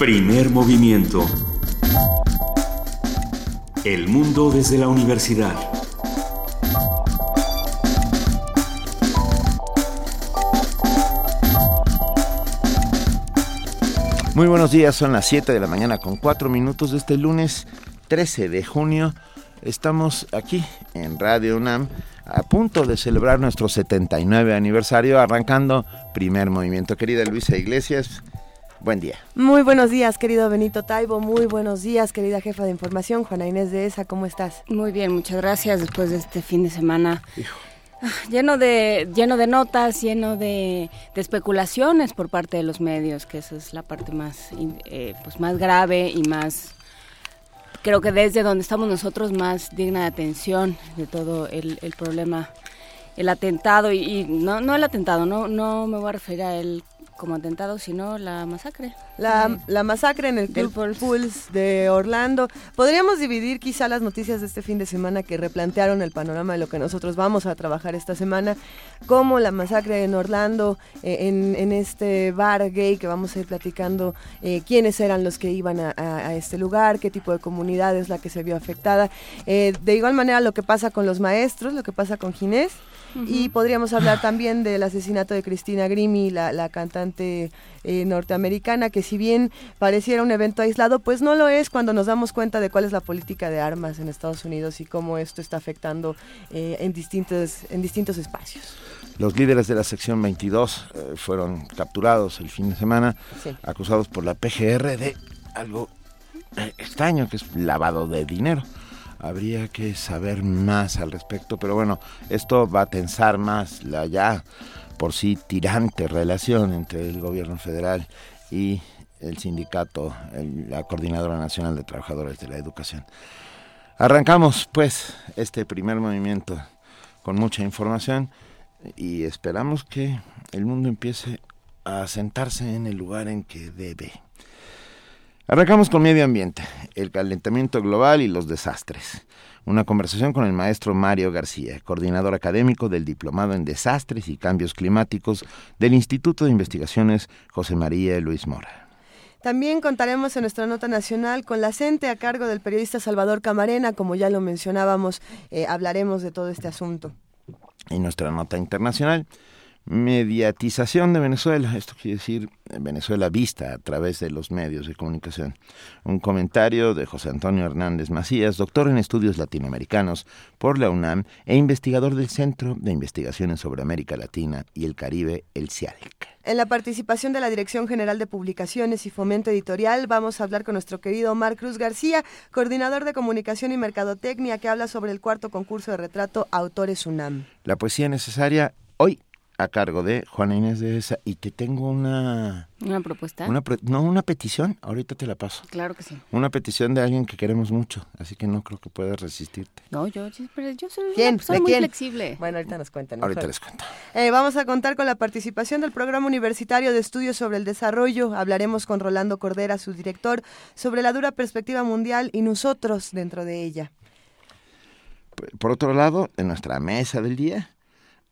Primer movimiento. El mundo desde la universidad. Muy buenos días, son las 7 de la mañana con 4 minutos de este lunes 13 de junio. Estamos aquí en Radio UNAM a punto de celebrar nuestro 79 aniversario, arrancando primer movimiento. Querida Luisa Iglesias, buen día. Muy buenos días, querido Benito Taibo. Muy buenos días, querida jefa de información, Juana Inés de ESA. ¿Cómo estás? Muy bien, muchas gracias. Después de este fin de semana. Ah, lleno de, lleno de notas, lleno de, especulaciones por parte de los medios, que esa es la parte más, eh, pues más grave y más creo que desde donde estamos nosotros más digna de atención de todo el, el problema, el atentado y, no, no el atentado, no, no me voy a referir a él como atentado, sino la masacre. La, la masacre en el Club Pulse. de Orlando. Podríamos dividir quizá las noticias de este fin de semana que replantearon el panorama de lo que nosotros vamos a trabajar esta semana, como la masacre en Orlando, eh, en, en, este bar gay que vamos a ir platicando eh, quiénes eran los que iban a, a, este lugar, qué tipo de comunidad es la que se vio afectada. Eh, de igual manera lo que pasa con los maestros, lo que pasa con Ginés. Y podríamos hablar también del asesinato de Cristina Grimi, la, la cantante eh, norteamericana, que si bien pareciera un evento aislado, pues no lo es cuando nos damos cuenta de cuál es la política de armas en Estados Unidos y cómo esto está afectando eh, en, distintos, en distintos espacios. Los líderes de la sección 22 eh, fueron capturados el fin de semana, sí. acusados por la PGR de algo extraño, que es lavado de dinero habría que saber más al respecto, pero bueno, esto va a tensar más la ya por sí tirante relación entre el gobierno federal y el sindicato, la Coordinadora Nacional de Trabajadores de la Educación. Arrancamos pues este primer movimiento con mucha información y esperamos que el mundo empiece a sentarse en el lugar en que debe. Arrancamos con medio ambiente, el calentamiento global y los desastres. Una conversación con el maestro Mario García, coordinador académico del Diplomado en Desastres y Cambios Climáticos del Instituto de Investigaciones José María Luis Mora. También contaremos en nuestra nota nacional con la CENTE a cargo del periodista Salvador Camarena, como ya lo mencionábamos, eh, hablaremos de todo este asunto. En nuestra nota internacional, mediatización de Venezuela, esto quiere decir Venezuela vista a través de los medios de comunicación. Un comentario de José Antonio Hernández Macías, doctor en estudios latinoamericanos por la UNAM e investigador del Centro de Investigaciones sobre América Latina y el Caribe, el CIALC. En la participación de la Dirección General de Publicaciones y Fomento Editorial vamos a hablar con nuestro querido Omar Cruz García, coordinador de Comunicación y Mercadotecnia, que habla sobre el cuarto concurso de retrato Autores UNAM. La poesía necesaria hoy a cargo de Juana Inés de esa y te tengo una una propuesta una no una petición ahorita te la paso. Claro que sí. Una petición de alguien que queremos mucho así que no creo que puedas resistirte. No yo yo soy, ¿Quién? soy muy quién? flexible. Bueno ahorita nos cuentan ahorita les cuento. Eh, vamos a contar con la participación del programa universitario de estudios sobre el desarrollo. Hablaremos con Rolando Cordera su director sobre la dura perspectiva mundial y nosotros dentro de ella. Por otro lado en nuestra mesa del día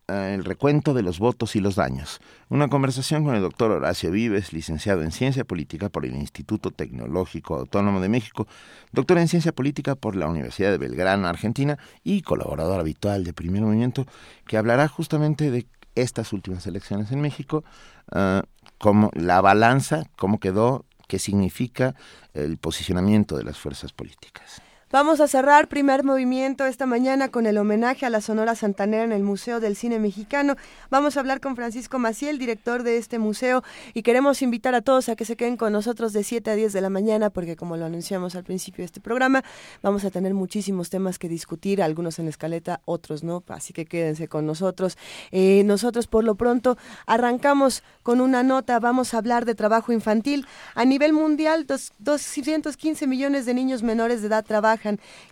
el recuento de los votos y los daños. Una conversación con el doctor Horacio Vives, licenciado en Ciencia Política por el Instituto Tecnológico Autónomo de México, doctor en Ciencia Política por la Universidad de Belgrano, Argentina, y colaborador habitual de Primer Movimiento, que hablará justamente de estas últimas elecciones en México, uh, como la balanza, cómo quedó, qué significa el posicionamiento de las fuerzas políticas. Vamos a cerrar primer movimiento esta mañana con el homenaje a la Sonora Santanera en el Museo del Cine Mexicano. Vamos a hablar con Francisco Maciel, director de este museo, y queremos invitar a todos a que se queden con nosotros de 7 a 10 de la mañana, porque como lo anunciamos al principio de este programa, vamos a tener muchísimos temas que discutir, algunos en la escaleta, otros no, así que quédense con nosotros. Eh, nosotros por lo pronto arrancamos con una nota, vamos a hablar de trabajo infantil. A nivel mundial, dos, 215 millones de niños menores de edad trabajan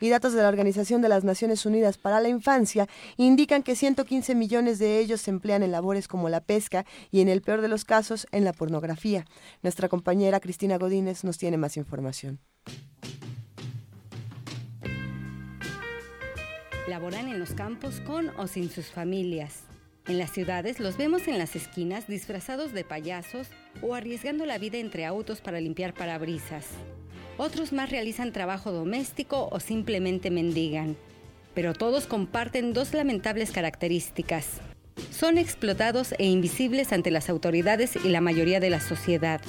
y datos de la Organización de las Naciones Unidas para la Infancia indican que 115 millones de ellos se emplean en labores como la pesca y en el peor de los casos en la pornografía. Nuestra compañera Cristina Godínez nos tiene más información. Laboran en los campos con o sin sus familias. En las ciudades los vemos en las esquinas disfrazados de payasos o arriesgando la vida entre autos para limpiar parabrisas. Otros más realizan trabajo doméstico o simplemente mendigan. Pero todos comparten dos lamentables características. Son explotados e invisibles ante las autoridades y la mayoría de la sociedad.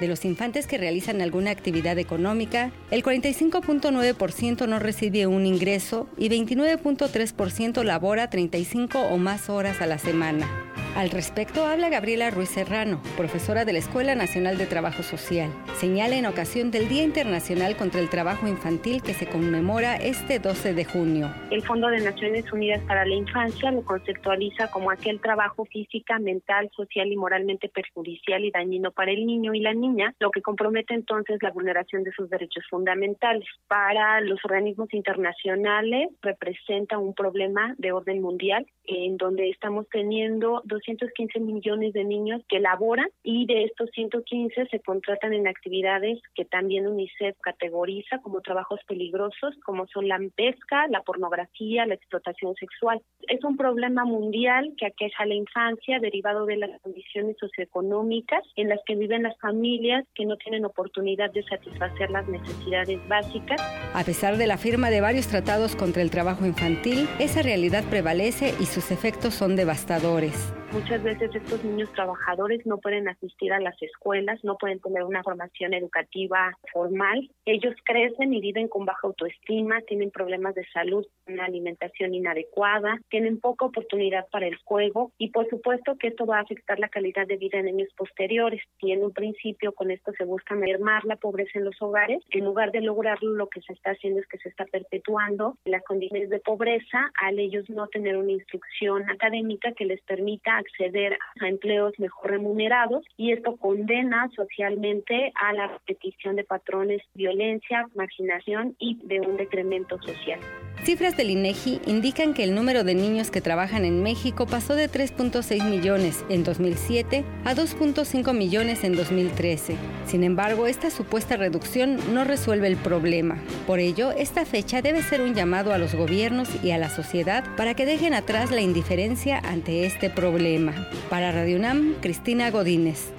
De los infantes que realizan alguna actividad económica, el 45.9% no recibe un ingreso y 29.3% labora 35 o más horas a la semana. Al respecto habla Gabriela Ruiz Serrano, profesora de la Escuela Nacional de Trabajo Social. Señala en ocasión del Día Internacional contra el Trabajo Infantil que se conmemora este 12 de junio. El Fondo de Naciones Unidas para la Infancia lo conceptualiza como aquel trabajo física, mental, social y moralmente perjudicial y dañino para el niño y la niña, lo que compromete entonces la vulneración de sus derechos fundamentales. Para los organismos internacionales representa un problema de orden mundial en donde estamos teniendo 215 millones de niños que laboran y de estos 115 se contratan en actividades que también UNICEF categoriza como trabajos peligrosos, como son la pesca, la pornografía, la explotación sexual. Es un problema mundial que aqueja a la infancia derivado de las condiciones socioeconómicas en las que viven las familias que no tienen oportunidad de satisfacer las necesidades básicas. A pesar de la firma de varios tratados contra el trabajo infantil, esa realidad prevalece y sus efectos son devastadores. Muchas veces estos niños trabajadores no pueden asistir a las escuelas, no pueden tener una formación educativa formal. Ellos crecen y viven con baja autoestima, tienen problemas de salud, una alimentación inadecuada, tienen poca oportunidad para el juego y por supuesto que esto va a afectar la calidad de vida en años posteriores. Y en un principio con esto se busca mermar la pobreza en los hogares. En lugar de lograrlo, lo que se está haciendo es que se está perpetuando las condiciones de pobreza al ellos no tener una instrucción académica que les permita acceder a empleos mejor remunerados y esto condena socialmente a la repetición de patrones de violencia, marginación y de un decremento social. Cifras del INEGI indican que el número de niños que trabajan en México pasó de 3.6 millones en 2007 a 2.5 millones en 2013. Sin embargo, esta supuesta reducción no resuelve el problema. Por ello, esta fecha debe ser un llamado a los gobiernos y a la sociedad para que dejen atrás la indiferencia ante este problema. Para Radio UNAM, Cristina Godínez.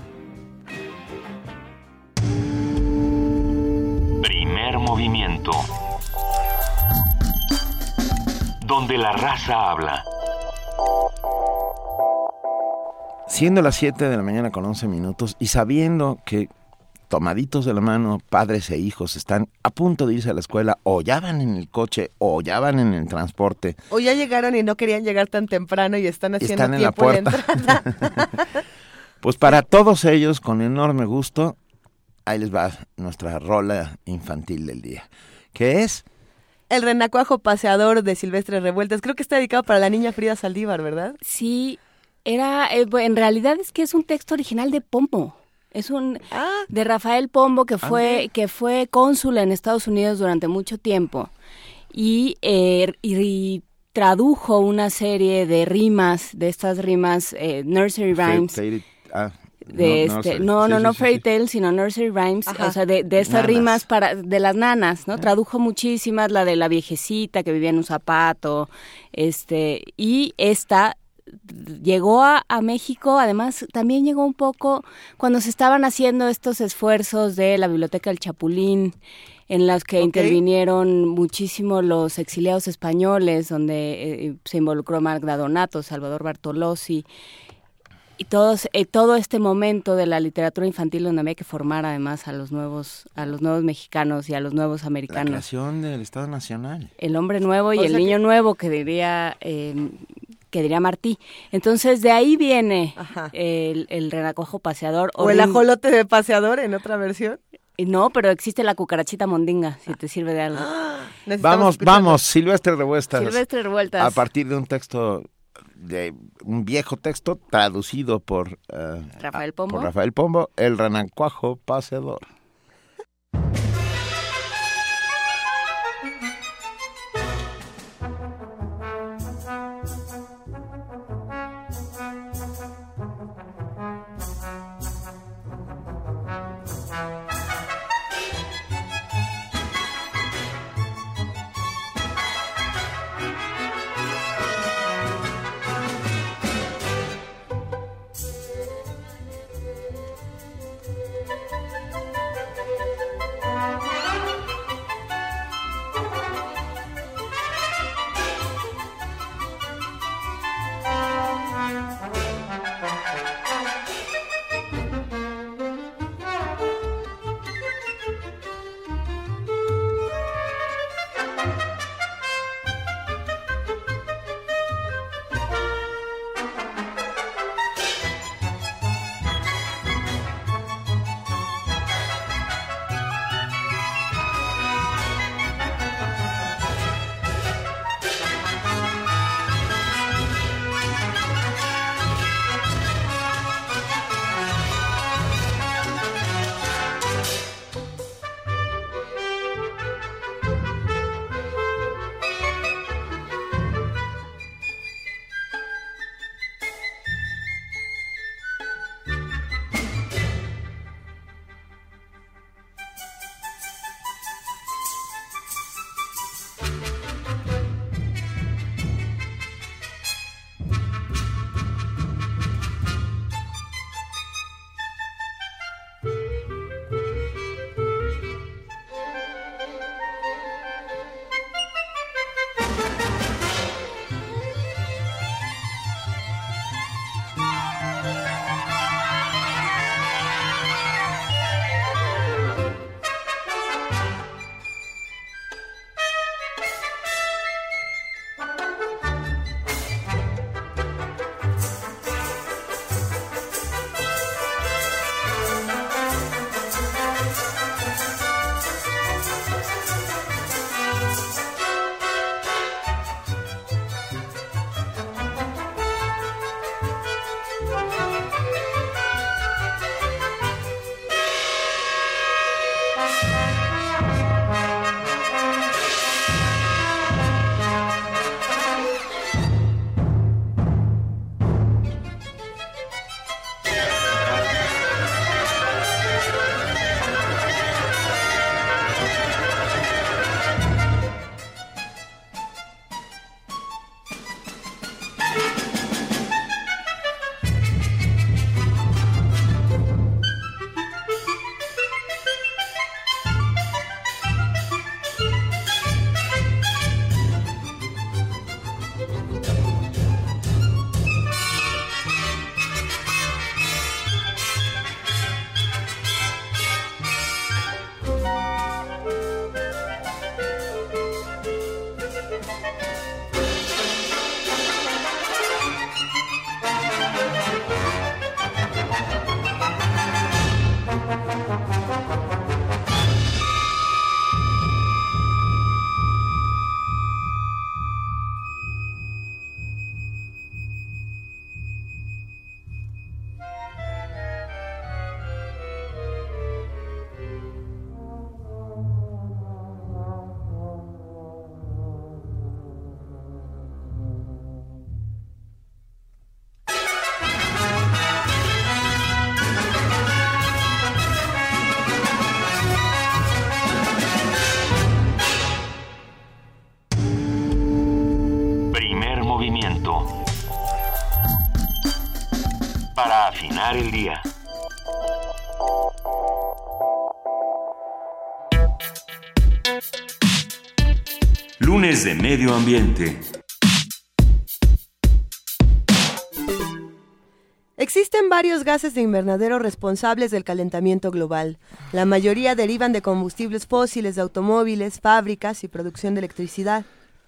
Primer movimiento donde la raza habla. Siendo las 7 de la mañana con 11 minutos y sabiendo que tomaditos de la mano, padres e hijos están a punto de irse a la escuela o ya van en el coche o ya van en el transporte. O ya llegaron y no querían llegar tan temprano y están haciendo están en la puerta. pues para todos ellos, con enorme gusto, ahí les va nuestra rola infantil del día, que es el renacuajo paseador de Silvestre Revueltas. Creo que está dedicado para la niña Frida Saldívar, ¿verdad? Sí, era, eh, en realidad es que es un texto original de Pombo. Es un ah. de Rafael Pombo que fue que fue cónsul en Estados Unidos durante mucho tiempo y, eh, y tradujo una serie de rimas de estas rimas eh, nursery rhymes. Ah de no, este no no no, fairy tale sino nursery rhymes o sea de, de estas rimas para de las nanas no tradujo muchísimas la de la viejecita que vivía en un zapato este y esta llegó a, a, México, además también llegó un poco cuando se estaban haciendo estos esfuerzos de la Biblioteca del Chapulín, en los que intervinieron muchísimo los exiliados españoles, donde eh, se involucró Magda Donato, Salvador Bartolozzi, y todos, eh, todo este momento de la literatura infantil donde había que formar además a los nuevos a los nuevos mexicanos y a los nuevos americanos. La creación del Estado Nacional. El hombre nuevo y el niño nuevo que diría em, que diría Martí. Entonces de ahí viene el, el, renacojo paseador. O, el ajolote de paseador en otra versión. No, pero existe la cucarachita mondinga, si te sirve de algo. vamos, vamos, Silvestre Revueltas. Silvestre Revueltas. A partir de un texto de un viejo texto traducido por, uh, Rafael Pombo. por Rafael Pombo, El Ranancuajo Paseador. El día. Lunes de Medio Ambiente. Existen varios gases de invernadero responsables del calentamiento global. La mayoría derivan de combustibles fósiles de automóviles, fábricas y producción de electricidad.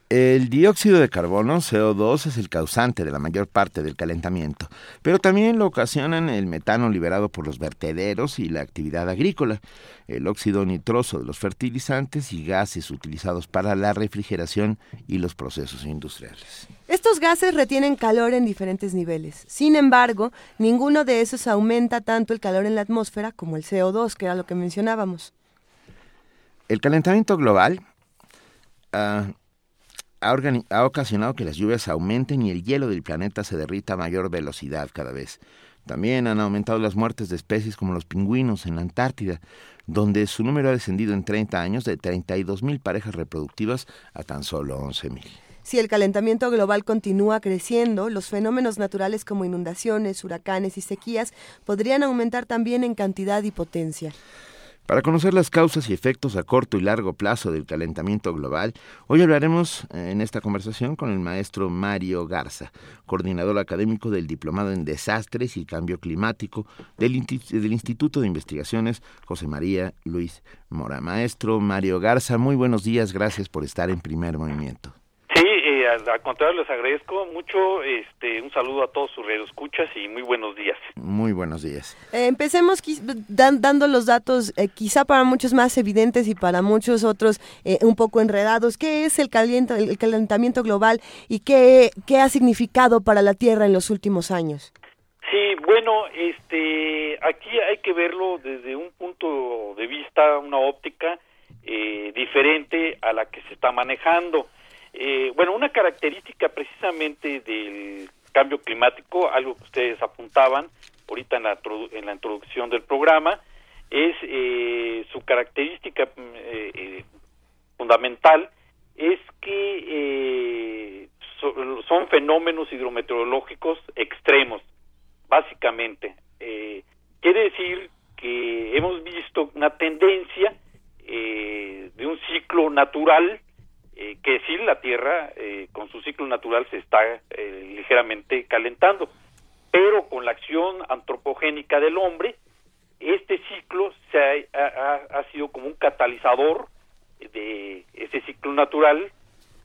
El dióxido de carbono, CO2, es el causante de la mayor parte del calentamiento, pero también lo ocasionan el metano liberado por los vertederos y la actividad agrícola, el óxido nitroso de los fertilizantes y gases utilizados para la refrigeración y los procesos industriales. Estos gases retienen calor en diferentes niveles. Sin embargo, ninguno de esos aumenta tanto el calor en la atmósfera como el CO2, que era lo que mencionábamos. El calentamiento global uh, ha, ocasionado que las lluvias aumenten y el hielo del planeta se derrita a mayor velocidad cada vez. También han aumentado las muertes de especies como los pingüinos en la Antártida, donde su número ha descendido en 30 años de 32 mil parejas reproductivas a tan solo 11 mil. Si el calentamiento global continúa creciendo, los fenómenos naturales como inundaciones, huracanes y sequías podrían aumentar también en cantidad y potencia. Para conocer las causas y efectos a corto y largo plazo del calentamiento global, hoy hablaremos eh, en esta conversación con el maestro Mario Garza, coordinador académico del Diplomado en Desastres y Cambio Climático del, Instituto de Investigaciones José María Luis Mora. Maestro Mario Garza, muy buenos días, gracias por estar en primer movimiento al, contrario, les agradezco mucho. Este, un saludo a todos sus escuchas y muy buenos días. Muy buenos días. Eh, empecemos dando los datos, eh, quizá para muchos más evidentes y para muchos otros eh, un poco enredados. ¿Qué es el, el calentamiento global y qué, qué ha significado para la Tierra en los últimos años? Sí, bueno, este, aquí hay que verlo desde un punto de vista, una óptica diferente a la que se está manejando. Eh, bueno, una característica precisamente del cambio climático, algo que ustedes apuntaban ahorita en la, en la introducción del programa, es eh, su característica mm, eh, fundamental, es que son fenómenos hidrometeorológicos extremos, básicamente. quiere decir que hemos visto una tendencia de un ciclo natural eh, que sí la Tierra eh, con su ciclo natural se está eh, ligeramente calentando, pero con la acción antropogénica del hombre, este ciclo se ha, ha, sido como un catalizador de ese ciclo natural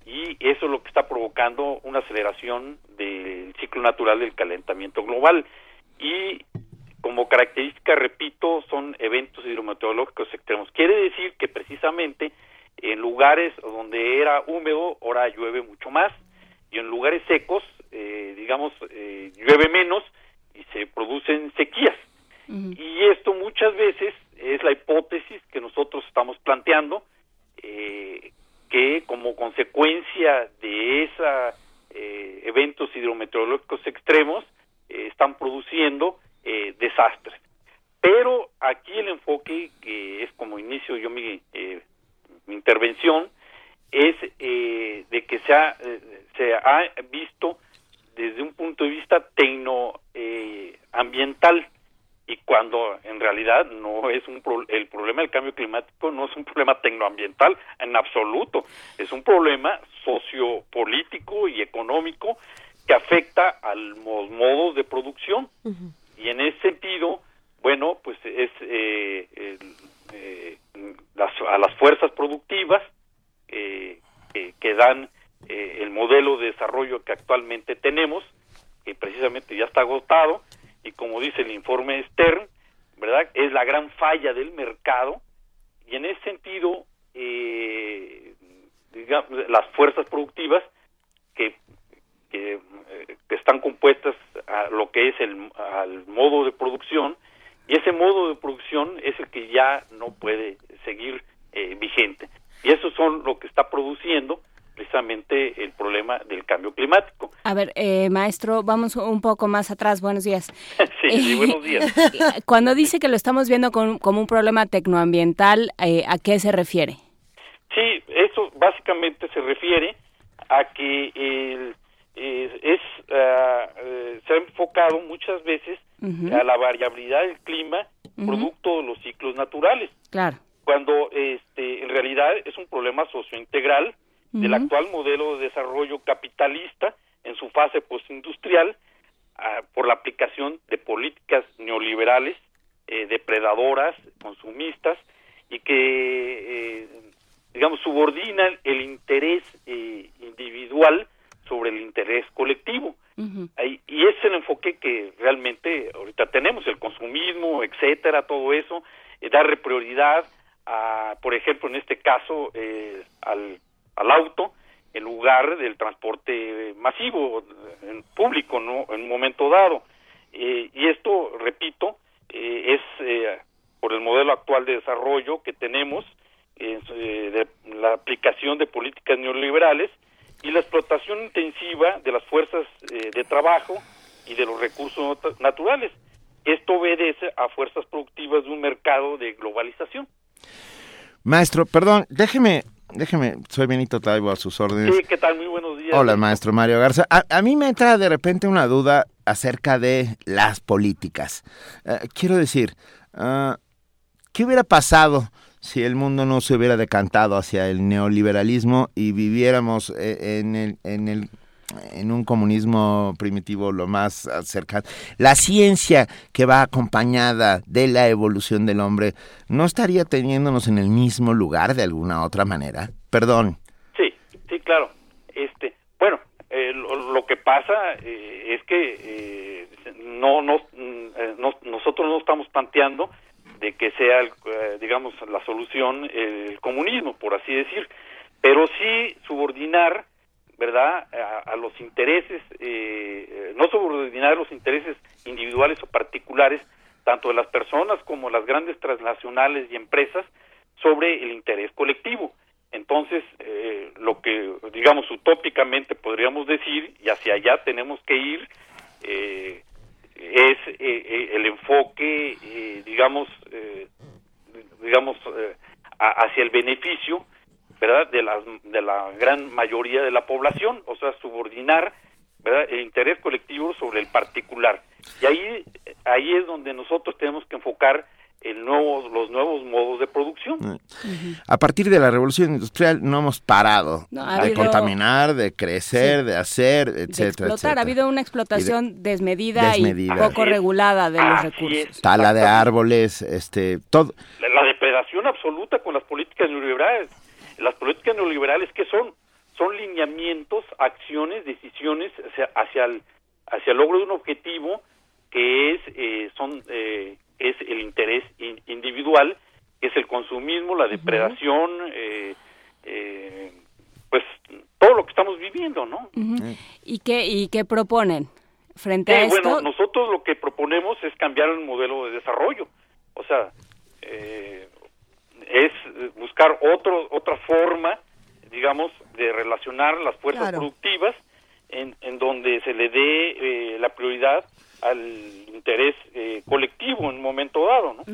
y eso es lo que está provocando una aceleración del ciclo natural del calentamiento global y como característica, repito, son eventos hidrometeorológicos extremos. Quiere decir que precisamente en lugares donde era húmedo, ahora llueve mucho más, y en lugares secos, eh, digamos, eh, llueve menos y se producen sequías. Y esto muchas veces es la hipótesis que nosotros estamos planteando, eh, que como consecuencia de esos eventos hidrometeorológicos extremos, están produciendo desastres. Pero aquí el enfoque, que es como inicio yo mi mi intervención es eh, de que se ha, eh, se ha visto desde un punto de vista tecnoambiental eh, y cuando en realidad no es un el problema del cambio climático no es un problema tecnoambiental en absoluto. Es un problema sociopolítico y económico que afecta a los modos de producción. Y en ese sentido bueno pues es eh, eh, las, a las fuerzas productivas eh, que dan eh, el modelo de desarrollo que actualmente tenemos, que precisamente ya está agotado, y como dice el informe Stern, ¿verdad? Es la gran falla del mercado, y en ese sentido, digamos, las fuerzas productivas que, que, están compuestas a lo que es el al modo de producción, y ese modo de producción es el que ya no puede seguir eh, vigente. Y eso son lo que está produciendo precisamente el problema del cambio climático. A ver, eh, maestro, vamos un poco más atrás. Buenos días. sí, buenos días. Cuando dice que lo estamos viendo como un problema tecnoambiental, eh, ¿a qué se refiere? Sí, eso básicamente se refiere a que el, es, ah, se ha enfocado muchas veces a la variabilidad del clima producto de los ciclos naturales. Claro. Cuando este, en realidad es un problema sociointegral del actual modelo de desarrollo capitalista en su fase postindustrial ah, por la aplicación de políticas neoliberales, eh, depredadoras, consumistas y que, eh, digamos, subordinan el interés eh, individual sobre el interés colectivo. Y ese es el enfoque que realmente ahorita tenemos, el consumismo, etcétera, todo eso, darle prioridad a, por ejemplo, en este caso, al al auto en lugar del transporte masivo, en público, ¿no? En un momento dado. Eh, y esto, repito, eh, es eh, por el modelo actual de desarrollo que tenemos, de la aplicación de políticas neoliberales y la explotación intensiva de las fuerzas de trabajo y de los recursos naturales. Esto obedece a fuerzas productivas de un mercado de globalización. Maestro, perdón, déjeme Déjeme, soy Benito Taibo a sus órdenes. Sí, ¿qué tal? Muy buenos días. Hola, maestro Mario Garza. A, mí me entra de repente una duda acerca de las políticas. Eh, quiero decir, ah, ¿qué hubiera pasado si el mundo no se hubiera decantado hacia el neoliberalismo y viviéramos eh, en el, en el en un comunismo primitivo lo más cercano. La ciencia que va acompañada de la evolución del hombre, ¿no estaría teniéndonos en el mismo lugar de alguna otra manera? Perdón. Sí, sí, claro. Este, bueno, eh, lo, que pasa eh, es que eh, no, no, nosotros no estamos planteando de que sea, digamos, la solución el comunismo, por así decir, pero sí subordinar ¿verdad?, a, los intereses, eh, no subordinar los intereses individuales o particulares, tanto de las personas como las grandes transnacionales y empresas, sobre el interés colectivo. Entonces, eh, lo que, digamos, utópicamente podríamos decir, y hacia allá tenemos que ir, eh, es el enfoque, digamos, digamos, hacia el beneficio ¿verdad? De la, de la gran mayoría de la población, o sea, subordinar ¿verdad? el interés colectivo sobre el particular. Y ahí, ahí es donde nosotros tenemos que enfocar el nuevo, los nuevos modos de producción. A partir de la revolución industrial no hemos parado de contaminar, de crecer, de hacer, etcétera, de Ha habido una explotación desmedida, y poco regulada de los recursos. Tala de árboles, este, todo. La, la, depredación absoluta con las políticas neoliberales. Las políticas neoliberales, ¿qué son? Son lineamientos, acciones, decisiones hacia, hacia, el, hacia el logro de un objetivo que es, eh, son, eh, es el interés individual, que es el consumismo, la depredación, eh, pues todo lo que estamos viviendo, ¿no? ¿Y, qué, ¿Y qué proponen frente a esto? Bueno, nosotros lo que proponemos es cambiar el modelo de desarrollo. O sea, eh, es buscar otro, otra forma, digamos, de relacionar las fuerzas productivas en, en, donde se le dé eh, la prioridad al interés eh, colectivo en un momento dado, ¿no?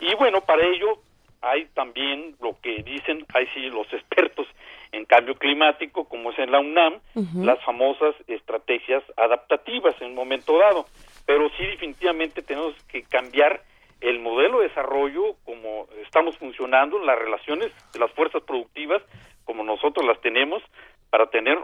Y bueno, para ello hay también lo que dicen, hay sí los expertos en cambio climático, como es en la UNAM, las famosas estrategias adaptativas en un momento dado. Pero sí definitivamente tenemos que cambiar el modelo de desarrollo como estamos funcionando, las relaciones de las fuerzas productivas como nosotros las tenemos para tener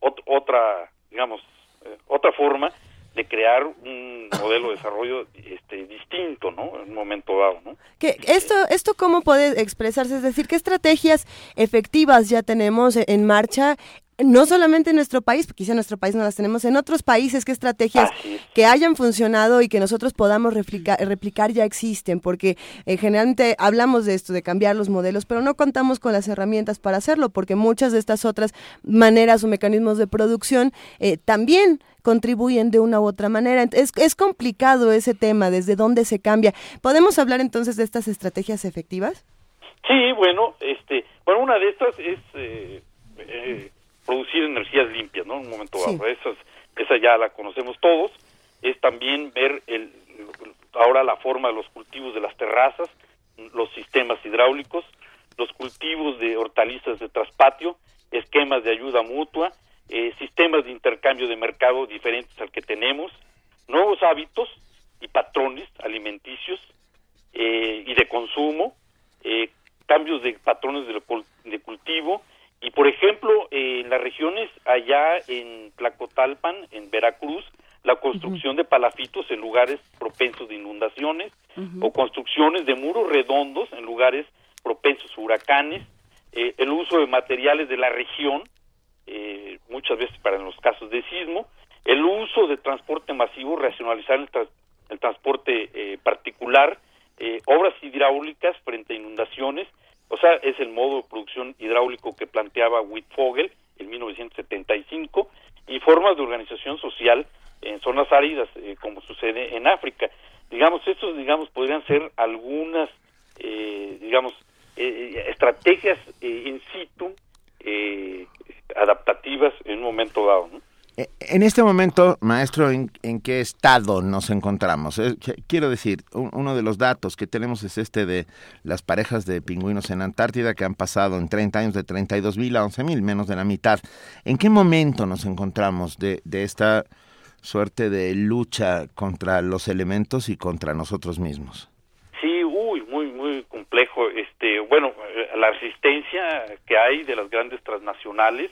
otra, digamos, eh, otra forma de crear un modelo de desarrollo este, distinto, ¿no? En un momento dado, ¿no? ¿Qué, esto, ¿Esto cómo puede expresarse? Es decir, ¿qué estrategias efectivas ya tenemos en marcha no solamente en nuestro país, porque quizá en nuestro país no las tenemos, en otros países, qué estrategias que hayan funcionado y que nosotros podamos replicar, ya existen, porque eh, generalmente hablamos de esto, de cambiar los modelos, pero no contamos con las herramientas para hacerlo, porque muchas de estas otras maneras o mecanismos de producción eh, también contribuyen de una u otra manera. Es, es complicado ese tema, desde dónde se cambia. ¿Podemos hablar entonces de estas estrategias efectivas? Sí, bueno, este, bueno, una de estas es eh, eh producir energías limpias, ¿no? En un momento dado. Esa, ya la conocemos todos. Es también ver el, ahora la forma de los cultivos de las terrazas, los sistemas hidráulicos, los cultivos de hortalizas de traspatio, esquemas de ayuda mutua, eh, sistemas de intercambio de mercado diferentes al que tenemos, nuevos hábitos y patrones alimenticios eh, y de consumo, eh, cambios de patrones de, de cultivo y, por ejemplo, en las regiones allá en Tlacotalpan, en Veracruz, la construcción de palafitos en lugares propensos de inundaciones o construcciones de muros redondos en lugares propensos a huracanes, eh, el uso de materiales de la región, eh, muchas veces para los casos de sismo, el uso de transporte masivo, racionalizar el, transporte eh, particular, obras hidráulicas frente a inundaciones, o sea, es el modo de producción hidráulico que planteaba Whitfogel en 1975, y formas de organización social en zonas áridas, como sucede en África. Digamos, estos, digamos, podrían ser algunas, digamos, eh, estrategias eh, in situ eh, adaptativas en un momento dado. En este momento, maestro, ¿en, qué estado nos encontramos? quiero decir, uno de los datos que tenemos es este de las parejas de pingüinos en Antártida que han pasado en 30 años de 32 mil a 11 mil, menos de la mitad. ¿En qué momento nos encontramos de, de esta suerte de lucha contra los elementos y contra nosotros mismos? complejo. Este, bueno, eh, la resistencia que hay de las grandes transnacionales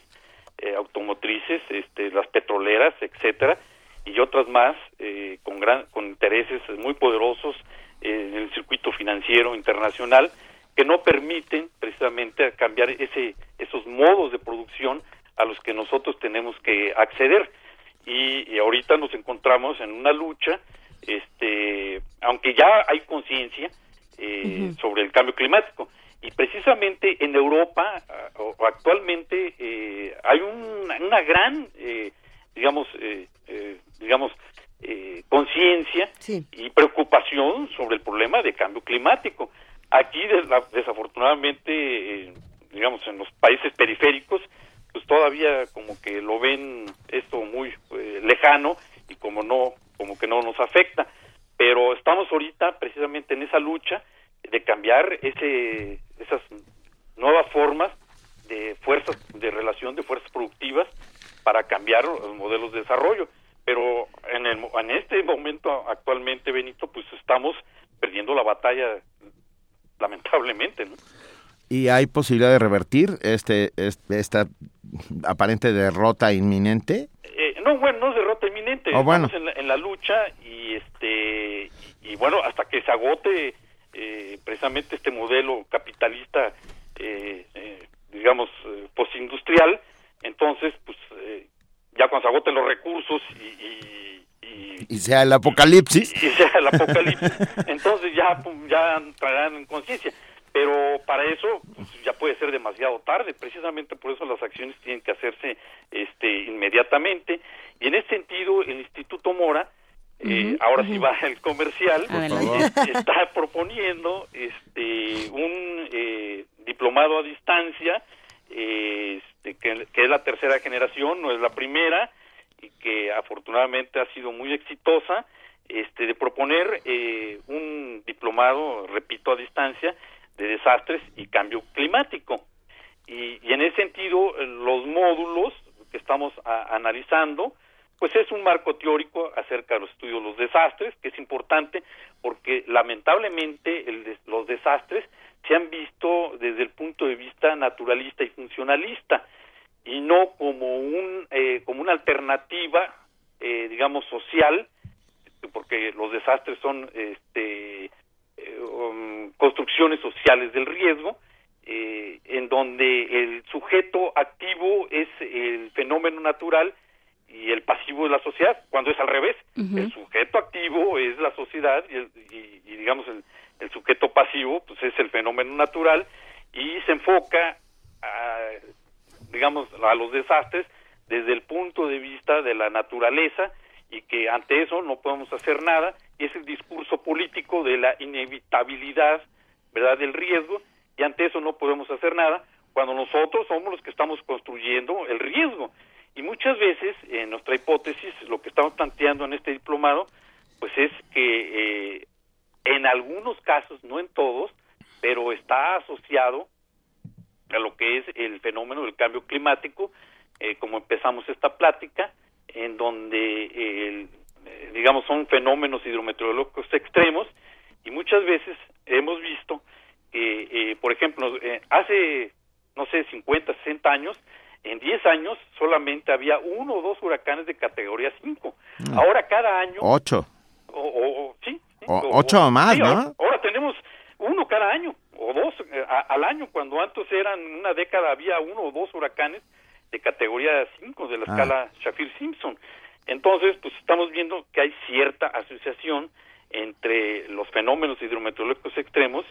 eh, automotrices, este, las petroleras, etcétera, y otras más eh, con gran, con intereses muy poderosos en el circuito financiero internacional que no permiten precisamente cambiar ese esos modos de producción a los que nosotros tenemos que acceder y, y ahorita nos encontramos en una lucha este aunque ya hay conciencia eh, sobre el cambio climático. Y precisamente en Europa uh, actualmente eh, hay una gran, eh, digamos, eh, digamos, conciencia y preocupación sobre el problema de cambio climático. Aquí, desafortunadamente, digamos, en los países periféricos, pues todavía como que lo ven esto muy lejano y como no, como que no nos afecta pero estamos ahorita precisamente en esa lucha de cambiar ese, esas nuevas formas de fuerzas de relación de fuerzas productivas para cambiar los modelos de desarrollo. Pero en, el, en este momento actualmente Benito pues estamos perdiendo la batalla lamentablemente ¿no? y hay posibilidad de revertir este, esta aparente derrota inminente. Eh, no bueno no es derrota inminente. Oh, estamos en, la, en la lucha y este y, bueno hasta que se agote eh, precisamente este modelo capitalista eh, eh, digamos postindustrial entonces pues ya cuando se agoten los recursos y, y, sea el apocalipsis. Y sea el apocalipsis entonces ya ya entrarán en conciencia. Pero para eso pues, ya puede ser demasiado tarde. Precisamente por eso las acciones tienen que hacerse este inmediatamente. Y en ese sentido el Instituto Mora eh, ahora sí va el comercial. Está proponiendo este un eh, diplomado a distancia este, que, que, es la tercera generación no es la primera y que afortunadamente ha sido muy exitosa este de proponer eh, un diplomado repito a distancia de desastres y cambio climático. Y, y en ese sentido los módulos que estamos analizando pues es un marco teórico acerca de los estudios de los desastres, que es importante porque lamentablemente los desastres se han visto desde el punto de vista naturalista y funcionalista y no como un eh, como una alternativa eh, digamos social porque los desastres son este eh, um, construcciones sociales del riesgo en donde el sujeto activo es el fenómeno natural y el pasivo es la sociedad, cuando es al revés. El sujeto activo es la sociedad y, digamos el, sujeto pasivo pues es el fenómeno natural y se enfoca a, digamos a los desastres desde el punto de vista de la naturaleza y que ante eso no podemos hacer nada. Y es el discurso político de la inevitabilidad verdad del riesgo y ante eso no podemos hacer nada cuando nosotros somos los que estamos construyendo el riesgo y muchas veces, en nuestra hipótesis, lo que estamos planteando en este diplomado, pues es que eh, en algunos casos, no en todos, pero está asociado a lo que es el fenómeno del cambio climático, eh, como empezamos esta plática, en donde, eh, digamos, son fenómenos hidrometeorológicos extremos y muchas veces hemos visto que, eh, por ejemplo, hace, no sé, 50, 60 años, en 10 años solamente había uno o dos huracanes de categoría 5. Mm. Ahora cada año... Ocho. O, sí. ocho o más, ¿no? Ahora, tenemos uno cada año o dos eh, al año, cuando antes eran una década había uno o dos huracanes de categoría 5 de la ah. escala Shafir-Simpson. Entonces, pues estamos viendo que hay cierta asociación entre los fenómenos hidrometeorológicos extremos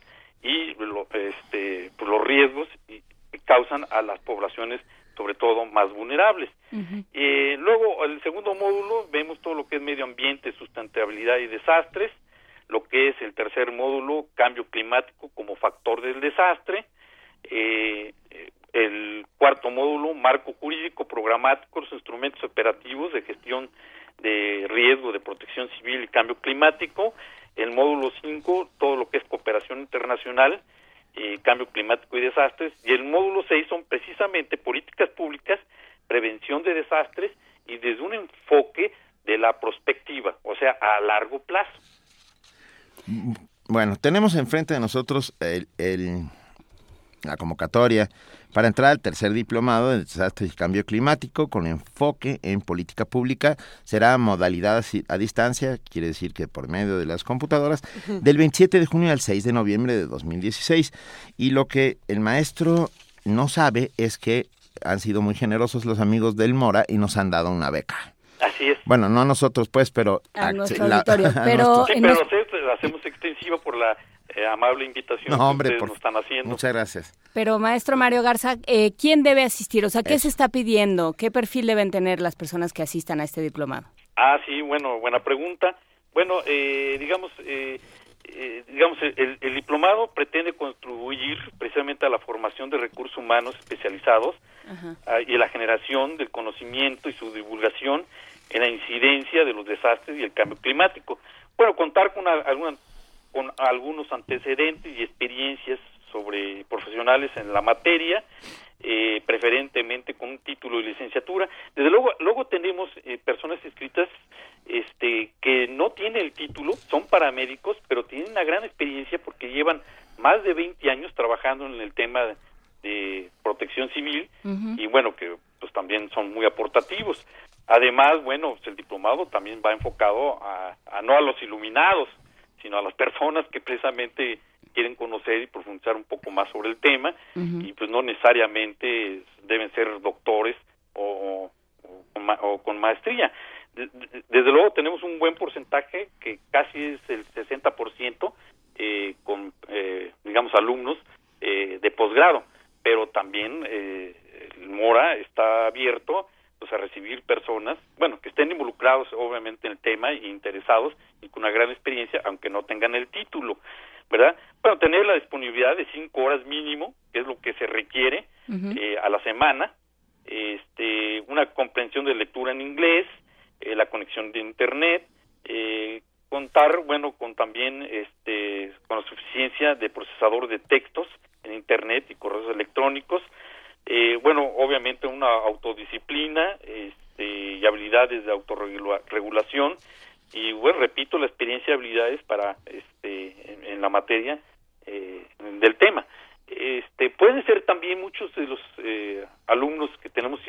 y este, pues, los riesgos que causan a las poblaciones sobre todo más vulnerables. eh, luego, el segundo módulo, vemos todo lo que es medio ambiente, sustentabilidad y desastres, lo que es el tercer módulo, cambio climático como factor del desastre, eh, el cuarto módulo, marco jurídico programático, los instrumentos operativos de gestión de riesgo de protección civil y cambio climático, el módulo 5, todo lo que es cooperación internacional, eh, cambio climático y desastres, y el módulo 6 son precisamente políticas públicas, prevención de desastres y desde un enfoque de la prospectiva, o sea, a largo plazo. Bueno, tenemos enfrente de nosotros el, el la convocatoria para entrar al tercer diplomado de desastres y cambio climático con enfoque en política pública. Será modalidad a distancia, quiere decir que por medio de las computadoras, del 27 de junio al 6 de noviembre de 2016. Y lo que el maestro no sabe es que han sido muy generosos los amigos del Mora y nos han dado una beca. Así es. Bueno, no nosotros pues, pero... A nuestro auditorio. pero, pero hacemos extensiva por la eh, amable invitación que ustedes nos están haciendo. Muchas gracias. Pero maestro Mario Garza, eh, ¿quién debe asistir? O sea, ¿qué se está pidiendo? ¿Qué perfil deben tener las personas que asistan a este diplomado? Ah, sí, bueno, buena pregunta. Bueno, eh, digamos, digamos, el, diplomado pretende contribuir precisamente a la formación de recursos humanos especializados y a la generación del conocimiento y su divulgación en la incidencia de los desastres y el cambio climático. Bueno, contar con alguna con algunos antecedentes y experiencias sobre profesionales en la materia, eh, preferentemente con un título de licenciatura. Desde luego, luego tenemos eh, personas inscritas este, que no tienen el título, son paramédicos, pero tienen una gran experiencia porque llevan más de 20 años trabajando en el tema de protección civil y bueno, que pues también son muy aportativos. Además, bueno, pues, el diplomado también va enfocado a, a no a los iluminados, sino a las personas que precisamente quieren conocer y profundizar un poco más sobre el tema y pues no necesariamente deben ser doctores o, con maestría. Desde luego tenemos un buen porcentaje que casi es el 60% eh, con, eh, digamos, alumnos eh, de posgrado, pero también eh, el Mora está abierto pues a recibir personas, bueno, que estén involucrados obviamente en el tema e interesados y con una gran experiencia, aunque no tengan el título, ¿verdad? Bueno, tener la disponibilidad de cinco horas mínimo, que es lo que se requiere eh, a la semana, este, una comprensión de lectura en inglés, eh, la conexión de internet, eh, contar, bueno, con también, este, con la suficiencia de procesador de textos en internet y correos electrónicos, eh, bueno, obviamente una autodisciplina este, y habilidades de autorregulación y, bueno, repito, la experiencia y habilidades para, este, en, la materia eh, del tema. Este, pueden ser también muchos de los eh, alumnos que tenemos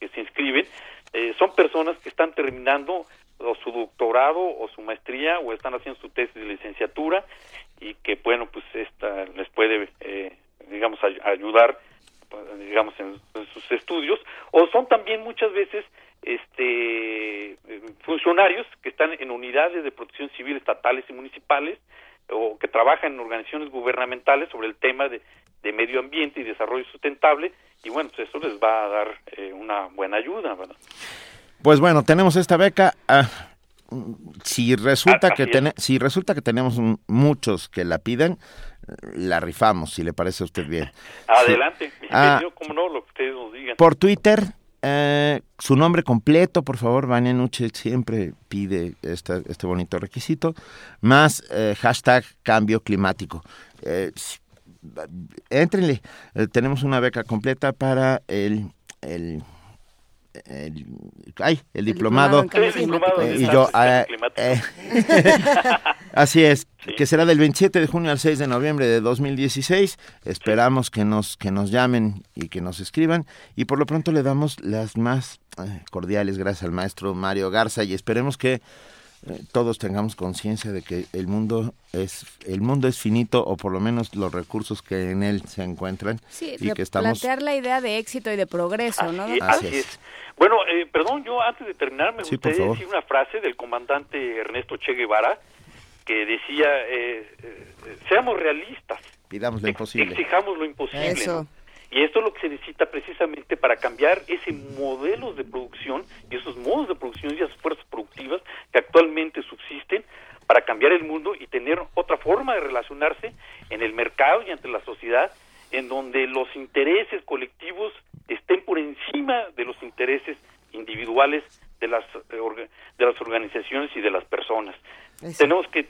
que se inscriben, eh, son personas que están terminando o su doctorado o su maestría o están haciendo su tesis de licenciatura y que, bueno, pues esta les puede, eh, digamos, ayudar digamos, en, sus estudios, o son también muchas veces este funcionarios que están en unidades de protección civil estatales y municipales o que trabajan en organizaciones gubernamentales sobre el tema de, medio ambiente y desarrollo sustentable y bueno, pues eso les va a dar eh, una buena ayuda, Pues bueno, tenemos esta beca. Ah, si resulta que si resulta que tenemos muchos que la piden, la rifamos, si le parece a usted bien. Adelante, ah, como no, lo que ustedes nos digan. Por Twitter, eh, su nombre completo, por favor, Vania Nuche siempre pide este, este bonito requisito, más eh, hashtag cambio climático. Eh, entrenle, eh, tenemos una beca completa para el, el el, ay, el, diplomado, y yo eh, eh, así es que será del 27 de junio al 6 de noviembre de 2016 esperamos que nos que nos llamen y que nos escriban. Y por lo pronto le damos las más eh, cordiales gracias al maestro Mario Garza y esperemos que todos tengamos conciencia de que el mundo es el mundo es finito o por lo menos los recursos que en él se encuentran y que estamos plantear la idea de éxito y de progreso, ¿no? Así, es. Bueno, eh, perdón, yo antes de terminar me gustaría decir una frase del comandante Ernesto Che Guevara que decía eh, eh, seamos realistas. Pidamos lo imposible. Exijamos lo imposible. Y esto es lo que se necesita precisamente para cambiar ese modelo de producción y esos modos de producción y esas fuerzas productivas que actualmente subsisten para cambiar el mundo y tener otra forma de relacionarse en el mercado y ante la sociedad en donde los intereses colectivos estén por encima de los intereses individuales de las eh, de las organizaciones y de las personas. Tenemos que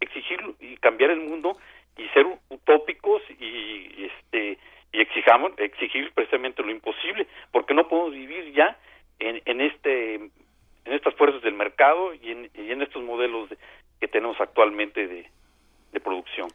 exigir y cambiar el mundo y ser utópicos y este y exijamos, exigir precisamente lo imposible, porque no podemos vivir ya en, en este en estas fuerzas del mercado y en, y en estos modelos que tenemos actualmente de, de producción.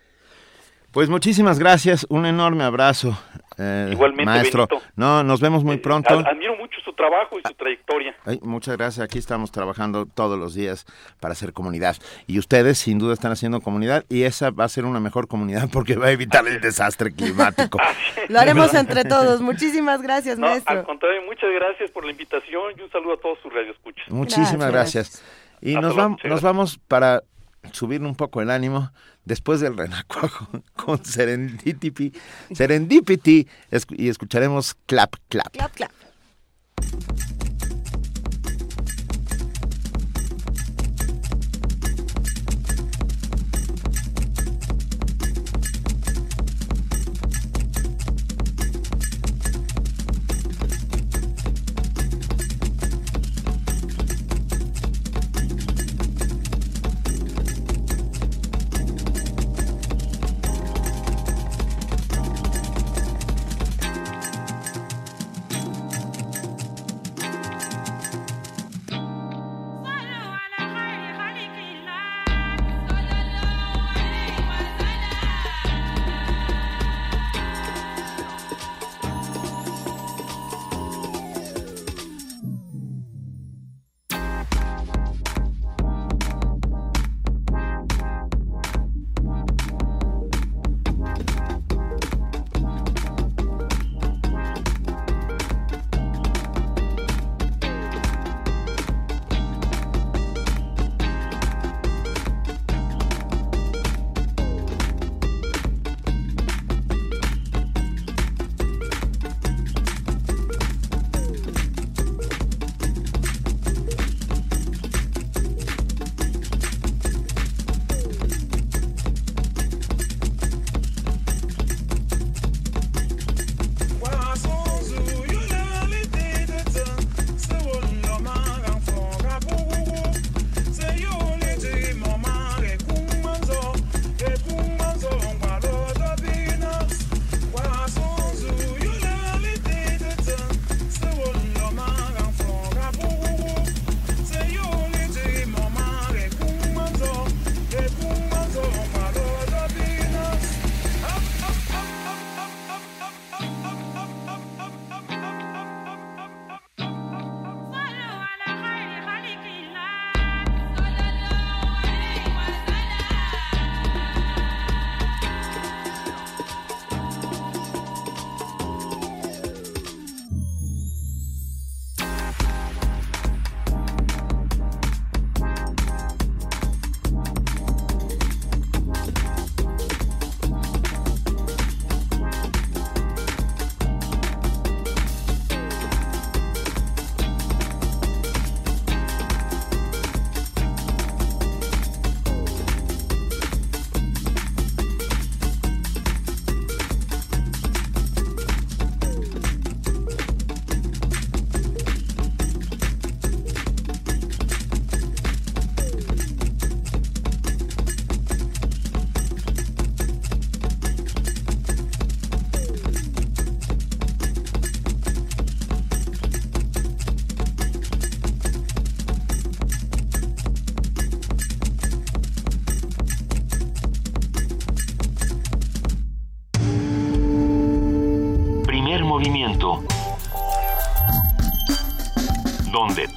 Pues muchísimas gracias, un enorme abrazo, eh, Igualmente, maestro. No, nos vemos muy eh, pronto. admiro mucho su trabajo y su trayectoria. muchas gracias. Aquí estamos trabajando todos los días para hacer comunidad. Y ustedes sin duda están haciendo comunidad y esa va a ser una mejor comunidad porque va a evitar el desastre climático. Lo haremos entre todos. Muchísimas gracias, maestro. Al contrario, muchas gracias por la invitación y un saludo a todos sus radioescuchas. Muchísimas gracias. Y nos, vamos, nos vamos para subir un poco el ánimo después del renacuajo con Serendipity, Serendipity y escucharemos Clap Clap. Clap Clap.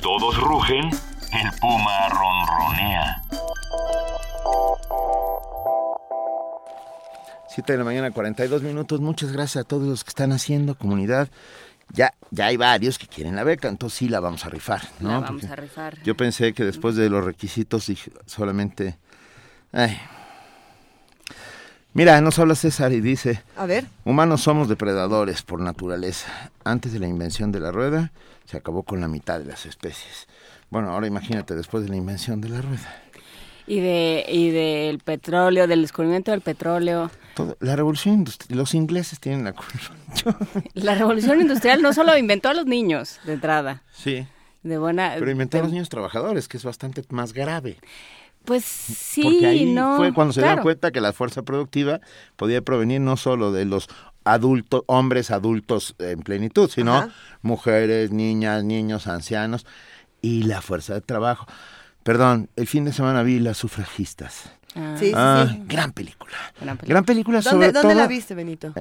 Todos rugen, el puma ronronea. 7 de la mañana, 42 minutos. Muchas gracias a todos los que están haciendo comunidad. Ya, ya hay varios que quieren la beca, entonces sí la vamos a rifar, ¿no? La vamos a rifar. Yo pensé que después de los requisitos dije solamente... Ay. Mira, nos habla César y dice... A ver. Humanos somos depredadores por naturaleza. Antes de la invención de la rueda, se acabó con la mitad de las especies. Bueno, ahora imagínate después de la invención de la rueda. Y, de, y del petróleo, del descubrimiento del petróleo. la revolución industrial, los ingleses tienen la culpa. la revolución industrial no solo inventó a los niños de entrada. Sí. De buena. Pero inventó a los niños trabajadores, que es bastante más grave. Pues sí, Porque ahí no. fue cuando se dieron cuenta que la fuerza productiva podía provenir no solo de los adultos, hombres adultos en plenitud, sino mujeres, niñas, niños, ancianos y la fuerza de trabajo. Perdón, el fin de semana vi Las sufragistas. Ah. Sí, sí, ah, sí. Gran película. Gran película, sobre ¿Dónde, todo... ¿Dónde la viste, Benito?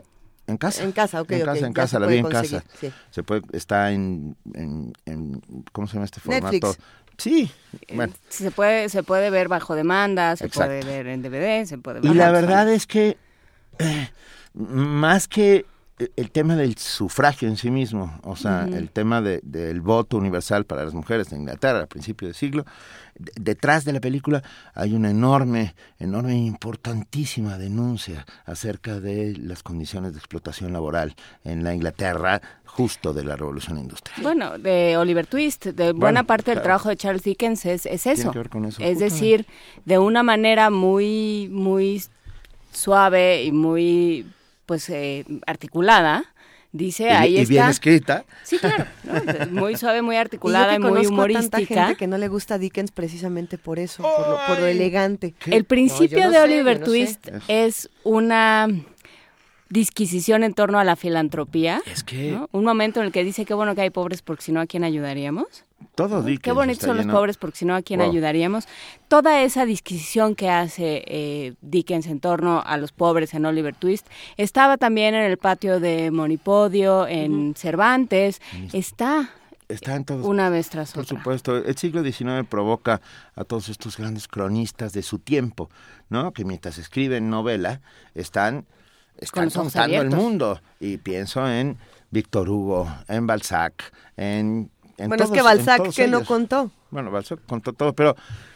En casa. En casa, ok, En casa, en casa, la vi en conseguir, casa. sí. Se puede, está en, en, en- ¿cómo se llama este formato? Netflix. Sí, bueno. Se puede, se puede ver bajo demanda, se Exacto. puede ver en DVD, se puede ver. Y la verdad es que eh, más que el tema del sufragio en sí mismo, o sea, el tema de- del voto universal para las mujeres de Inglaterra a principios de siglo, de- detrás de la película hay una enorme, enorme, importantísima denuncia acerca de las condiciones de explotación laboral en la Inglaterra justo de la revolución industrial. Bueno, de Oliver Twist, de buena parte del trabajo de Charles Dickens es, eso. que ver con eso, Es justamente. decir, de una manera muy, muy suave y muy, pues, eh, articulada, dice, Y- ahí y está. bien escrita. Sí, claro, muy suave, muy Y yo articulada que y muy tanta humorística. gente que no le gusta Dickens precisamente por eso, por lo, por lo elegante. El principio No, yo no de sé, Oliver yo no sé. Twist es una disquisición en torno a la filantropía. Es que ¿no? Un momento en el que dice qué bueno que hay pobres porque si no a quién ayudaríamos. Todo Dickens Qué bonitos son los lleno- pobres porque si no a quién Wow. ayudaríamos. Toda esa disquisición que hace eh, Dickens en torno a los pobres en Oliver Twist estaba también en el patio de Monipodio, en Cervantes. Está Está en todos una vez tras Por otra. supuesto, el siglo XIX provoca a todos estos grandes cronistas de su tiempo, ¿no? Que mientras escriben novela están, están contando el mundo. Y pienso en Víctor Hugo, en Balzac, en... en Bueno, es que Balzac que no contó. Bueno, Balzac contó todo, pero...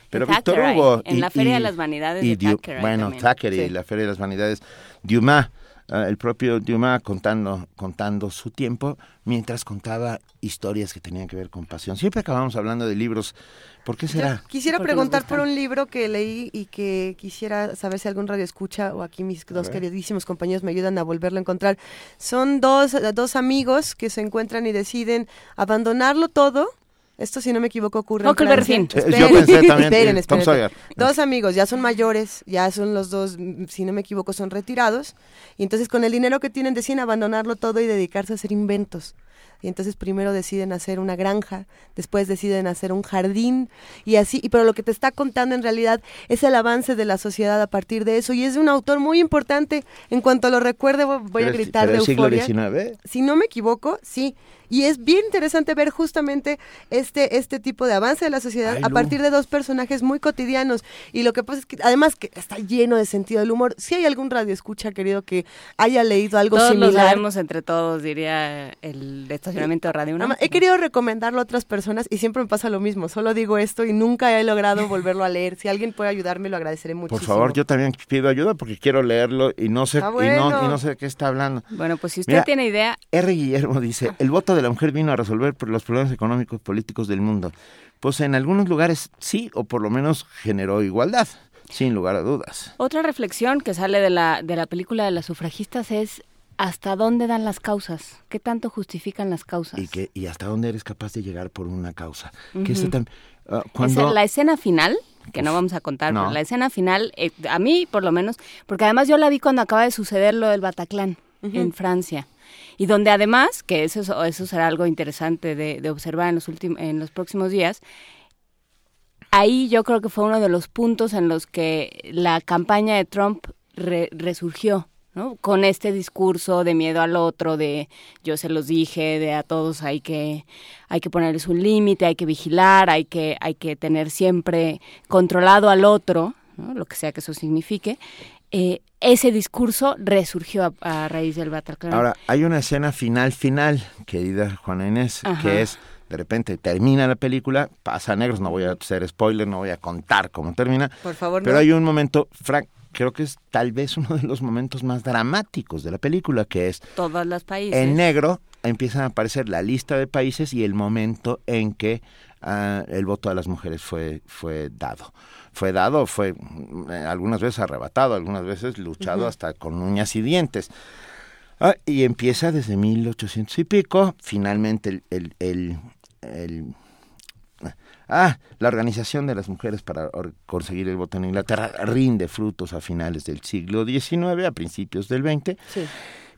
Pero Víctor Hugo... en la Feria de las Vanidades de Thackeray Bueno, también. Thackeray, Sí. la Feria de las Vanidades. Dumas, eh, el propio Dumas contando, contando su tiempo mientras contaba historias que tenían que ver con pasión. Siempre acabamos hablando de libros. ¿Por qué será? Quisiera Porque preguntar por un libro que leí y que quisiera saber si algún radio escucha o aquí mis dos ver. queridísimos compañeros me ayudan a volverlo a encontrar. Son dos, dos amigos que se encuentran y deciden abandonarlo todo. Esto, si no me equivoco, ocurre. Eh, yo pensé también, esperen, eh, Tom esperen. Sawyer. Dos amigos, ya son mayores, ya son los dos, si no me equivoco, son retirados. Y entonces con el dinero que tienen deciden abandonarlo todo y dedicarse a hacer inventos. Y entonces primero deciden hacer una granja, después deciden hacer un jardín y así, y pero lo que te está contando en realidad es el avance de la sociedad a partir de eso y es de un autor muy importante. En cuanto lo recuerde voy a gritar pero de el siglo euforia. XIX. Si no me equivoco, sí. Y es bien interesante ver justamente este, este tipo de avance de la sociedad Ay, a partir de dos personajes muy cotidianos. Y lo que pasa es que, además que está lleno de sentido del humor. Si hay algún radio escucha, querido, que haya leído algo Todos lo similar. sabemos entre todos, diría el estacionamiento de Radio. Ama- He querido recomendarlo a otras personas y siempre me pasa lo mismo. Solo digo esto y nunca he logrado volverlo a leer. Si alguien puede ayudarme, lo agradeceré muchísimo. Por favor, yo también pido ayuda porque quiero leerlo y no sé, Está y, no, bueno. y no sé de qué está hablando. Bueno, pues si usted Mira, tiene idea, R. Guillermo dice, el voto de la mujer vino a resolver los problemas económicos políticos del mundo. Pues en algunos lugares sí, o por lo menos generó igualdad, sin lugar a dudas. otra reflexión que sale de la, de la película de las sufragistas es hasta dónde dan las causas, qué tanto justifican las causas. Y, que, y hasta dónde eres capaz de llegar por una causa. Que tam- ah, Esa- cuando... la escena final, que no vamos a contar, no. pero la escena final, eh, a mí por lo menos, porque además yo la vi cuando acaba de suceder lo del Bataclan en Francia. Y donde además, que eso, es- eso será algo interesante de, de observar en los, en los próximos días, ahí yo creo que fue uno de los puntos en los que la campaña de Trump re- resurgió. ¿no? Con este discurso de miedo al otro, de yo se los dije, de a todos hay que, hay que ponerles un límite, hay que vigilar, hay que, hay que tener siempre controlado al otro, lo que sea que eso signifique. Eh, ese discurso resurgió a, raíz del Bataclan. Ahora, hay una escena final, final, querida Juana Inés, que es de repente termina la película, pasa negros, no voy a hacer spoiler, no voy a contar cómo termina. Por favor, Pero hay un momento, Frank, creo que es tal vez uno de los momentos más dramáticos de la película, que es... Todos los países. En negro empiezan a aparecer la lista de países y el momento en que ah, el voto a las mujeres fue, fue dado. Fue dado, fue mm, algunas veces arrebatado, algunas veces luchado hasta con uñas y dientes. Ah, y empieza desde 1800 y pico, finalmente el, el, el Ah, la Organización de las Mujeres para conseguir el voto en Inglaterra rinde frutos a finales del siglo XIX, a principios del XX.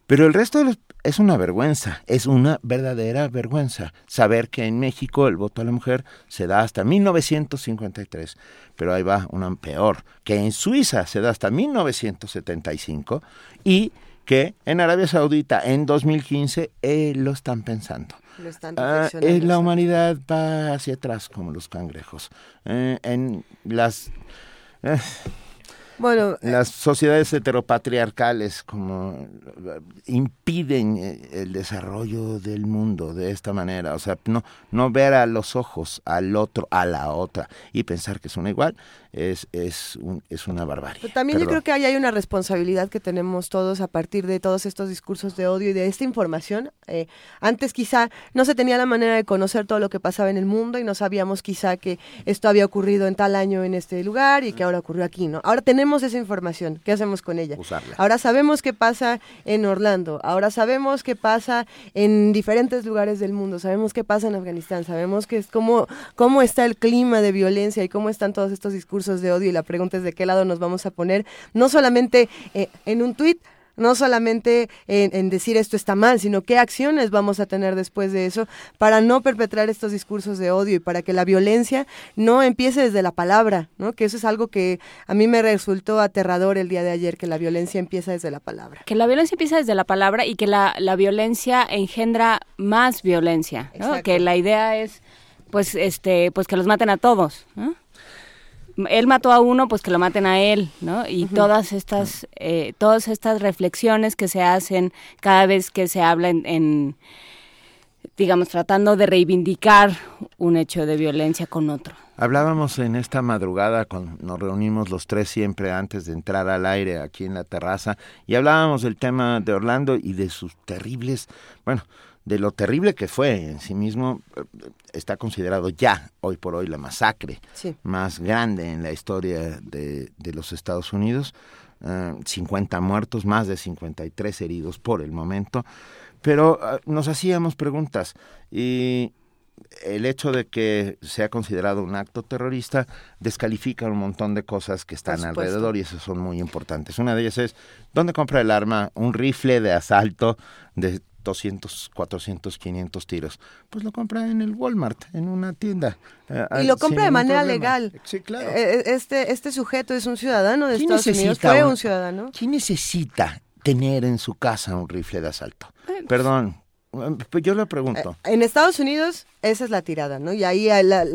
Pero el resto es una vergüenza, es una verdadera vergüenza saber que en México el voto a la mujer se da hasta 1953, pero ahí va una peor, que en Suiza se da hasta 1975 y que en Arabia Saudita en 2015 eh, lo están pensando. Ah, la humanidad va hacia atrás como los cangrejos. Eh, en las... Eh, bueno, eh, las sociedades heteropatriarcales como impiden el desarrollo del mundo de esta manera, o sea, no no ver a los ojos al otro, a la otra y pensar que son igual es, es, es una barbarie. también yo creo que ahí hay una responsabilidad que tenemos todos a partir de todos estos discursos de odio y de esta información. Eh, antes quizá no se tenía la manera de conocer todo lo que pasaba en el mundo y no sabíamos quizá que esto había ocurrido en tal año en este lugar y que ahora ocurrió aquí, ¿no? Ahora tenemos esa información, ¿qué hacemos con ella? Ahora sabemos qué pasa en Orlando, ahora sabemos qué pasa en diferentes lugares del mundo, sabemos qué pasa en Afganistán, sabemos que es cómo, cómo está el clima de violencia y cómo están todos estos discursos de odio y la pregunta es de qué lado nos vamos a poner, no solamente eh, en un tuit, no solamente en, decir esto está mal, sino qué acciones vamos a tener después de eso para no perpetrar estos discursos de odio y para que la violencia no empiece desde la palabra, ¿no? Que eso es algo que a mí me resultó aterrador el día de ayer, que la violencia empieza desde la palabra. Que la violencia empieza desde la palabra y que la, la violencia engendra más violencia, ¿no? Que la idea es pues este pues que los maten a todos, ¿no? Él mató a uno, pues que lo maten a él, ¿no? Y todas estas, eh, todas estas reflexiones que se hacen cada vez que se habla en, digamos, tratando de reivindicar un hecho de violencia con otro. Hablábamos en esta madrugada, cuando nos reunimos los tres siempre antes de entrar al aire aquí en la terraza, y hablábamos del tema de Orlando y de sus terribles, bueno, de lo terrible que fue en sí mismo, está considerado ya, hoy por hoy, la masacre más grande en la historia de, los Estados Unidos. 50 eh, muertos, más de 53 heridos por el momento. Pero eh, nos hacíamos preguntas y el hecho de que sea considerado un acto terrorista descalifica un montón de cosas que están alrededor y esas son muy importantes. Una de ellas es, ¿dónde compra el arma? Un rifle de asalto de 200, 400, 500 tiros. Pues lo compra en el Walmart, en una tienda. Eh, y lo compra de manera legal. Sí, claro. Eh, eh, este, este sujeto es un ciudadano de Estados Unidos, fue un, ciudadano. ¿Quién necesita tener en su casa un rifle de asalto? Perdón, pues yo le pregunto. En Estados Unidos esa es la tirada, ¿no? Y ahí la,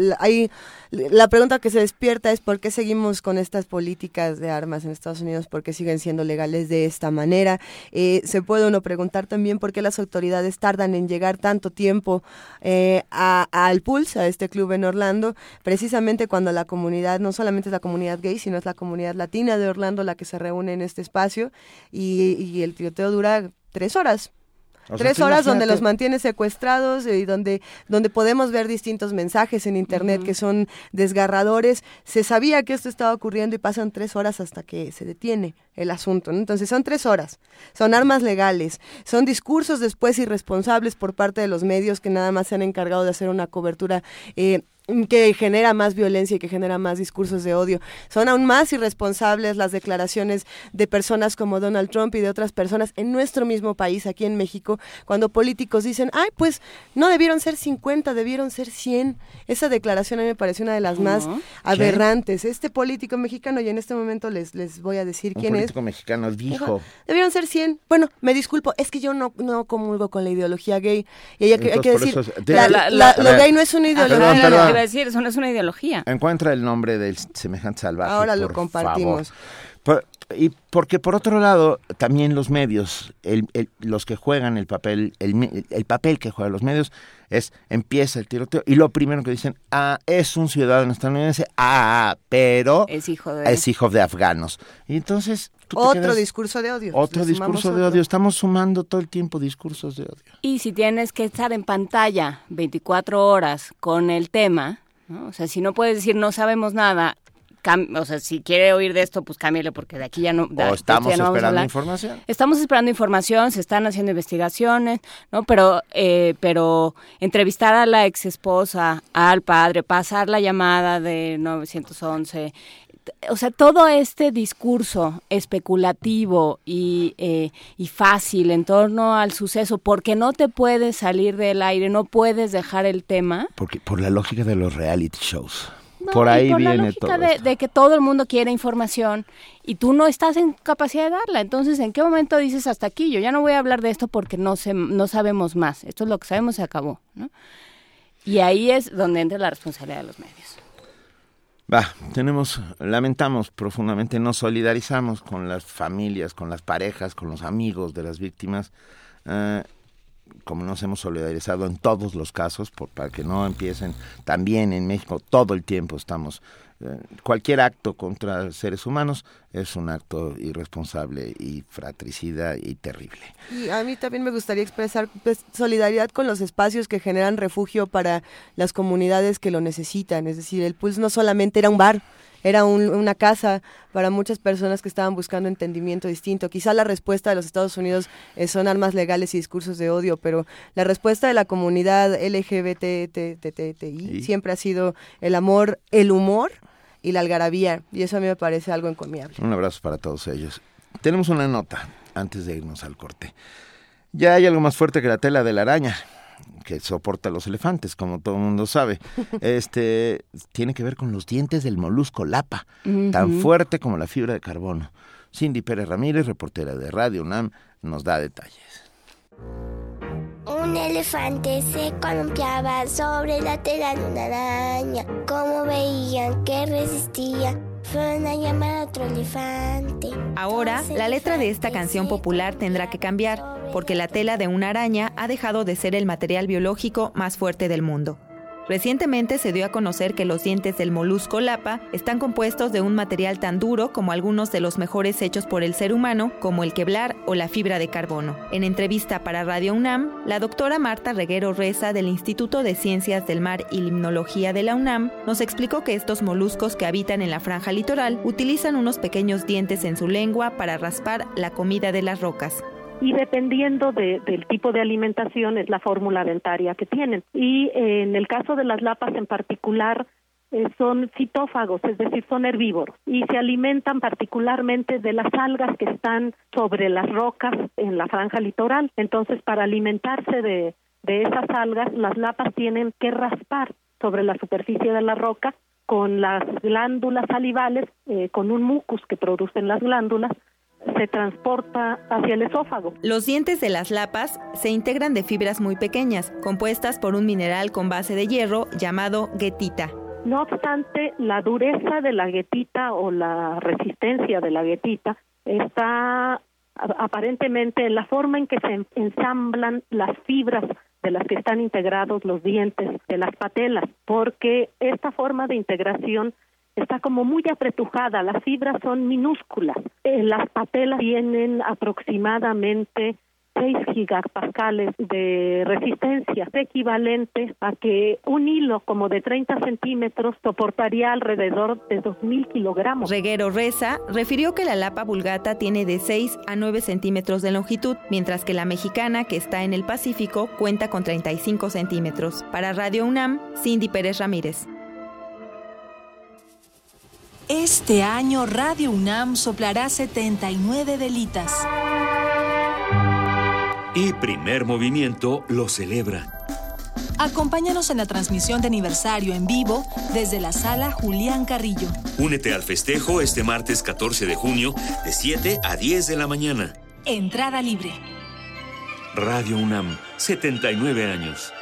la, pregunta que se despierta es por qué seguimos con estas políticas de armas en Estados Unidos, por qué siguen siendo legales de esta manera. Eh, se puede uno preguntar también por qué las autoridades tardan en llegar tanto tiempo eh, al Pulse, a este club en Orlando, precisamente cuando la comunidad, no solamente es la comunidad gay, sino es la comunidad latina de Orlando la que se reúne en este espacio y el tiroteo dura tres horas Tres horas donde los mantiene secuestrados y donde, donde podemos ver distintos mensajes en internet que son desgarradores. Se sabía que esto estaba ocurriendo y pasan tres horas hasta que se detiene el asunto. Entonces son tres horas, son armas legales, son discursos después irresponsables por parte de los medios que nada más se han encargado de hacer una cobertura eh, que genera más violencia y que genera más discursos de odio. Son aún más irresponsables las declaraciones de personas como Donald Trump y de otras personas en nuestro mismo país, aquí en México, cuando políticos dicen, ay, pues no debieron ser 50, debieron ser 100. Esa declaración a mí me parece una de las más aberrantes. Este político mexicano, y en este momento les, les voy a decir quién es. político mexicano dijo. Debieron ser 100. Bueno, me disculpo, es que yo no, no comulgo con la ideología gay. Y hay que, hay que decir, lo gay no es una ideología iba a decir, eso no es una ideología. Encuentra el nombre del semejante salvaje. Ahora lo compartimos. y porque por otro lado, también los medios, el, los que juegan el papel, el, el, papel que juegan los medios es, empieza el tiroteo y lo primero que dicen, ah, es un ciudadano estadounidense, ah, pero es hijo de, es hijo de afganos. Y entonces otro discurso de odio. Otro discurso de odio. Estamos sumando todo el tiempo discursos de odio. Y si tienes que estar en pantalla 24 horas con el tema, o sea, si no puedes decir no sabemos nada, o sea, si quiere oír de esto, pues cámbiale porque de aquí ya no. o estamos esperando información. Estamos esperando información, se están haciendo investigaciones, ¿no? Pero, eh, pero entrevistar a la ex esposa, al padre, pasar la llamada de 911, o sea, todo este discurso especulativo y, eh, y, fácil en torno al suceso, porque no te puedes salir del aire, no puedes dejar el tema. Porque por la lógica de los reality shows. Por ahí por viene la lógica de, de, que todo el mundo quiere información y tú no estás en capacidad de darla. Entonces, ¿en qué momento dices hasta aquí? Yo ya no voy a hablar de esto porque no, sé, no sabemos más. Esto es lo que sabemos, se acabó. ¿no? Y ahí es donde entra la responsabilidad de los medios. Va, tenemos, lamentamos profundamente, nos solidarizamos con las familias, con las parejas, con los amigos de las víctimas, eh, como nos hemos solidarizado en todos los casos, por, para que no empiecen, también en México todo el tiempo estamos eh, cualquier acto contra seres humanos es un acto irresponsable y fratricida y terrible. Y a mí también me gustaría expresar pues, solidaridad con los espacios que generan refugio para las comunidades que lo necesitan. Es decir, el Pulse no solamente era un bar, era una casa para muchas personas que estaban buscando entendimiento distinto. Quizá la respuesta de los Estados Unidos eh, son armas legales y discursos de odio, pero la respuesta de la comunidad LGBTTI siempre ha sido el amor, el humor y la algarabía, y eso a mí me parece algo encomiable. Un abrazo para todos ellos. Tenemos una nota antes de irnos al corte. Ya hay algo más fuerte que la tela de la araña que soporta los elefantes, como todo el mundo sabe. Este tiene que ver con los dientes del molusco lapa, tan fuerte como la fibra de carbono. Cindy Pérez Ramírez, reportera de Radio UNAM, nos da detalles. Un elefante se columpiaba sobre la tela de una araña. Como veían que resistía, fueron a llamar a otro elefante. Ahora, la letra de esta canción popular tendrá que cambiar, porque la tela de una araña ha dejado de ser el material biológico más fuerte del mundo. Recientemente se dio a conocer que los dientes del molusco lapa están compuestos de un material tan duro como algunos de los mejores hechos por el ser humano, como el queblar o la fibra de carbono. En entrevista para Radio UNAM, la doctora Marta Reguero Reza del Instituto de Ciencias del Mar y Limnología de la UNAM nos explicó que estos moluscos que habitan en la franja litoral utilizan unos pequeños dientes en su lengua para raspar la comida de las rocas y dependiendo del tipo de alimentación es la fórmula dentaria que tienen. Y eh, en el caso de las lapas en particular, eh, son citófagos, es decir, son herbívoros y se alimentan particularmente de las algas que están sobre las rocas en la franja litoral. Entonces, para alimentarse de, de esas algas, las lapas tienen que raspar sobre la superficie de la roca con las glándulas salivales, eh, con un mucus que producen las glándulas, se transporta hacia el esófago. Los dientes de las lapas se integran de fibras muy pequeñas, compuestas por un mineral con base de hierro llamado guetita. No obstante, la dureza de la guetita o la resistencia de la guetita está aparentemente en la forma en que se ensamblan las fibras de las que están integrados los dientes de las patelas, porque esta forma de integración está como muy apretujada, las fibras son minúsculas, eh, las patelas tienen aproximadamente 6 gigapascales de resistencia, equivalente a que un hilo como de 30 centímetros soportaría alrededor de 2.000 kilogramos. Reguero Reza refirió que la lapa vulgata tiene de 6 a 9 centímetros de longitud, mientras que la mexicana, que está en el Pacífico, cuenta con 35 centímetros. Para Radio UNAM, Cindy Pérez Ramírez. Este año Radio UNAM soplará 79 velitas. Y primer movimiento lo celebra. Acompáñanos en la transmisión de aniversario en vivo desde la sala Julián Carrillo. Únete al festejo este martes 14 de junio de 7 a 10 de la mañana. Entrada libre. Radio UNAM, 79 años.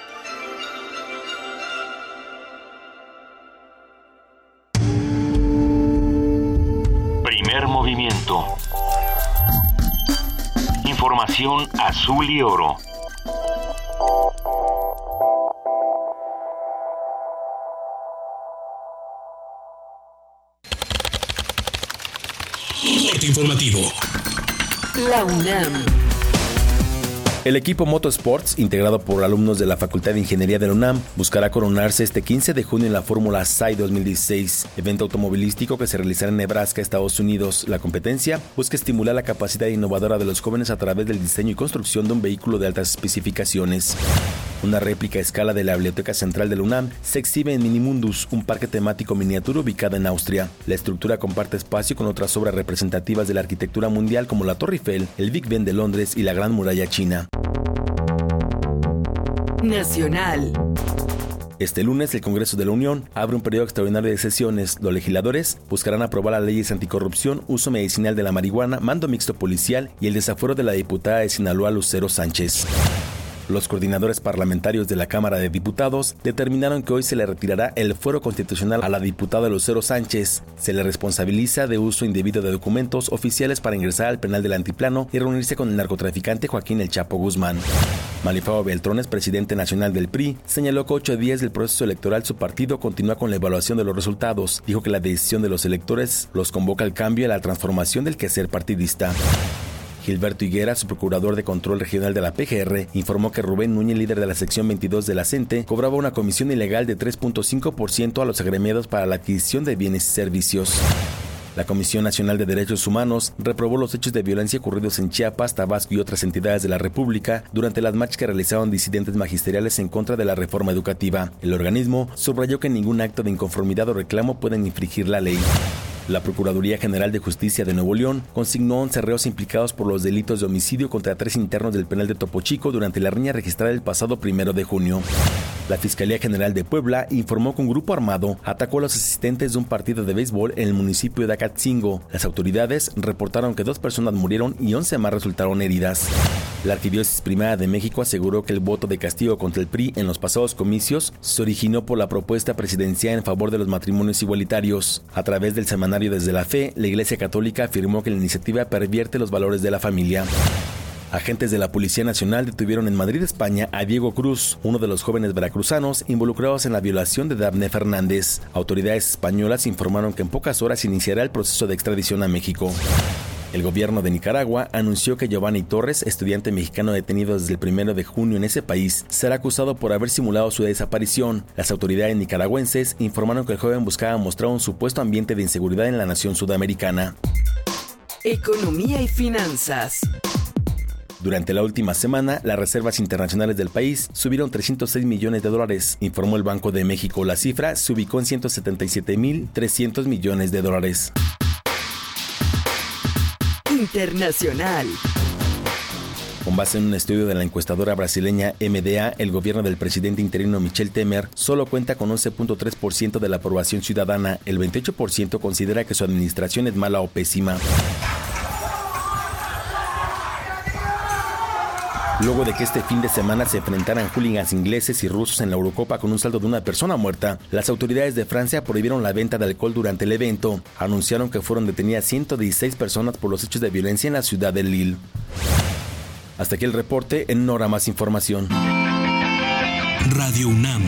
Movimiento. Información azul y oro. informativo. La UNAM. El equipo Motorsports, integrado por alumnos de la Facultad de Ingeniería de la UNAM, buscará coronarse este 15 de junio en la Fórmula SAI 2016, evento automovilístico que se realizará en Nebraska, Estados Unidos. La competencia busca estimular la capacidad innovadora de los jóvenes a través del diseño y construcción de un vehículo de altas especificaciones. Una réplica a escala de la Biblioteca Central de la UNAM se exhibe en Minimundus, un parque temático miniatura ubicado en Austria. La estructura comparte espacio con otras obras representativas de la arquitectura mundial como la Torre Eiffel, el Big Ben de Londres y la Gran Muralla China. Nacional. Este lunes, el Congreso de la Unión abre un periodo extraordinario de sesiones. Los legisladores buscarán aprobar las leyes anticorrupción, uso medicinal de la marihuana, mando mixto policial y el desafuero de la diputada de Sinaloa, Lucero Sánchez. Los coordinadores parlamentarios de la Cámara de Diputados determinaron que hoy se le retirará el fuero constitucional a la diputada Lucero Sánchez. Se le responsabiliza de uso indebido de documentos oficiales para ingresar al penal del Antiplano y reunirse con el narcotraficante Joaquín El Chapo Guzmán. Malifao Beltrones, presidente nacional del PRI, señaló que ocho días del proceso electoral su partido continúa con la evaluación de los resultados. Dijo que la decisión de los electores los convoca al cambio y a la transformación del quehacer partidista. Gilberto Higuera, su procurador de control regional de la PGR, informó que Rubén Núñez, líder de la sección 22 de la CENTE, cobraba una comisión ilegal de 3.5% a los agremiados para la adquisición de bienes y servicios. La Comisión Nacional de Derechos Humanos reprobó los hechos de violencia ocurridos en Chiapas, Tabasco y otras entidades de la República durante las marchas que realizaron disidentes magisteriales en contra de la reforma educativa. El organismo subrayó que ningún acto de inconformidad o reclamo pueden infringir la ley. La Procuraduría General de Justicia de Nuevo León consignó 11 reos implicados por los delitos de homicidio contra tres internos del penal de Topo Chico durante la riña registrada el pasado primero de junio. La Fiscalía General de Puebla informó que un grupo armado atacó a los asistentes de un partido de béisbol en el municipio de Acatzingo. Las autoridades reportaron que dos personas murieron y 11 más resultaron heridas. La Arquidiócesis Primera de México aseguró que el voto de castigo contra el PRI en los pasados comicios se originó por la propuesta presidencial en favor de los matrimonios igualitarios. A través del semanario Desde la Fe, la Iglesia Católica afirmó que la iniciativa pervierte los valores de la familia. Agentes de la Policía Nacional detuvieron en Madrid, España, a Diego Cruz, uno de los jóvenes veracruzanos involucrados en la violación de Daphne Fernández. Autoridades españolas informaron que en pocas horas iniciará el proceso de extradición a México. El gobierno de Nicaragua anunció que Giovanni Torres, estudiante mexicano detenido desde el primero de junio en ese país, será acusado por haber simulado su desaparición. Las autoridades nicaragüenses informaron que el joven buscaba mostrar un supuesto ambiente de inseguridad en la nación sudamericana. Economía y finanzas. Durante la última semana, las reservas internacionales del país subieron 306 millones de dólares, informó el Banco de México. La cifra se ubicó en 177.300 millones de dólares. Internacional. Con base en un estudio de la encuestadora brasileña MDA, el gobierno del presidente interino Michel Temer solo cuenta con 11.3% de la aprobación ciudadana. El 28% considera que su administración es mala o pésima. Luego de que este fin de semana se enfrentaran hooligans ingleses y rusos en la Eurocopa con un saldo de una persona muerta, las autoridades de Francia prohibieron la venta de alcohol durante el evento. Anunciaron que fueron detenidas 116 personas por los hechos de violencia en la ciudad de Lille. Hasta aquí el reporte, en hora más información. Radio UNAM,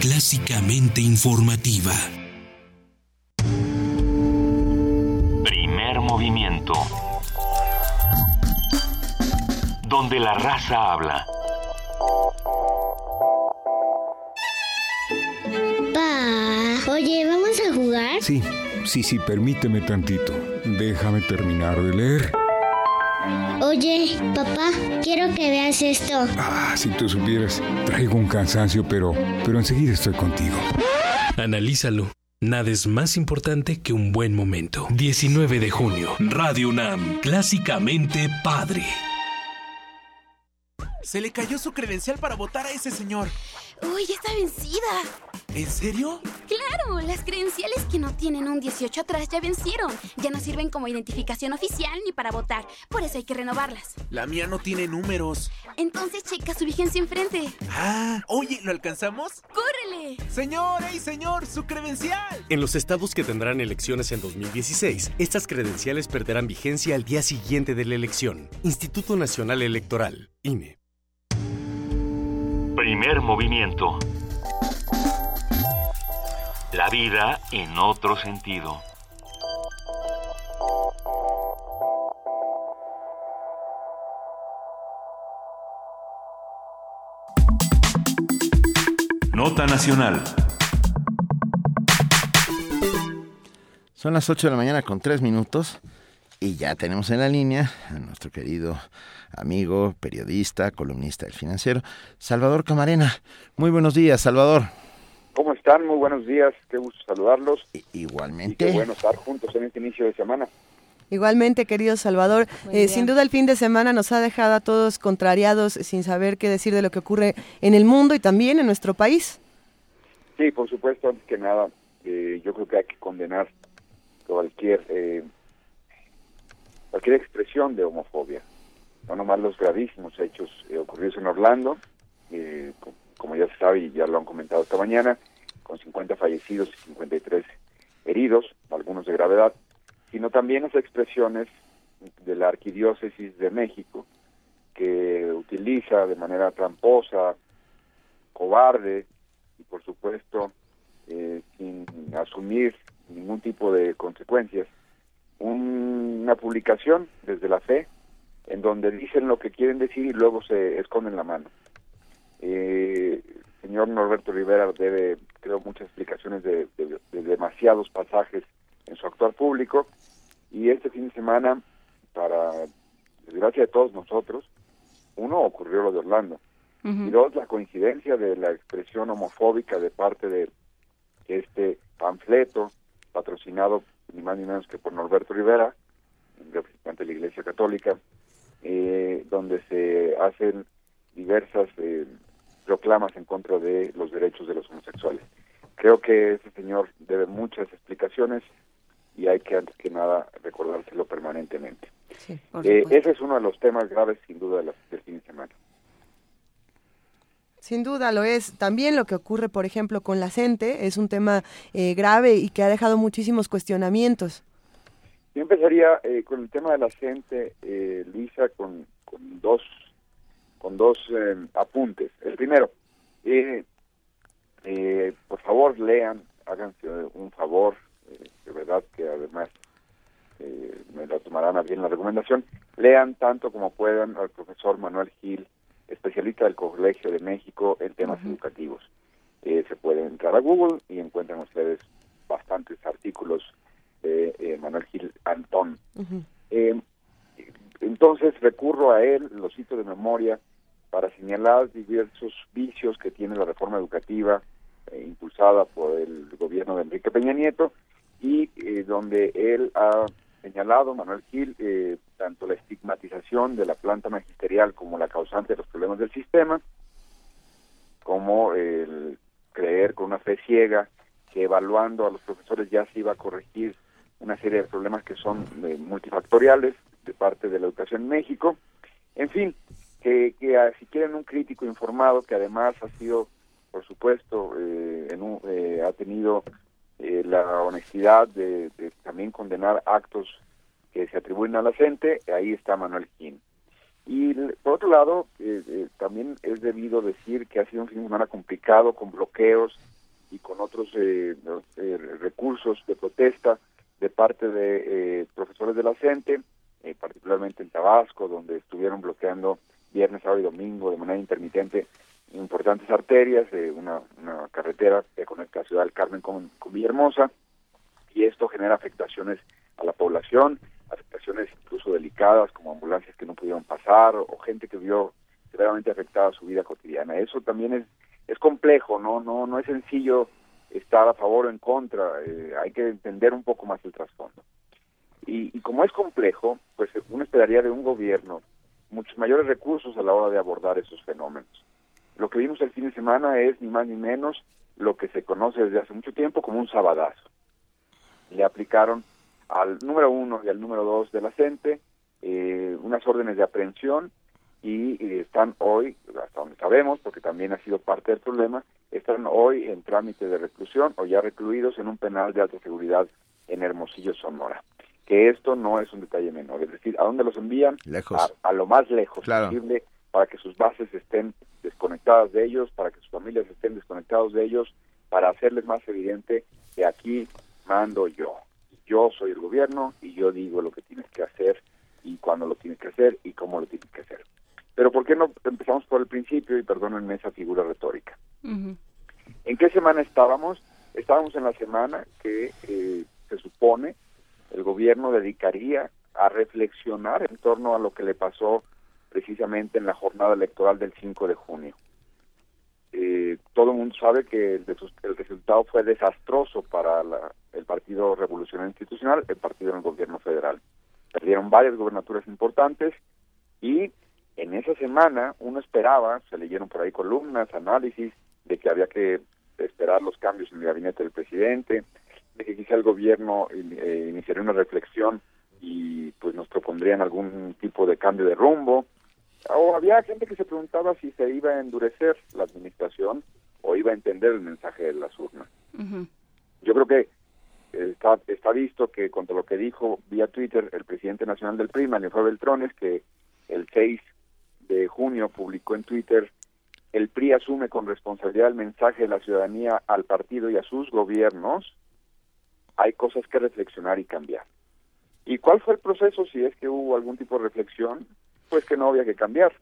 clásicamente informativa. Primer movimiento donde la raza habla. Pa, oye, ¿vamos a jugar? Sí, sí, sí, permíteme tantito. Déjame terminar de leer. Oye, papá, quiero que veas esto. Ah, si tú supieras, traigo un cansancio, pero, pero enseguida estoy contigo. Analízalo. Nada es más importante que un buen momento. 19 de junio, Radio UNAM, clásicamente padre. Se le cayó su credencial para votar a ese señor. Uy, ya está vencida. ¿En serio? Claro, las credenciales que no tienen un 18 atrás ya vencieron. Ya no sirven como identificación oficial ni para votar. Por eso hay que renovarlas. La mía no tiene números. Entonces checa su vigencia enfrente. Ah, oye, ¿lo alcanzamos? ¡Córrele! Señor, ¡ey, señor! ¡Su credencial! En los estados que tendrán elecciones en 2016, estas credenciales perderán vigencia al día siguiente de la elección. Instituto Nacional Electoral, INE. Primer movimiento. La vida en otro sentido. Nota Nacional. Son las 8 de la mañana con 3 minutos y ya tenemos en la línea a nuestro querido amigo, periodista, columnista del financiero, Salvador Camarena. Muy buenos días, Salvador. ¿Cómo están? Muy buenos días, qué gusto saludarlos. igualmente. Y qué bueno estar juntos en este inicio de semana. Igualmente, querido Salvador, eh, sin duda el fin de semana nos ha dejado a todos contrariados sin saber qué decir de lo que ocurre en el mundo y también en nuestro país. Sí, por supuesto, antes que nada, eh, yo creo que hay que condenar cualquier eh, cualquier expresión de homofobia, no nomás los gravísimos hechos ocurridos en Orlando, como ya se sabe y ya lo han comentado esta mañana, con 50 fallecidos y 53 heridos, algunos de gravedad, sino también las expresiones de la Arquidiócesis de México, que utiliza de manera tramposa, cobarde y por supuesto eh, sin asumir ningún tipo de consecuencias, una publicación desde la fe en donde dicen lo que quieren decir y luego se esconden la mano. Eh, el señor Norberto Rivera debe, creo, muchas explicaciones de demasiados pasajes en su actuar público. Y este fin de semana, para desgracia de todos nosotros, uno ocurrió lo de Orlando. Y dos la coincidencia de la expresión homofóbica de parte de este panfleto patrocinado ni más ni menos que por Norberto Rivera, representante de la Iglesia Católica, eh, donde se hacen diversas eh, proclamas en contra de los derechos de los homosexuales. Creo que este señor debe muchas explicaciones y hay que antes que nada recordárselo permanentemente. eh, ese es uno de los temas graves sin duda de la, del fin de semana. Sin duda lo es. También lo que ocurre, por ejemplo, con la gente es un tema eh, grave y que ha dejado muchísimos cuestionamientos. Yo empezaría eh, con el tema de la gente, eh, Luisa, con, con dos con dos eh, apuntes. El primero, eh, eh, por favor lean, háganse un favor, eh, de verdad que además eh, me la tomarán a bien la recomendación, lean tanto como puedan al profesor Manuel Gil, especialista del Colegio de México en temas educativos. Eh, se pueden entrar a Google y encuentran ustedes bastantes artículos de eh, Manuel Gil Antón. Eh, entonces recurro a él, lo cito de memoria, para señalar diversos vicios que tiene la reforma educativa eh, impulsada por el gobierno de Enrique Peña Nieto y eh, donde él ha señalado, Manuel Gil, eh, tanto la estigmatización de la planta magisterial como la causante de los problemas del sistema, como el creer con una fe ciega que evaluando a los profesores ya se iba a corregir una serie de problemas que son eh, multifactoriales de parte de la educación en México. En fin, que, que ah, si quieren un crítico informado que además ha sido, por supuesto, eh, en un, eh, ha tenido eh, la honestidad de, también condenar actos que se atribuyen a la gente, ahí está Manuel Quín. Y por otro lado, eh, eh, también es debido decir que ha sido un fin de semana complicado con bloqueos y con otros recursos de protesta de parte de eh, profesores de la CENTE, eh, particularmente en Tabasco, donde estuvieron bloqueando viernes, sábado y domingo de manera intermitente importantes arterias, eh, una, una carretera que conecta a Ciudad del Carmen con, con Villahermosa, y esto genera afectaciones a la población, afectaciones incluso delicadas como ambulancias que no pudieron pasar o, gente que vio severamente afectada su vida cotidiana. Eso también es es complejo, no no no es sencillo estar a favor o en contra, eh, hay que entender un poco más el trasfondo. Y, como es complejo, pues uno esperaría de un gobierno muchos mayores recursos a la hora de abordar esos fenómenos. Lo que vimos el fin de semana es ni más ni menos lo que se conoce desde hace mucho tiempo como un sabadazo. Le aplicaron al número uno y al número dos de la CENTE eh, unas órdenes de aprehensión y, están hoy, hasta donde sabemos, porque también ha sido parte del problema, están hoy en trámite de reclusión o ya recluidos en un penal de alta seguridad en Hermosillo, Sonora. Que esto no es un detalle menor, es decir, ¿a dónde los envían? Lejos. A, a lo más lejos Claro. posible para que sus bases estén desconectadas de ellos, para que sus familias estén desconectados de ellos, para hacerles más evidente que aquí mando yo. Yo soy el gobierno y yo digo lo que tienes que hacer y cuándo lo tienes que hacer y cómo lo tienes que hacer. Pero ¿por qué no empezamos por el principio y perdónenme esa figura retórica? ¿En qué semana estábamos? Estábamos en la semana que eh, se supone el gobierno dedicaría a reflexionar en torno a lo que le pasó precisamente en la jornada electoral del 5 de junio. Eh, todo el mundo sabe que el, resultado fue desastroso para la- el Partido Revolucionario Institucional, el partido en el gobierno federal. Perdieron varias gobernaturas importantes y en esa semana uno esperaba, se leyeron por ahí columnas, análisis, de que había que esperar los cambios en el gabinete del presidente, de que quizá el gobierno eh, iniciaría una reflexión y pues nos propondrían algún tipo de cambio de rumbo. O había gente que se preguntaba si se iba a endurecer la administración o iba a entender el mensaje de las urnas. Yo creo que está, está visto que contra lo que dijo vía Twitter el presidente nacional del PRI, Manuel Beltrones, que el 6 de junio publicó en Twitter, el PRI asume con responsabilidad el mensaje de la ciudadanía al partido y a sus gobiernos, hay cosas que reflexionar y cambiar. ¿Y cuál fue el proceso si es que hubo algún tipo de reflexión? Pues que no había que cambiar,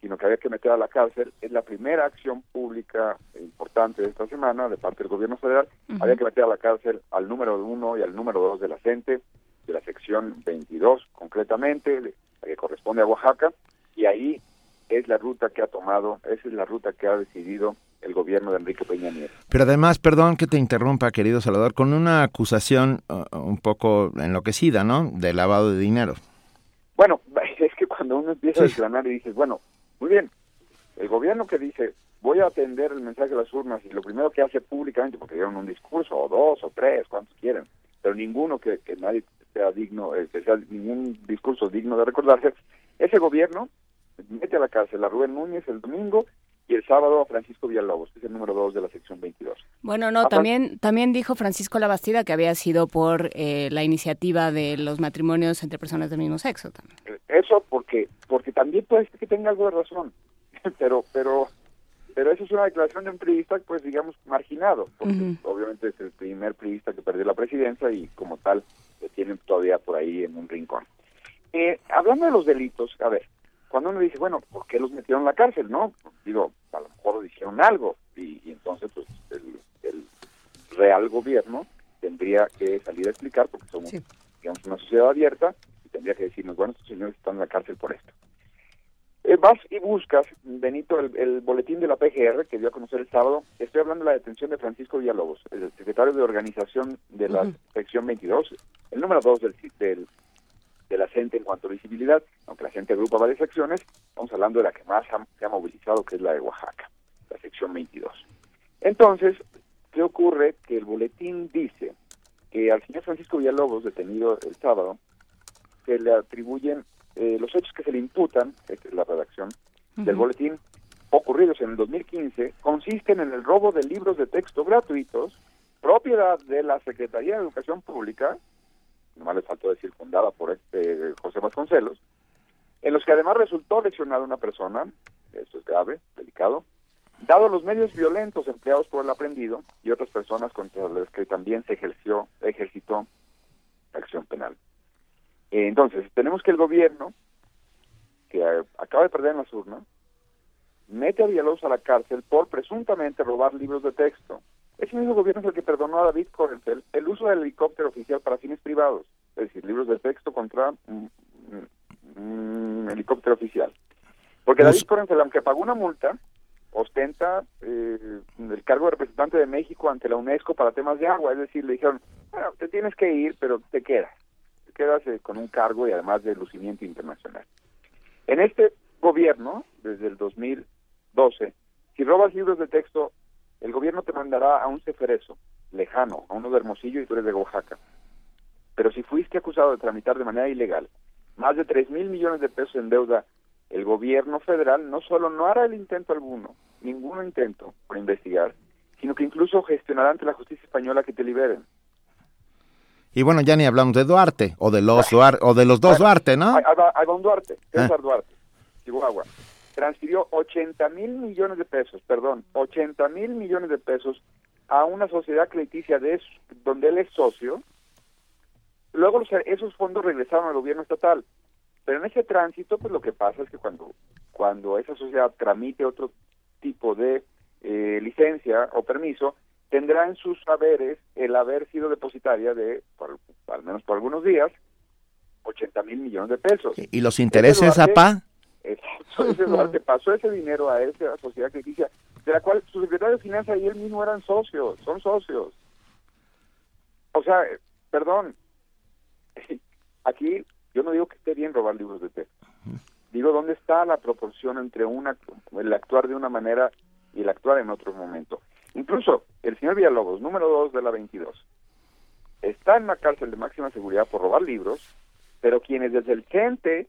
sino que había que meter a la cárcel. Es la primera acción pública importante de esta semana de parte del gobierno federal. Había que meter a la cárcel al número uno y al número dos de la CENTE, de la sección 22 concretamente, la que corresponde a Oaxaca, y ahí es la ruta que ha tomado, esa es la ruta que ha decidido el gobierno de Enrique Peña Nieto. Pero además, perdón que te interrumpa, querido Salvador, con una acusación uh, un poco enloquecida, ¿no? De lavado de dinero. Bueno, es que cuando uno empieza a desgranar y dices, bueno, muy bien, el gobierno que dice, voy a atender el mensaje de las urnas y lo primero que hace públicamente, porque dieron un discurso, o dos, o tres, cuantos quieren, pero ninguno que, que nadie sea digno, eh, que sea ningún discurso digno de recordarse, ese gobierno mete a la cárcel a Rubén Núñez el domingo y el sábado a Francisco Villalobos, que es el número dos de la sección 22. Bueno, no, también, también dijo Francisco Labastida que había sido por eh, la iniciativa de los matrimonios entre personas del mismo sexo. también. Eso porque porque también puede ser que tenga algo de razón, pero pero pero eso es una declaración de un priista, pues digamos, marginado, porque obviamente es el primer priista que perdió la presidencia y como tal lo tienen todavía por ahí en un rincón. Eh, hablando de los delitos, a ver, cuando uno dice, bueno, ¿por qué los metieron en la cárcel? No, digo, a lo mejor dijeron algo y, y entonces pues el, el real gobierno tendría que salir a explicar porque somos, digamos, una sociedad abierta y tendría que decirnos, bueno, estos señores están en la cárcel por esto. Eh, vas y buscas, Benito, el, el boletín de la PGR que dio a conocer el sábado. Estoy hablando de la detención de Francisco Villalobos, el secretario de organización de la Ujú. sección 22, el número 2 del, del, de la CENTE en cuanto a visibilidad, aunque la gente agrupa varias secciones, estamos hablando de la que más ha- se ha movilizado, que es la de Oaxaca, la sección 22. Entonces, ¿qué ocurre? Que el boletín dice que al señor Francisco Villalobos, detenido el sábado, se le atribuyen eh, los hechos que se le imputan, esta es la redacción del boletín, ocurridos en el 2015, consisten en el robo de libros de texto gratuitos, propiedad de la Secretaría de Educación Pública, nomás le faltó decir fundada por este José Vasconcelos, en los que además resultó lesionada una persona, esto es grave, delicado, dado los medios violentos empleados por el aprendido y otras personas contra las que también se ejerció, ejercitó acción penal. Eh, Entonces, tenemos que el gobierno, que eh, acaba de perder en las urnas, mete a Villalobos a la cárcel por presuntamente robar libros de texto. Ese mismo gobierno es el que perdonó a David Correnfeld el uso del helicóptero oficial para fines privados, es decir, libros de texto contra un, un- un helicóptero oficial. Porque David Correnfeld, aunque pagó una multa, ostenta eh, el cargo de representante de México ante la UNESCO para temas de agua. Es decir, le dijeron, bueno, te tienes que ir, pero te quedas. Te quedas eh, con un cargo y además de lucimiento internacional. En este gobierno, desde el 2012, si robas libros de texto, el gobierno te mandará a un ceferezo lejano, a uno de Hermosillo y tú eres de Oaxaca. Pero si fuiste acusado de tramitar de manera ilegal más de 3 mil millones de pesos en deuda, el gobierno federal no solo no hará el intento alguno, ningún intento por investigar, sino que incluso gestionará ante la justicia española que te liberen. Y bueno, ya ni hablamos de Duarte, o de los, Duarte, o de los dos Duarte, ¿no? Ahí va, ahí va un Duarte, César Duarte, Chihuahua. Transfirió 80 mil millones de pesos, perdón, 80 mil millones de pesos a una sociedad crediticia de donde él es socio. Luego los- esos fondos regresaron al gobierno estatal. Pero en ese tránsito, pues lo que pasa es que cuando, cuando esa sociedad tramite otro tipo de eh, licencia o permiso, tendrá en sus saberes el haber sido depositaria de, por- al menos por algunos días, 80 mil millones de pesos. ¿Y los intereses, apá? Exacto, ese Duarte pasó ese dinero a esa sociedad crediticia, de la cual su secretario de Finanzas y él mismo eran socios, son socios. O sea, eh, perdón, aquí yo no digo que esté bien robar libros de texto. Digo, ¿dónde está la proporción entre una, el actuar de una manera y el actuar en otro momento? Incluso el señor Villalobos, número 2 de la 22, está en una cárcel de máxima seguridad por robar libros, pero quienes desde el CENTE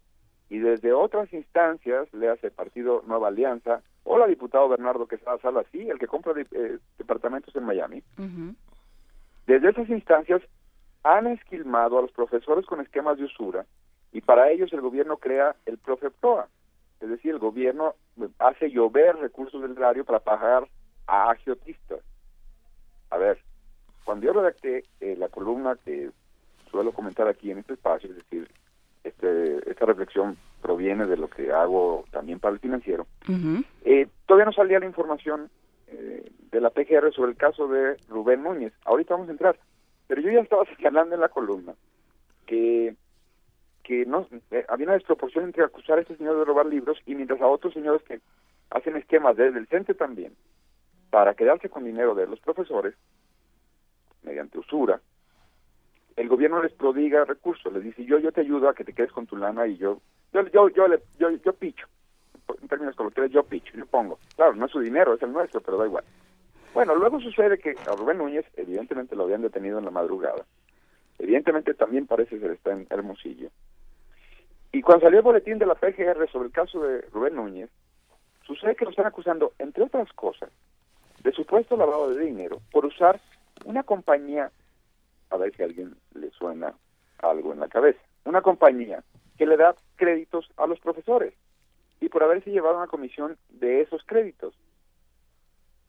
y desde otras instancias, le hace Partido Nueva Alianza, o la diputado Bernardo Quesada Salas, sí, el que compra eh, departamentos en Miami, desde esas instancias han esquilmado a los profesores con esquemas de usura y para ellos el gobierno crea el PROFEPROA, es decir, el gobierno hace llover recursos del erario para pagar a agiotistas. A ver, cuando yo redacté eh, la columna que suelo comentar aquí en este espacio, es decir, este, esta reflexión proviene de lo que hago también para el financiero, eh, todavía no salía la información eh, de la PGR sobre el caso de Rubén Núñez. Ahorita vamos a entrar. Pero yo ya estaba señalando en la columna que, que no eh, había una desproporción entre acusar a este señor de robar libros y mientras a otros señores que hacen esquemas desde el CENTE también para quedarse con dinero de los profesores mediante usura, el gobierno les prodiga recursos, les dice yo yo te ayudo a que te quedes con tu lana y yo yo yo yo le- yo, yo picho. En términos coloquiales yo picho yo pongo. Claro no es su dinero es el nuestro pero da igual. Bueno luego sucede que a Rubén Núñez evidentemente lo habían detenido en la madrugada. Evidentemente también parece ser está en Hermosillo. Y cuando salió el boletín de la PGR sobre el caso de Rubén Núñez sucede que lo están acusando entre otras cosas de supuesto lavado de dinero por usar una compañía a ver si a alguien le suena algo en la cabeza. Una compañía que le da créditos a los profesores y por haberse llevado una comisión de esos créditos.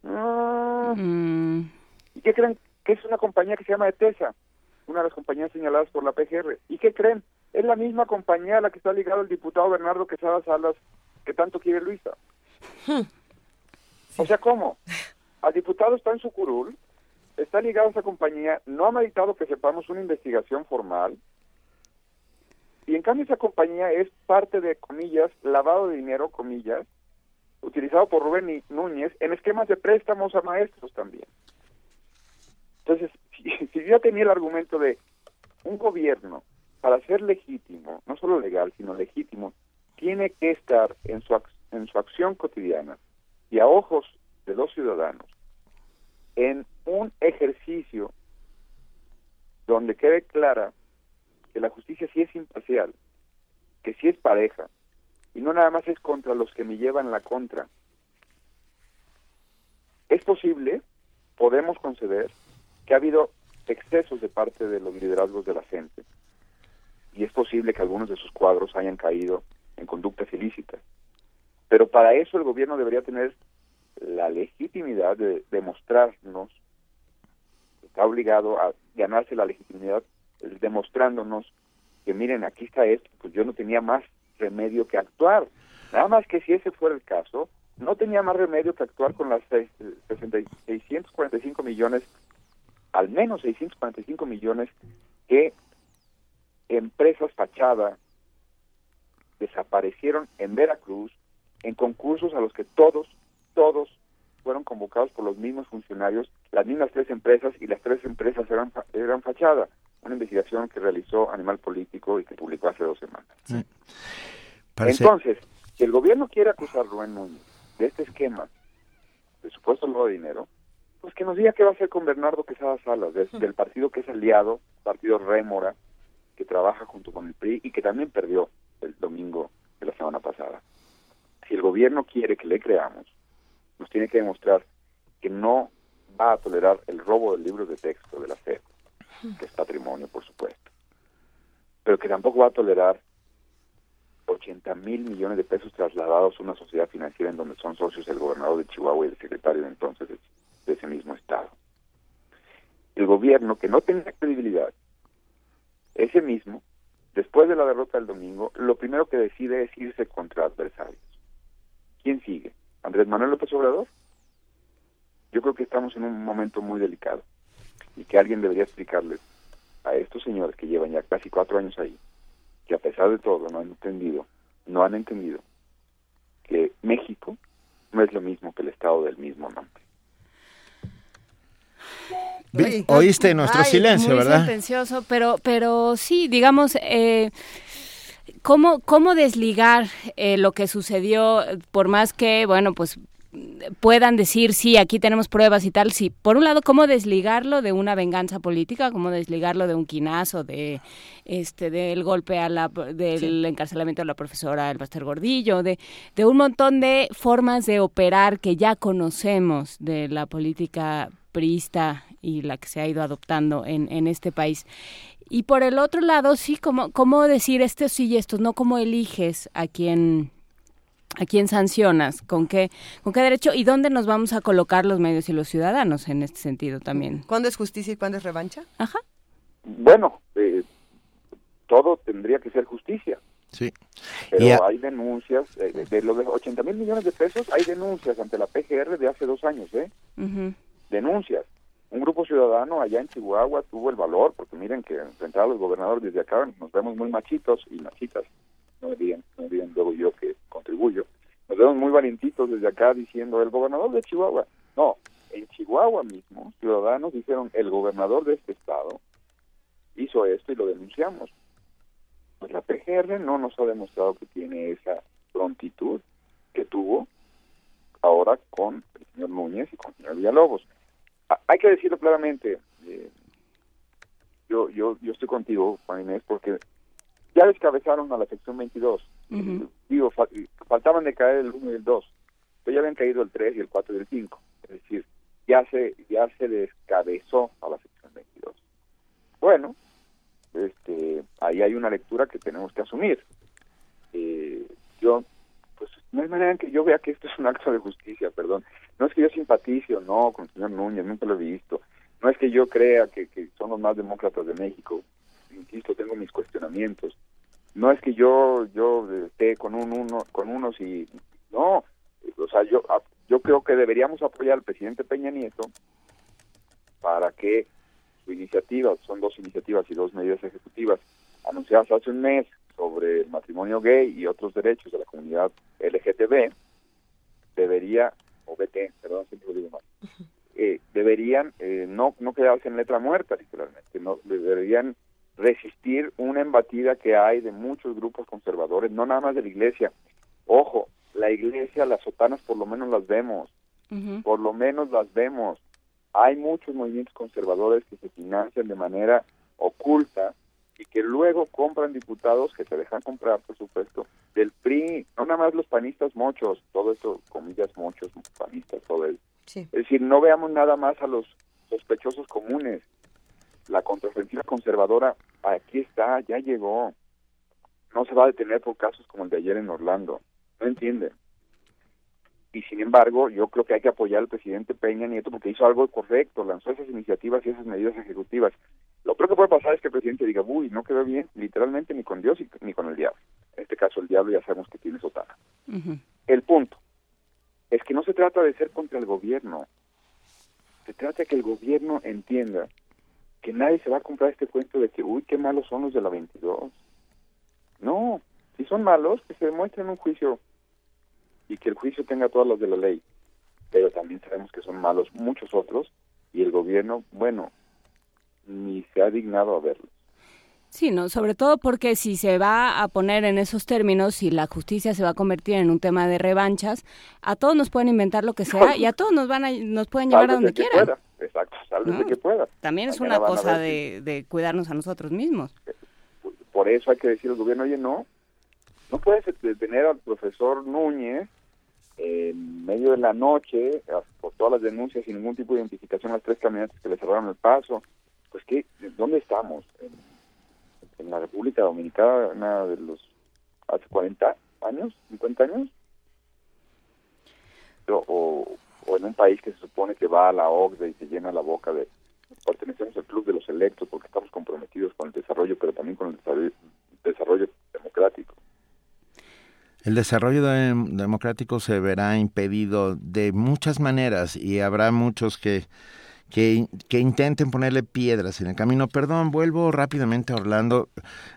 Ah, ¿Y qué creen? Que es una compañía que se llama ETESA, una de las compañías señaladas por la PGR. ¿Y qué creen? Es la misma compañía a la que está ligado el diputado Bernardo Quesada Salas, que tanto quiere Luisa. O sea, ¿cómo? Al diputado está en su curul, está ligado a esa compañía, no ha meditado que sepamos una investigación formal, y en cambio esa compañía es parte de, comillas, lavado de dinero, comillas, utilizado por Rubén Ni- Núñez en esquemas de préstamos a maestros también. Entonces, si, si yo tenía el argumento de un gobierno, para ser legítimo, no solo legal, sino legítimo, tiene que estar en su, en su acción cotidiana y a ojos de los ciudadanos en un ejercicio donde quede clara que la justicia sí es imparcial, que sí es pareja, y no nada más es contra los que me llevan la contra. Es posible, podemos conceder, que ha habido excesos de parte de los liderazgos de la gente, y es posible que algunos de sus cuadros hayan caído en conductas ilícitas. Pero para eso el gobierno debería tener la legitimidad de demostrarnos, está obligado a ganarse la legitimidad demostrándonos que miren, aquí está esto, pues yo no tenía más remedio que actuar. Nada más que si ese fuera el caso, no tenía más remedio que actuar con las seis- eh, 60 y 645 millones, al menos 645 millones que empresas fachada desaparecieron en Veracruz en concursos a los que todos todos fueron convocados por los mismos funcionarios, las mismas tres empresas y las tres empresas eran, eran fachada. Una investigación que realizó Animal Político y que publicó hace dos semanas. Entonces, si el gobierno quiere acusar a Rubén Núñez de este esquema de supuesto lavado de dinero, pues que nos diga qué va a hacer con Bernardo Quesada Salas, del partido que es aliado, partido Rémora, que trabaja junto con el PRI y que también perdió el domingo de la semana pasada. Si el gobierno quiere que le creamos, nos tiene que demostrar que no va a tolerar el robo de libros de texto de la FED, que es patrimonio, por supuesto, pero que tampoco va a tolerar 80 mil millones de pesos trasladados a una sociedad financiera en donde son socios el gobernador de Chihuahua y el secretario de entonces de, ese mismo estado. El gobierno, que no tenía credibilidad, ese mismo, después de la derrota del domingo, lo primero que decide es irse contra adversarios. ¿Quién sigue? ¿Andrés Manuel López Obrador? Yo creo que estamos en un momento muy delicado y que alguien debería explicarles a estos señores que llevan ya casi cuatro años ahí, que a pesar de todo no han entendido, no han entendido que México no es lo mismo que el Estado del mismo nombre. Oíste nuestro silencio, muy ¿verdad? sentencioso, pero, pero sí, digamos, eh, ¿cómo, ¿cómo desligar eh, lo que sucedió, por más que, bueno, pues puedan decir, sí, aquí tenemos pruebas y tal, sí. Por un lado, cómo desligarlo de una venganza política, cómo desligarlo de un quinazo, de este del golpe a la del encarcelamiento de la profesora el Pastor Gordillo, de, de un montón de formas de operar que ya conocemos de la política priista y la que se ha ido adoptando en, en este país. Y por el otro lado, sí, como cómo decir estos sí y estos, no cómo eliges a quién ¿A quién sancionas? ¿Con qué, ¿Con qué derecho? ¿Y dónde nos vamos a colocar los medios y los ciudadanos en este sentido también? ¿Cuándo es justicia y cuándo es revancha? Ajá. Bueno, eh, todo tendría que ser justicia. Sí. Pero hay denuncias, eh, de los 80 mil millones de pesos, hay denuncias ante la PGR de hace dos años, ¿eh? Denuncias. Un grupo ciudadano allá en Chihuahua tuvo el valor, porque miren que enfrentar a los gobernadores desde acá nos vemos muy machitos y machitas no dirían, no dirían luego yo que contribuyo, nos vemos muy valientitos desde acá diciendo el gobernador de Chihuahua. No, en Chihuahua mismo, ciudadanos dijeron el gobernador de este estado hizo esto y lo denunciamos. Pues la PGR no nos ha demostrado que tiene esa prontitud que tuvo ahora con el señor Núñez y con el señor Villalobos. Hay que decirlo claramente, eh, yo, yo, yo estoy contigo, Juan Inés, porque ya descabezaron a la sección 22. Digo, faltaban de caer el 1 y el 2, pero ya habían caído el 3 y el 4 y el 5. Es decir, ya se ya se descabezó a la sección 22. Bueno, este ahí hay una lectura que tenemos que asumir. Eh, yo, pues, no hay manera en que yo vea que esto es un acto de justicia, perdón. No es que yo simpatice o no con el señor Núñez, nunca lo he visto. No es que yo crea que, que son los más demócratas de México insisto, tengo mis cuestionamientos. No es que yo yo esté con un uno con unos y no, o sea, yo yo creo que deberíamos apoyar al presidente Peña Nieto para que su iniciativa, son dos iniciativas y dos medidas ejecutivas anunciadas hace un mes sobre el matrimonio gay y otros derechos de la comunidad LGTB, debería, o BT, perdón, siempre lo digo mal, eh, deberían eh, no, no quedarse en letra muerta, literalmente, no deberían resistir una embatida que hay de muchos grupos conservadores, no nada más de la iglesia. Ojo, la iglesia, las sotanas por lo menos las vemos, por lo menos las vemos. Hay muchos movimientos conservadores que se financian de manera oculta y que luego compran diputados que se dejan comprar, por supuesto, del PRI, no nada más los panistas mochos, todo esto, comillas mochos, panistas, todo eso. Es decir, no veamos nada más a los sospechosos comunes, la contraofensiva conservadora aquí está, ya llegó. No se va a detener por casos como el de ayer en Orlando. No entiende. Y sin embargo, yo creo que hay que apoyar al presidente Peña Nieto porque hizo algo correcto, lanzó esas iniciativas y esas medidas ejecutivas. Lo peor que puede pasar es que el presidente diga, uy, no quedó bien, literalmente ni con Dios ni con el diablo. En este caso, el diablo ya sabemos que tiene sotana. El punto es que no se trata de ser contra el gobierno, se trata de que el gobierno entienda que nadie se va a comprar este cuento de que, uy, qué malos son los de la 22. No, si son malos, que se demuestren en un juicio y que el juicio tenga todas las de la ley. pero también sabemos que son malos muchos otros y el gobierno, bueno, ni se ha dignado a verlos. Sí, no, sobre todo porque si se va a poner en esos términos, si la justicia se va a convertir en un tema de revanchas, a todos nos pueden inventar lo que sea y a todos nos van a, nos pueden llevar a donde que quieran. pueda. Exacto, sálvese ¿no? que pueda. También es Mañana una cosa de, de cuidarnos a nosotros mismos. Por eso hay que decir al gobierno, oye, no, no puedes detener al profesor Núñez en medio de la noche por todas las denuncias sin ningún tipo de identificación a las tres camionetas que le cerraron el paso. Pues, ¿qué? ¿dónde estamos? ¿En, la República Dominicana de los hace 40 años, 50 años? O, en un país que se supone que va a la OCDE y se llena la boca de pertenecemos al club de los electos porque estamos comprometidos con el desarrollo, pero también con el desarrollo, democrático. El desarrollo de- democrático se verá impedido de muchas maneras y habrá muchos que, que, que intenten ponerle piedras en el camino. Perdón, vuelvo rápidamente a Orlando.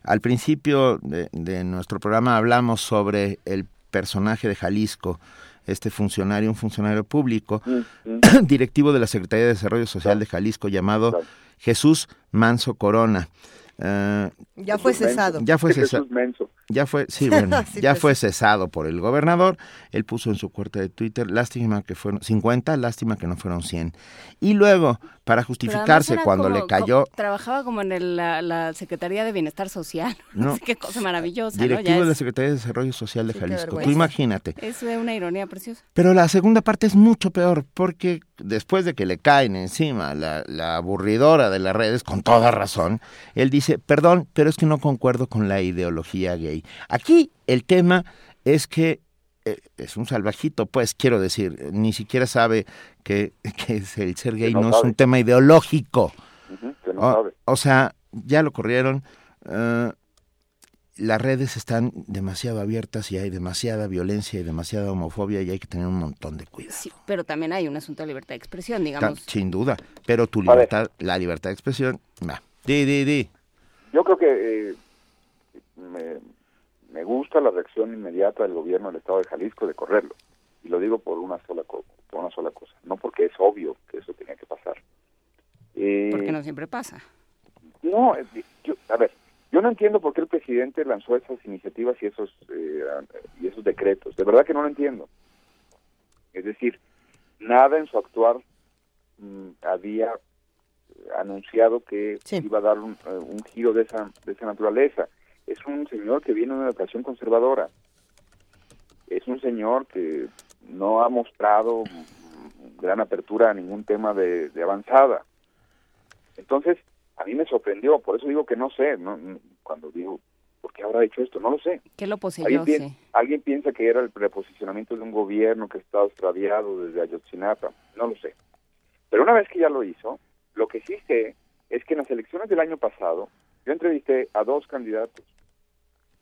Al principio de, de nuestro programa hablamos sobre el personaje de Jalisco, este funcionario, un funcionario público, directivo de la Secretaría de Desarrollo Social de Jalisco, llamado Jesús Manso Corona. Eh, Ya fue cesado. ya fue cesado. Ya fue, sí, bueno, Sí, ya pues fue cesado por el gobernador. Él puso en su cuenta de Twitter, lástima que fueron 50, lástima que no fueron 100. Y luego, para justificarse cuando como- le cayó trabajaba como en el- la, la Secretaría de Bienestar Social. No. No qué cosa maravillosa, directivo de la Secretaría de Desarrollo Social de Jalisco. Tú imagínate. es una ironía preciosa. Pero la segunda parte es mucho peor, porque después de que le caen encima la, la aburridora de las redes, con toda razón, él dice, perdón, pero es que no concuerdo con la ideología gay. Aquí el tema es que es un salvajito, pues quiero decir, ni siquiera sabe que, que es el ser gay no no, es un tema ideológico. Que no o, sabe. o sea, ya lo corrieron. eh, las redes están demasiado abiertas y hay demasiada violencia y demasiada homofobia y hay que tener un montón de cuidado. Sí, pero también hay un asunto de libertad de expresión, Ta- digamos. Sin duda, pero tu libertad, la libertad de expresión, va. Di, di, di. Yo creo que eh, me, me gusta la reacción inmediata del gobierno del Estado de Jalisco de correrlo. Y lo digo por una sola, co- por una sola cosa, no porque es obvio que eso tenía que pasar. Eh, Porque no siempre pasa. No, yo- a ver, yo no entiendo por qué el presidente lanzó esas iniciativas y esos eh, y esos decretos. De verdad que no lo entiendo. Es decir, nada en su actuar mm, había anunciado que iba a dar un, eh, un giro de esa de esa naturaleza. Es un señor que viene de una educación conservadora. Es un señor que no ha mostrado gran apertura a ningún tema de, de avanzada. Entonces, a mí me sorprendió, por eso digo que no sé, no, cuando digo, ¿por qué habrá hecho esto? No lo sé. ¿Qué lo poseyó? ¿Alguien, pi- Sí. alguien piensa que era el reposicionamiento de un gobierno que estaba extraviado desde Ayotzinapa, no lo sé. Pero una vez que ya lo hizo, lo que sí sé es que en las elecciones del año pasado, yo entrevisté a dos candidatos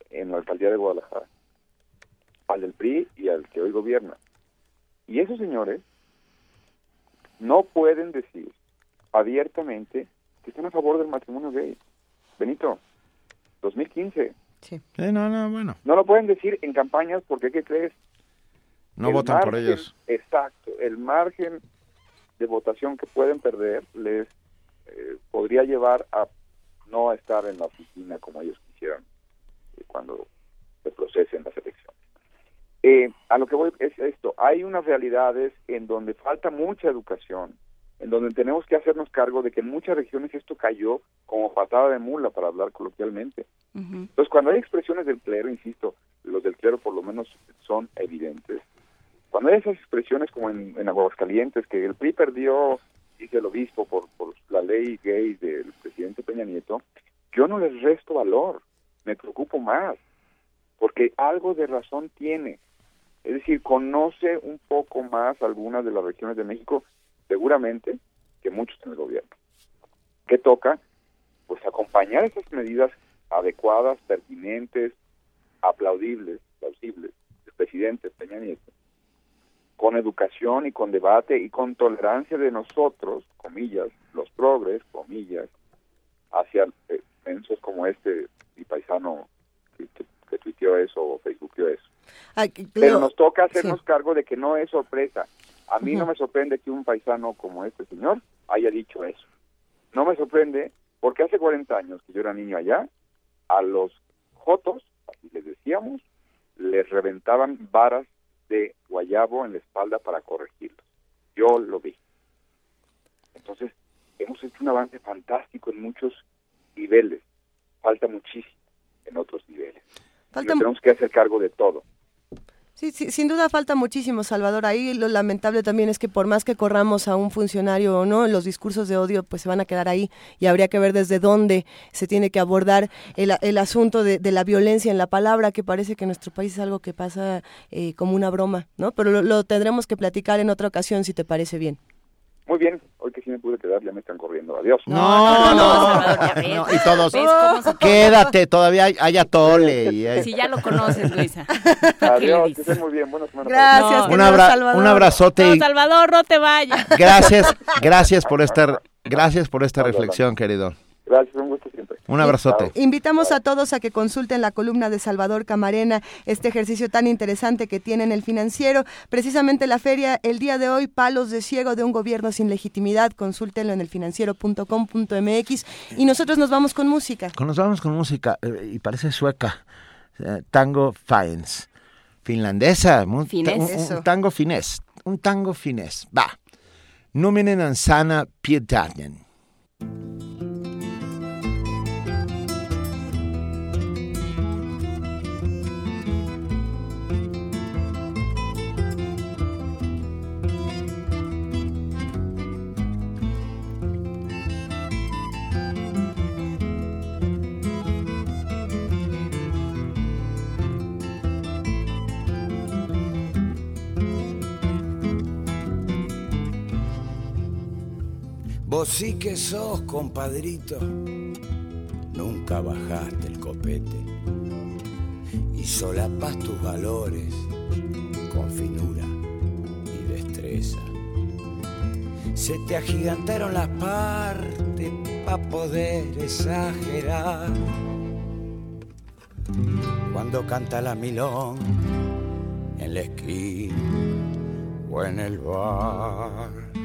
en la alcaldía de Guadalajara, al del PRI y al que hoy gobierna. Y esos señores no pueden decir abiertamente que están a favor del matrimonio gay. Benito, 2015. Eh, no, no, bueno. No lo pueden decir en campañas porque, ¿qué crees? No El votan por ellos. Exacto. El margen de votación que pueden perder les eh, podría llevar a no estar en la oficina como ellos quisieran cuando se procesen las elecciones. Eh, a lo que voy es esto. Hay unas realidades en donde falta mucha educación, en donde tenemos que hacernos cargo de que en muchas regiones esto cayó como patada de mula, para hablar coloquialmente. Entonces, cuando hay expresiones del clero, insisto, los del clero por lo menos son evidentes. Cuando hay esas expresiones como en, en Aguascalientes, que el PRI perdió, dice el obispo, por, por la ley gay del presidente Peña Nieto, yo no les resto valor, me preocupo más, porque algo de razón tiene. Es decir, conoce un poco más algunas de las regiones de México, seguramente, que muchos en el gobierno. ¿Qué toca? Pues acompañar esas medidas adecuadas, pertinentes, aplaudibles, plausibles del presidente Peña Nieto, con educación y con debate y con tolerancia de nosotros, comillas, los progres, comillas, hacia eh, mensos como este y paisano que, que, que tuiteó eso o facebookeó eso. Ay, Pero nos toca hacernos sí. cargo de que no es sorpresa. A mí no me sorprende que un paisano como este señor haya dicho eso. No me sorprende porque hace 40 años que yo era niño allá, a los jotos, así les decíamos, les reventaban varas de guayabo en la espalda para corregirlos. Yo lo vi. Entonces, hemos hecho un avance fantástico en muchos niveles. Falta muchísimo en otros niveles. Falta... tenemos que hacer cargo de todo. Sí, sí, sin duda falta muchísimo, Salvador. Ahí lo lamentable también es que por más que corramos a un funcionario o no, los discursos de odio pues se van a quedar ahí y habría que ver desde dónde se tiene que abordar el, el asunto de, de, la violencia en la palabra, que parece que en nuestro país es algo que pasa eh, como una broma, ¿no? Pero lo, lo tendremos que platicar en otra ocasión, si te parece bien. Muy bien, hoy que sí me pude quedar, ya me están corriendo. Adiós. No, no, no. no y todos, quédate, todavía hay, hay atole. Y hay... Si ya lo conoces, Luisa. Adiós, que estén muy bien. Buenas semanas. Gracias, no, un, abra Salvador. un abrazote. No, y Salvador, no te vayas. gracias, gracias por esta, gracias por esta reflexión, querido. Gracias, un gusto siempre. Un abrazote. Invitamos a todos a que consulten la columna de Salvador Camarena, este ejercicio tan interesante que tiene en el financiero. Precisamente la feria, el día de hoy, palos de ciego de un gobierno sin legitimidad. Consúltenlo en elfinanciero.com.mx. Y nosotros nos vamos con música. Nos vamos con música, eh, y parece sueca. Eh, tango Fines. Finlandesa. Un, finés. un, un tango finés. Un tango finés. Va. Numinen ansana pietarnen. Vos sí que sos, compadrito, nunca bajaste el copete y solapas tus valores con finura y destreza. Se te agigantaron las partes para poder exagerar. Cuando canta la milón en la esquina o en el bar.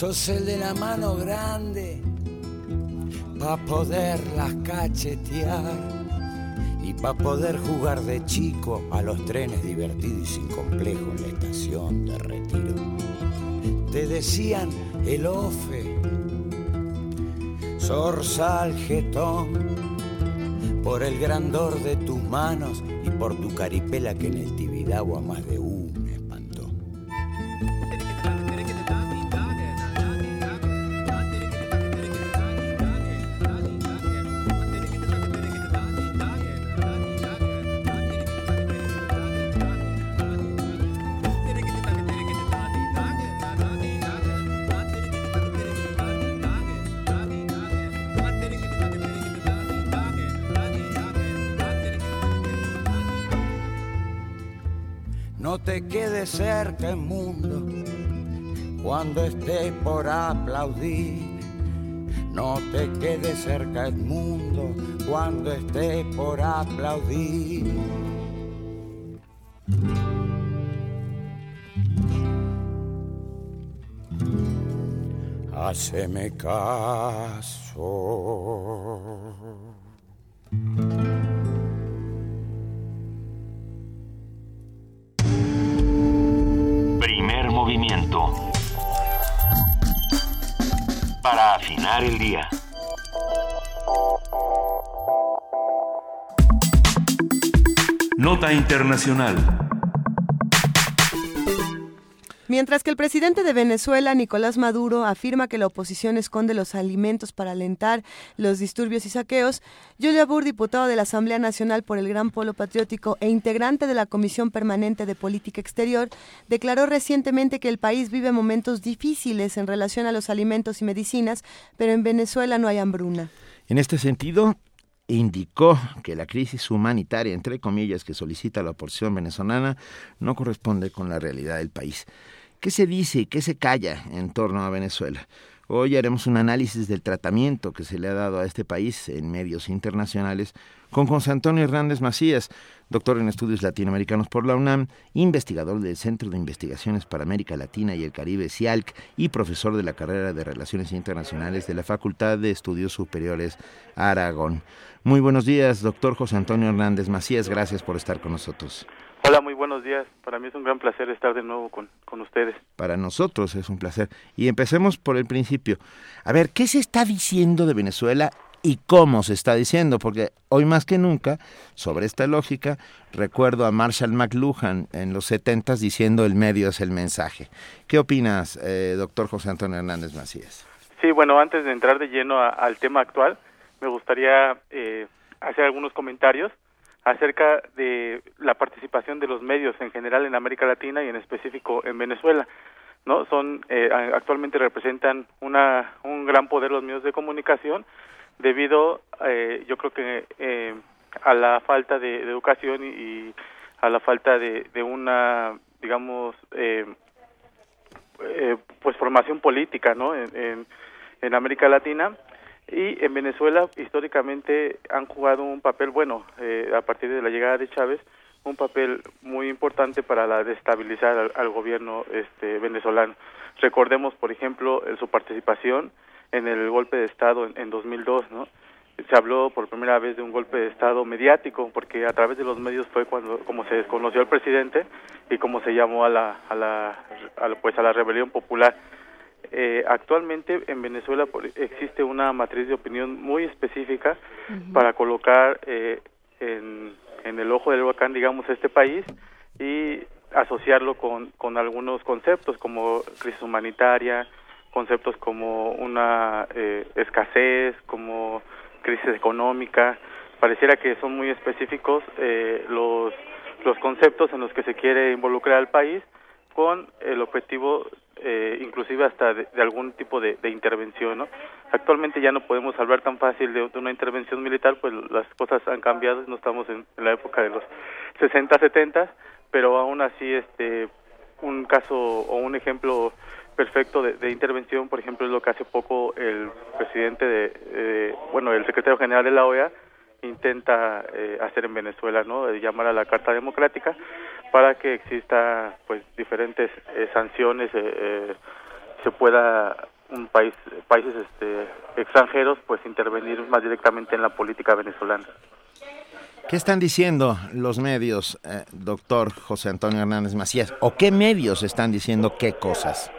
Sos el de la mano grande pa' poderlas cachetear y pa' poder jugar de chico a los trenes divertidos y sin complejo en la estación de retiro. Te decían el ofe, zorzal jetón, por el grandor de tus manos y por tu caripela que en el Tibidagua más de uno te quedes cerca el mundo cuando estés por aplaudir. No te quedes cerca el mundo cuando estés por aplaudir. Haceme caso. Para afinar el día. Nota Internacional. Mientras que el presidente de Venezuela, Nicolás Maduro, afirma que la oposición esconde los alimentos para alentar los disturbios y saqueos, Julia Burr, diputado de la Asamblea Nacional por el Gran Polo Patriótico e integrante de la Comisión Permanente de Política Exterior, declaró recientemente que el país vive momentos difíciles en relación a los alimentos y medicinas, pero en Venezuela no hay hambruna. En este sentido, indicó que la crisis humanitaria, entre comillas, que solicita la oposición venezolana no corresponde con la realidad del país. ¿Qué se dice y qué se calla en torno a Venezuela? Hoy haremos un análisis del tratamiento que se le ha dado a este país en medios internacionales con José Antonio Hernández Macías, doctor en estudios latinoamericanos por la UNAM, investigador del Centro de Investigaciones para América Latina y el Caribe, CIALC, y profesor de la carrera de Relaciones Internacionales de la Facultad de Estudios Superiores Aragón. Muy buenos días, doctor José Antonio Hernández Macías, gracias por estar con nosotros. Hola, muy buenos días. Para mí es un gran placer estar de nuevo con, con, ustedes. Para nosotros es un placer. Y empecemos por el principio. A ver, ¿qué se está diciendo de Venezuela y cómo se está diciendo? Porque hoy más que nunca, sobre esta lógica, recuerdo a Marshall McLuhan en los setentas diciendo el medio es el mensaje. ¿Qué opinas, eh, doctor José Antonio Hernández Macías? Sí, bueno, antes de entrar de lleno a, al tema actual, me gustaría eh, hacer algunos comentarios acerca de la participación de los medios en general en América Latina y en específico en Venezuela. ¿no? Son eh, actualmente representan una un gran poder los medios de comunicación debido eh, yo creo que eh, a la falta de, educación y, a la falta de, de una digamos eh, eh, pues formación política no en, en América Latina y en Venezuela históricamente han jugado un papel bueno eh, a partir de la llegada de Chávez un papel muy importante para la destabilizar al, al gobierno este venezolano. Recordemos por ejemplo su participación en el golpe de estado en, en 2002 no se habló por primera vez de un golpe de estado mediático porque a través de los medios fue cuando como se desconoció al presidente y como se llamó a la a la, a la pues a la rebelión popular eh, actualmente en Venezuela existe una matriz de opinión muy específica uh -huh. para colocar eh, en, en el ojo del huracán, digamos, este país y asociarlo con, con algunos conceptos como crisis humanitaria, conceptos como una eh, escasez, como crisis económica. Pareciera que son muy específicos eh, los, los conceptos en los que se quiere involucrar al país con el objetivo eh, inclusive hasta de, algún tipo de, de, intervención. ¿no? Actualmente ya no podemos hablar tan fácil de, una intervención militar, pues las cosas han cambiado, no estamos en, la época de los 60, 70, pero aún así este un caso o un ejemplo perfecto de, de intervención, por ejemplo, es lo que hace poco el presidente de, eh, bueno, el secretario general de la OEA intenta eh, hacer en Venezuela, ¿no? De llamar a la Carta Democrática para que exista, pues, diferentes eh, sanciones, eh, eh, se pueda un país, países este, extranjeros, pues, intervenir más directamente en la política venezolana. ¿Qué están diciendo los medios, eh, doctor José Antonio Hernández Macías? ¿O qué medios están diciendo qué cosas?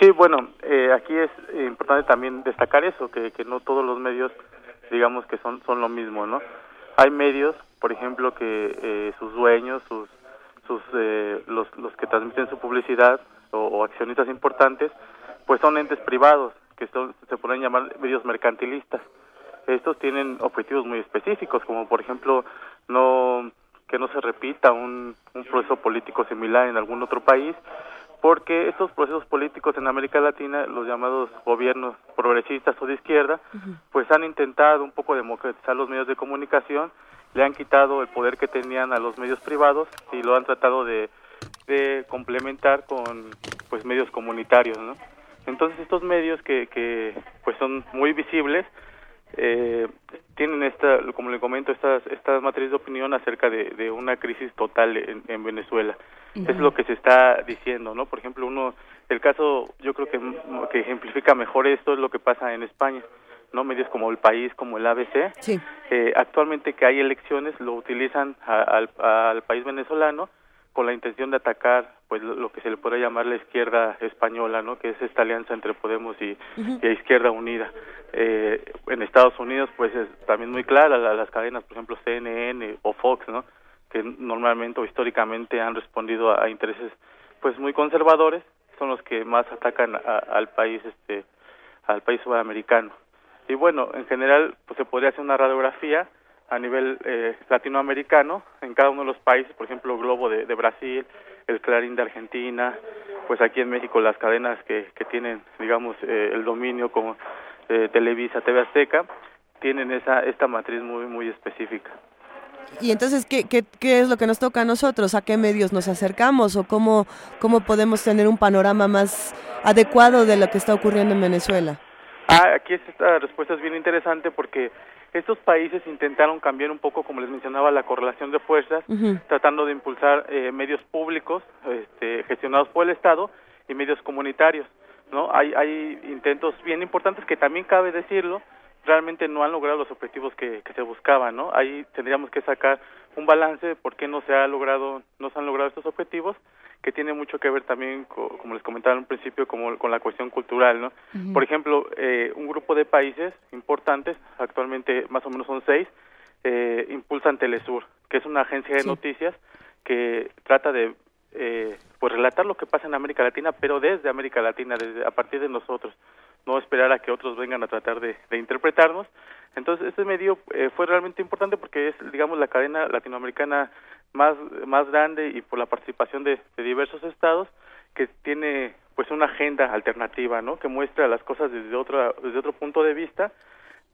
Sí, bueno, eh, aquí es importante también destacar eso, que, que no todos los medios, digamos que son, son lo mismo, ¿no? Hay medios, por ejemplo, que eh, sus dueños, sus, sus eh, los, los que transmiten su publicidad o, accionistas importantes, pues son entes privados, que son, se pueden llamar medios mercantilistas estos tienen objetivos muy específicos, como por ejemplo no que no se repita un, un proceso político similar en algún otro país, porque estos procesos políticos en América Latina, los llamados gobiernos progresistas o de izquierda, uh -huh. pues han intentado un poco democratizar los medios de comunicación, le han quitado el poder que tenían a los medios privados y lo han tratado de, de complementar con pues medios comunitarios, ¿no? Entonces estos medios que, que pues son muy visibles, eh, tienen esta, como le comento, esta, esta matriz de opinión acerca de, de una crisis total en, en Venezuela. Uh -huh. Es lo que se está diciendo, ¿no? Por ejemplo, uno, el caso, yo creo que, que ejemplifica mejor esto es lo que pasa en España, ¿no? Medios como El País, como el ABC. Sí. Eh, actualmente que hay elecciones, lo utilizan a, al, al país venezolano con la intención de atacar pues lo que se le puede llamar la izquierda española, ¿no? Que es esta alianza entre Podemos y, uh -huh. y Izquierda Unida. Eh, en Estados Unidos pues es también muy clara la, las cadenas, por ejemplo CNN o Fox, ¿no? Que normalmente o históricamente han respondido a, a intereses pues muy conservadores, son los que más atacan a, al país este al país sudamericano. Y bueno, en general pues se podría hacer una radiografía a nivel eh, latinoamericano en cada uno de los países, por ejemplo, Globo de, de Brasil, el Clarín de Argentina, pues aquí en México las cadenas que, que tienen, digamos, eh, el dominio como eh, Televisa, TV Azteca, tienen esa esta matriz muy muy específica. Y entonces, ¿qué, ¿qué, qué, es lo que nos toca a nosotros? ¿A qué medios nos acercamos? ¿O cómo, cómo podemos tener un panorama más adecuado de lo que está ocurriendo en Venezuela? Ah, aquí esta respuesta es bien interesante porque estos países intentaron cambiar un poco, como les mencionaba, la correlación de fuerzas, tratando de impulsar eh, medios públicos este, gestionados por el Estado y medios comunitarios. ¿no? Hay, hay intentos bien importantes que también cabe decirlo, realmente no han logrado los objetivos que, que se buscaban, ¿no? Ahí tendríamos que sacar un balance de por qué no se ha logrado, no se han logrado estos objetivos, que tiene mucho que ver también, como les comentaba en un principio, como con la cuestión cultural, ¿no? Por ejemplo, eh, un grupo de países importantes, actualmente más o menos son seis, eh, impulsan Telesur, que es una agencia de noticias que trata de eh, pues relatar lo que pasa en América Latina, pero desde América Latina, desde a partir de nosotros, no esperar a que otros vengan a tratar de, interpretarnos. Entonces, este medio eh, fue realmente importante porque es, digamos, la cadena latinoamericana más más grande y por la participación de, de diversos estados que tiene pues una agenda alternativa, ¿no? Que muestra las cosas desde otro desde otro punto de vista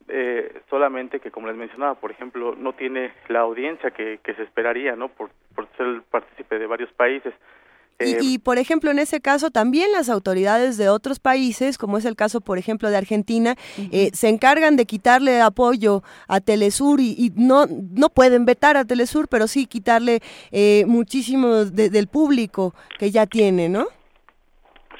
eh, solamente que como les mencionaba por ejemplo no tiene la audiencia que, que se esperaría no por, por ser partícipe de varios países Eh, y, por ejemplo, en ese caso, también las autoridades de otros países, como es el caso, por ejemplo, de Argentina, eh, se encargan de quitarle apoyo a Telesur y, y, no, no pueden vetar a Telesur, pero sí quitarle eh, muchísimo de, del público que ya tiene, ¿no?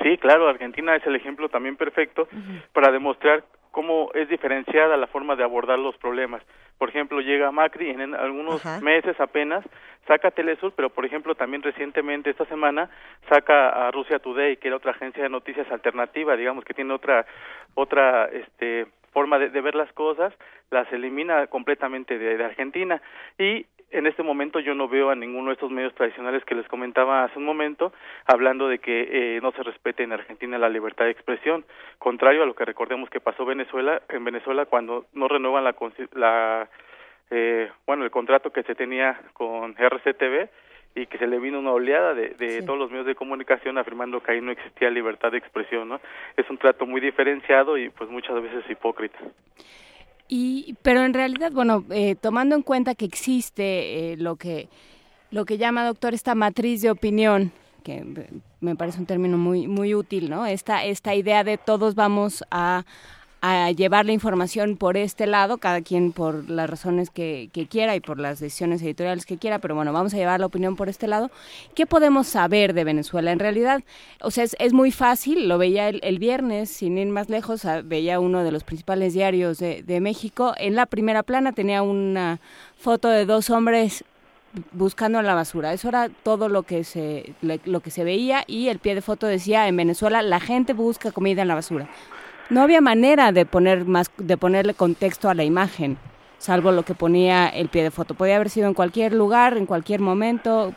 Sí, claro, Argentina es el ejemplo también perfecto para demostrar cómo es diferenciada la forma de abordar los problemas. Por ejemplo, llega Macri en, en algunos Ajá. meses apenas, saca Telesur, pero por ejemplo también recientemente esta semana saca a Rusia Today, que era otra agencia de noticias alternativa, digamos que tiene otra otra este forma de, de ver las cosas, las elimina completamente de, de Argentina y en este momento yo no veo a ninguno de estos medios tradicionales que les comentaba hace un momento hablando de que eh, no se respete en Argentina la libertad de expresión, contrario a lo que recordemos que pasó Venezuela en Venezuela cuando no renuevan la, la eh, bueno el contrato que se tenía con RCTV y que se le vino una oleada de, de todos los medios de comunicación afirmando que ahí no existía libertad de expresión, ¿no? Es un trato muy diferenciado y pues muchas veces hipócrita. Y, pero en realidad, bueno, eh, tomando en cuenta que existe eh, lo que lo que llama doctor esta matriz de opinión, que eh, me parece un término muy muy útil, ¿no? Esta esta idea de todos vamos a a llevar la información por este lado, cada quien por las razones que, quiera y por las decisiones editoriales que quiera, pero bueno, vamos a llevar la opinión por este lado. ¿Qué podemos saber de Venezuela? En realidad, o sea, es, muy fácil, lo veía el, viernes, sin ir más lejos, veía uno de los principales diarios de, de México, en la primera plana tenía una foto de dos hombres buscando en la basura. Eso era todo lo que se lo que se veía y el pie de foto decía en Venezuela la gente busca comida en la basura. No había manera de poner más de ponerle contexto a la imagen, salvo lo que ponía el pie de foto. Podía haber sido en cualquier lugar, en cualquier momento,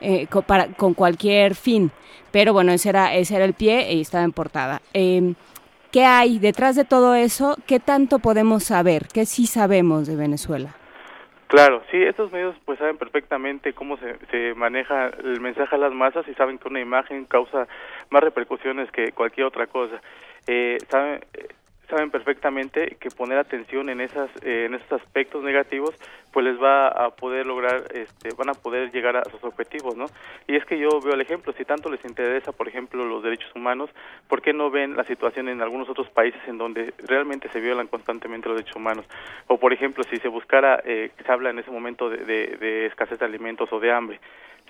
eh, con, para, con, cualquier fin. Pero bueno, ese era ese era el pie y estaba en portada. Eh, ¿Qué hay detrás de todo eso? ¿Qué tanto podemos saber? ¿Qué sí sabemos de Venezuela? Claro, sí, estos medios pues saben perfectamente cómo se, se maneja el mensaje a las masas y saben que una imagen causa más repercusiones que cualquier otra cosa. Eh, saben, saben perfectamente que poner atención en esas eh, en esos aspectos negativos pues les va a poder lograr este van a poder llegar a sus objetivos no y es que yo veo el ejemplo si tanto les interesa por ejemplo los derechos humanos por qué no ven la situación en algunos otros países en donde realmente se violan constantemente los derechos humanos o por ejemplo si se buscara eh, se habla en ese momento de escasez de alimentos o de hambre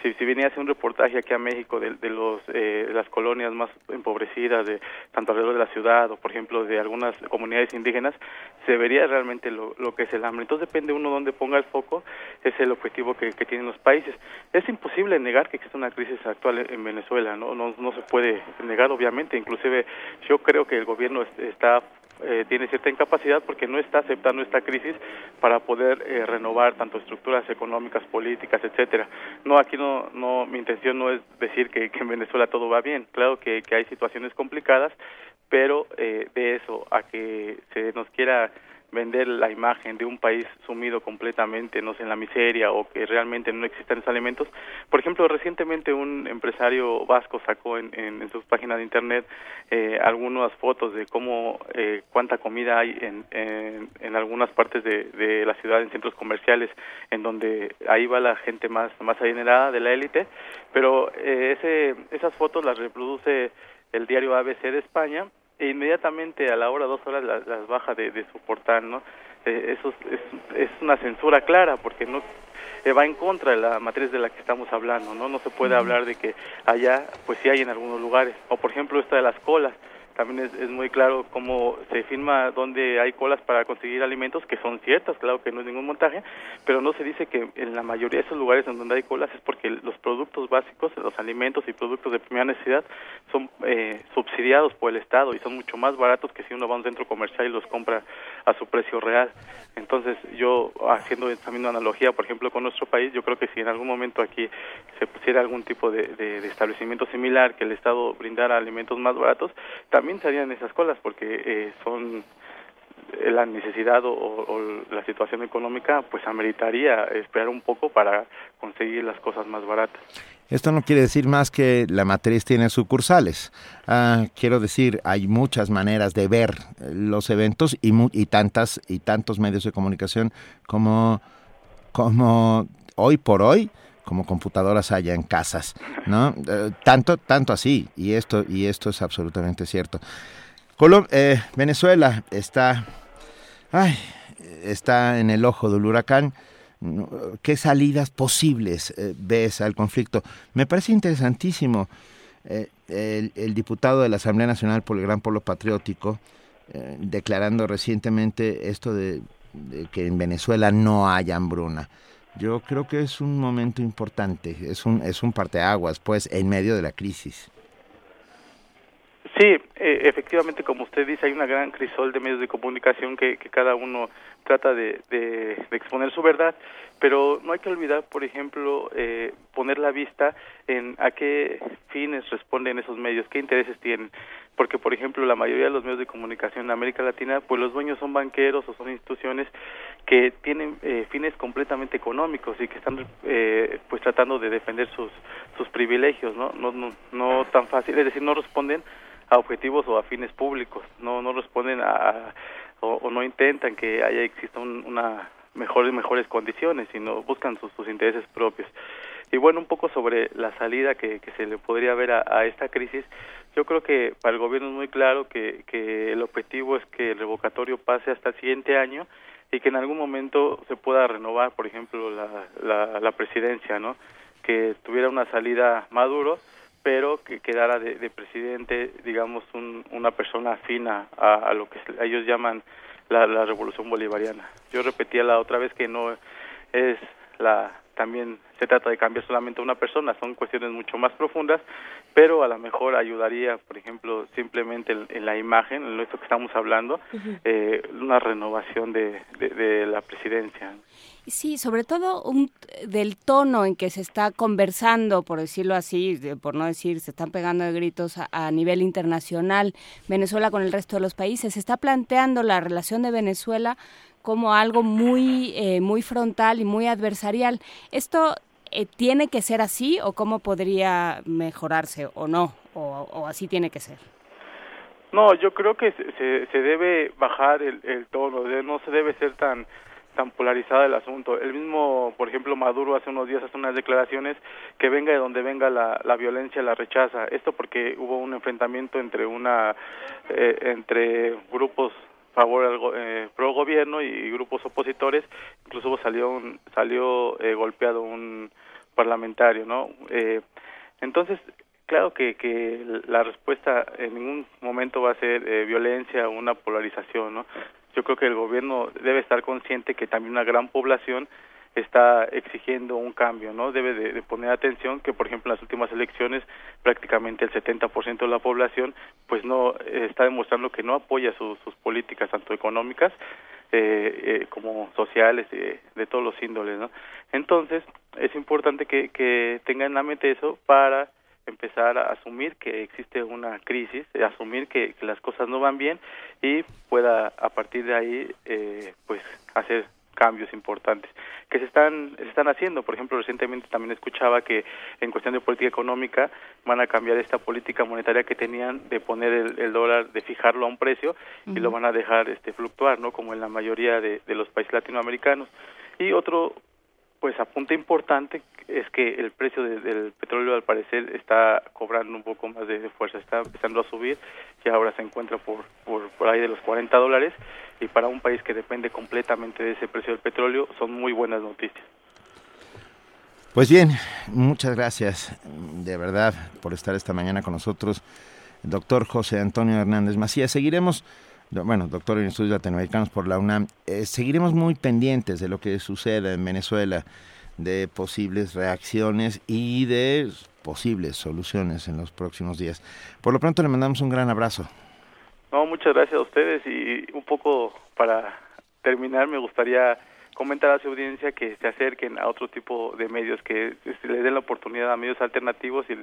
si, si venía a un reportaje aquí a México de, de los eh, de las colonias más empobrecidas de tanto alrededor de la ciudad o por ejemplo de algunas comunidades indígenas se vería realmente lo, lo que es el hambre. Entonces depende uno dónde ponga el foco es el objetivo que, que tienen los países. Es imposible negar que existe una crisis actual en Venezuela no no, no se puede negar obviamente. Inclusive yo creo que el gobierno está eh, tiene cierta incapacidad porque no está aceptando esta crisis para poder eh, renovar tanto estructuras económicas, políticas, etcétera. No, aquí no, no, mi intención no es decir que, que en Venezuela todo va bien. Claro que, que hay situaciones complicadas, pero eh, de eso a que se nos quiera vender la imagen de un país sumido completamente, no sé, en la miseria o que realmente no existen esos alimentos. Por ejemplo, recientemente un empresario vasco sacó en, sus páginas de internet eh, algunas fotos de cómo, eh, cuánta comida hay en, en, en algunas partes de, de, la ciudad, en centros comerciales, en donde ahí va la gente más, más adinerada de la élite, pero eh, ese, esas fotos las reproduce el diario ABC de España e inmediatamente a la hora, dos horas, las, las baja de, de, su portal, ¿no? Eh, eso es, es, una censura clara porque no eh, va en contra de la matriz de la que estamos hablando, ¿no? No se puede hablar de que allá, pues sí hay en algunos lugares. O por ejemplo esta de las colas, también es, es, muy claro cómo se firma donde hay colas para conseguir alimentos, que son ciertas, claro que no es ningún montaje, pero no se dice que en la mayoría de esos lugares en donde hay colas es porque los productos básicos, los alimentos y productos de primera necesidad son eh, subsidiados por el Estado y son mucho más baratos que si uno va a un centro comercial y los compra a su precio real. Entonces yo, haciendo también una analogía, por ejemplo, con nuestro país, yo creo que si en algún momento aquí se pusiera algún tipo de, de, de establecimiento similar, que el Estado brindara alimentos más baratos, también también se esas colas porque eh, son la necesidad o, la situación económica pues ameritaría esperar un poco para conseguir las cosas más baratas. Esto no quiere decir más que la matriz tiene sucursales. Ah, quiero decir, hay muchas maneras de ver los eventos y, y tantas y tantos medios de comunicación como como hoy por hoy como computadoras haya en casas, ¿no? Eh, tanto, tanto así, y esto, y esto es absolutamente cierto. Colom eh, Venezuela está, ay, está en el ojo del huracán. ¿Qué salidas posibles eh, ves al conflicto? Me parece interesantísimo el, el, diputado de la Asamblea Nacional por el Gran Polo Patriótico declarando recientemente esto de, de que en Venezuela no hay hambruna. Yo creo que es un momento importante, es un, es un parteaguas, pues, en medio de la crisis. Sí, eh, efectivamente, como usted dice, hay una gran crisol de medios de comunicación que, cada uno trata de, de, de, exponer su verdad, pero no hay que olvidar, por ejemplo, eh, poner la vista en a qué fines responden esos medios, qué intereses tienen porque por ejemplo la mayoría de los medios de comunicación en América Latina pues los dueños son banqueros o son instituciones que tienen eh, fines completamente económicos y que están eh, pues tratando de defender sus sus privilegios no no no no tan fácil es decir no responden a objetivos o a fines públicos no no responden a, o, no intentan que haya exista un, una mejores mejores condiciones sino buscan sus, sus intereses propios. Y bueno, un poco sobre la salida que, que se le podría ver a, a, esta crisis, yo creo que para el gobierno es muy claro que, que el objetivo es que el revocatorio pase hasta el siguiente año y que en algún momento se pueda renovar, por ejemplo, la, la, la presidencia, ¿no? Que tuviera una salida Maduro, pero que quedara de, de presidente, digamos, un, una persona afina a, a lo que ellos llaman la, la revolución bolivariana. Yo repetía la otra vez que no es la también se trata de cambiar solamente a una persona, son cuestiones mucho más profundas, pero a lo mejor ayudaría, por ejemplo, simplemente en, en la imagen, en esto que estamos hablando, uh -huh. eh, una renovación de, de, de, la presidencia. Sí, sobre todo un, del tono en que se está conversando, por decirlo así, por no decir, se están pegando de gritos a, a nivel internacional, Venezuela con el resto de los países, se está planteando la relación de Venezuela como algo muy, eh, muy frontal y muy adversarial. ¿Esto eh, tiene que ser así o cómo podría mejorarse o no? O, así tiene que ser? No, yo creo que se, se debe bajar el, el tono, no se debe ser tan tan polarizado el asunto. El mismo, por ejemplo, Maduro hace unos días hace unas declaraciones que venga de donde venga la, la violencia la rechaza. Esto porque hubo un enfrentamiento entre una eh, entre grupos favor al eh, pro gobierno y grupos opositores. Incluso salió un, salió eh, golpeado un parlamentario no eh, entonces claro que que la respuesta en ningún momento va a ser eh, violencia o una polarización no yo creo que el gobierno debe estar consciente que también una gran población está exigiendo un cambio, ¿no? Debe de, de, poner atención que, por ejemplo, en las últimas elecciones prácticamente el 70% de la población pues no eh, está demostrando que no apoya su, sus políticas tanto económicas eh, eh, como sociales eh, de todos los índoles, ¿no? Entonces es importante que, que tengan en la mente eso para empezar a asumir que existe una crisis, asumir que, que las cosas no van bien y pueda a partir de ahí eh, pues hacer cambios importantes que se están se están haciendo. Por ejemplo recientemente también escuchaba que en cuestión de política económica van a cambiar esta política monetaria que tenían de poner el, el dólar de fijarlo a un precio y lo van a dejar este fluctuar no como en la mayoría de, de los países latinoamericanos. Y otro pues apunte importante es que el precio de, del petróleo al parecer está cobrando un poco más de, de, fuerza, está empezando a subir y ahora se encuentra por, por, por ahí de los 40 dólares y para un país que depende completamente de ese precio del petróleo son muy buenas noticias. Pues bien, muchas gracias de verdad por estar esta mañana con nosotros, doctor José Antonio Hernández Macías. Seguiremos bueno, doctor en estudios latinoamericanos por la UNAM, eh, seguiremos muy pendientes de lo que suceda en Venezuela, de posibles reacciones y de posibles soluciones en los próximos días. Por lo pronto le mandamos un gran abrazo. No, muchas gracias a ustedes y un poco para terminar me gustaría comentar a su audiencia que se acerquen a otro tipo de medios, que les den la oportunidad a medios alternativos y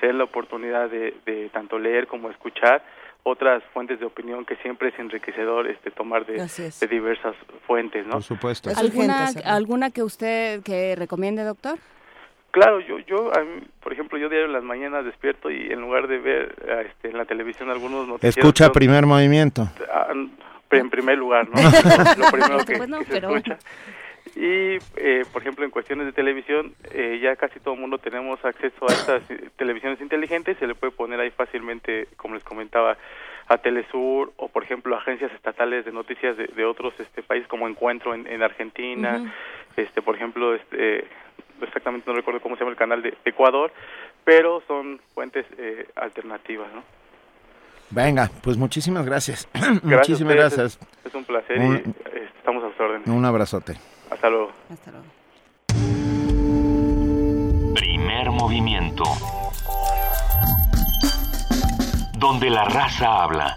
se den la oportunidad de, de tanto leer como escuchar otras fuentes de opinión que siempre es enriquecedor este tomar de, es. de diversas fuentes, ¿no? Por supuesto. ¿Alguna, ¿Alguna que usted que recomiende, doctor? Claro, yo, yo, por ejemplo, yo diario en las mañanas despierto y en lugar de ver este, en la televisión algunos noticias... Escucha primer movimiento. En primer lugar, ¿no? lo, lo primero que, no, que se pero... escucha. Y, eh, por ejemplo, en cuestiones de televisión, eh, ya casi todo el mundo tenemos acceso a estas televisiones inteligentes, se le puede poner ahí fácilmente, como les comentaba, a Telesur o, por ejemplo, agencias estatales de noticias de, de otros este países como Encuentro en, en Argentina, uh -huh. este por ejemplo, este exactamente no recuerdo cómo se llama el canal de Ecuador, pero son fuentes eh, alternativas, ¿no? Venga, pues muchísimas gracias. gracias muchísimas gracias. Es, es, un placer un, y eh, estamos a sus órdenes. Un abrazote. Hasta luego. Hasta luego. Primer movimiento. Donde la raza habla.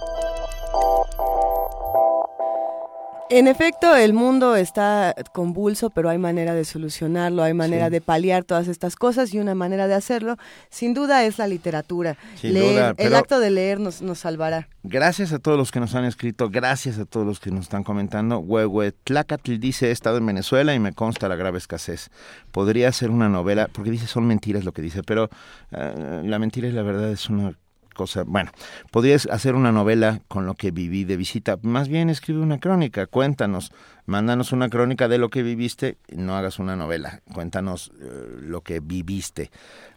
En efecto, el mundo está convulso, pero hay manera de solucionarlo, hay manera sí. de paliar todas estas cosas y una manera de hacerlo, sin duda, es la literatura. Sin leer, duda, el acto de leer nos, nos, salvará. Gracias a todos los que nos han escrito, gracias a todos los que nos están comentando. Huehuetlacatl dice, he estado en Venezuela y me consta la grave escasez. Podría ser una novela, porque dice son mentiras lo que dice, pero uh, la mentira y la verdad es una Bueno, podrías hacer una novela con lo que viví de visita. Más bien escribe una crónica, cuéntanos, mándanos una crónica de lo que viviste, no hagas una novela, cuéntanos uh, lo que viviste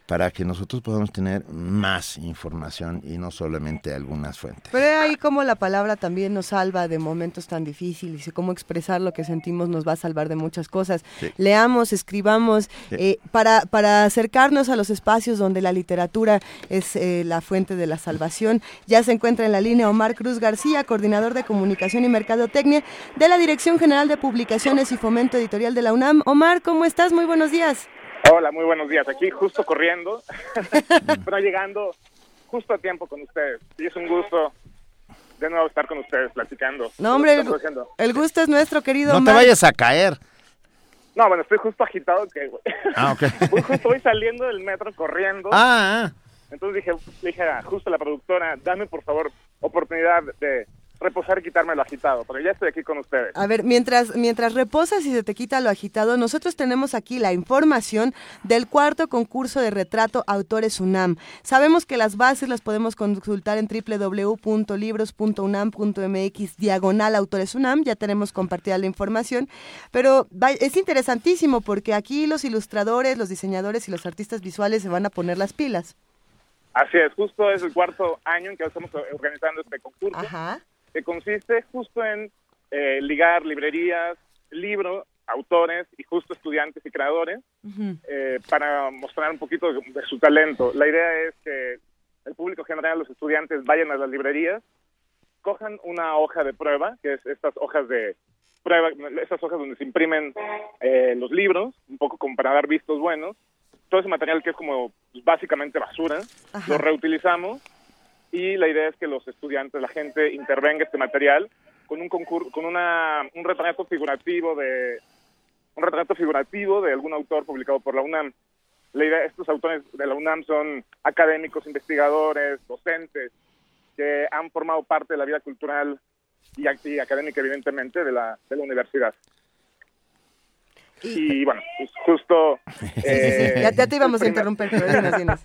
para que nosotros podamos tener más información y no solamente algunas fuentes. Pero ahí como la palabra también nos salva de momentos tan difíciles y cómo expresar lo que sentimos nos va a salvar de muchas cosas. Sí. Leamos, escribamos, sí. eh, para, para acercarnos a los espacios donde la literatura es eh, la fuente de la salvación. Ya se encuentra en la línea Omar Cruz García, coordinador de comunicación y mercadotecnia de la Dirección General de Publicaciones y Fomento Editorial de la UNAM. Omar, ¿cómo estás? Muy buenos días. Hola, muy buenos días. Aquí justo corriendo, pero llegando justo a tiempo con ustedes. Y es un gusto de nuevo estar con ustedes platicando. No, hombre, el, el, gusto es nuestro, querido. No Omar. te vayas a caer. No, bueno, estoy justo agitado que, Ah, ok. voy, justo voy saliendo del metro corriendo. Ah, ah. Entonces dije, dije justo a la productora, dame por favor oportunidad de reposar y quitarme lo agitado, porque ya estoy aquí con ustedes. A ver, mientras, mientras reposas y se te quita lo agitado, nosotros tenemos aquí la información del cuarto concurso de retrato Autores UNAM. Sabemos que las bases las podemos consultar en www.libros.unam.mx diagonal Autores UNAM, ya tenemos compartida la información, pero es interesantísimo porque aquí los ilustradores, los diseñadores y los artistas visuales se van a poner las pilas. Así es, justo es el cuarto año en que estamos organizando este concurso. Ajá que consiste justo en eh, ligar librerías, libros, autores y justo estudiantes y creadores uh -huh. eh, para mostrar un poquito de, de, su talento. La idea es que el público general, los estudiantes, vayan a las librerías, cojan una hoja de prueba, que es estas hojas de prueba, estas hojas donde se imprimen eh, los libros, un poco como para dar vistos buenos. Todo ese material que es como pues, básicamente basura, Ajá. lo reutilizamos y la idea es que los estudiantes, la gente intervenga este material con un concurso, con una, un retrato figurativo de un retrato figurativo de algún autor publicado por la UNAM. la idea, estos autores de la UNAM son académicos, investigadores, docentes, que han formado parte de la vida cultural y, y académica, evidentemente, de la, de la universidad. Y bueno, pues justo... Eh, ya, ya, te íbamos a interrumpir, pero.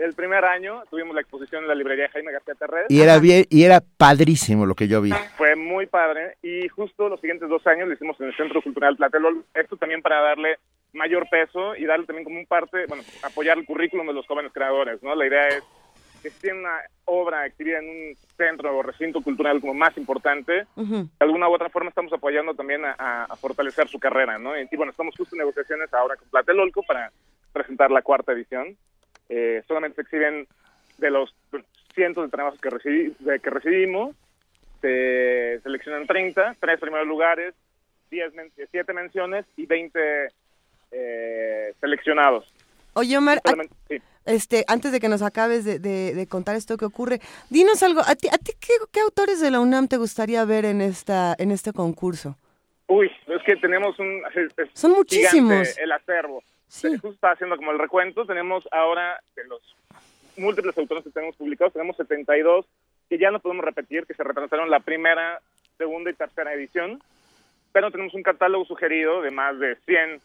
el primer año tuvimos la exposición en la librería Jaime García Terrés. Y era bien, y era padrísimo lo que yo vi. Fue muy padre y justo los siguientes dos años lo hicimos en el Centro Cultural Tlatelol. Esto también para darle mayor peso y darle también como un parte, bueno, apoyar el currículum de los jóvenes creadores, ¿no? La idea es que si tiene una obra exhibida en un centro o recinto cultural como más importante, uh -huh. de alguna u otra forma estamos apoyando también a, a, fortalecer su carrera, ¿no? Y, y, bueno, estamos justo en negociaciones ahora con Platelolco para presentar la cuarta edición. Eh, solamente se exhiben de los cientos de trabajos que, recibí, de, que recibimos, se seleccionan 30, tres primeros lugares, 10 men 7 menciones y 20 eh, seleccionados. Oye, Omar, sí. este, antes de que nos acabes de, de, de, contar esto que ocurre, dinos algo, ¿a ti, a ti qué, qué, autores de la UNAM te gustaría ver en, esta, en este concurso? Uy, es que tenemos un... Es, Son muchísimos. El acervo. Sí. Está haciendo como el recuento, tenemos ahora de los múltiples autores que tenemos publicados, tenemos 72 que ya no podemos repetir, que se retrasaron la primera, segunda y tercera edición, pero tenemos un catálogo sugerido de más de 100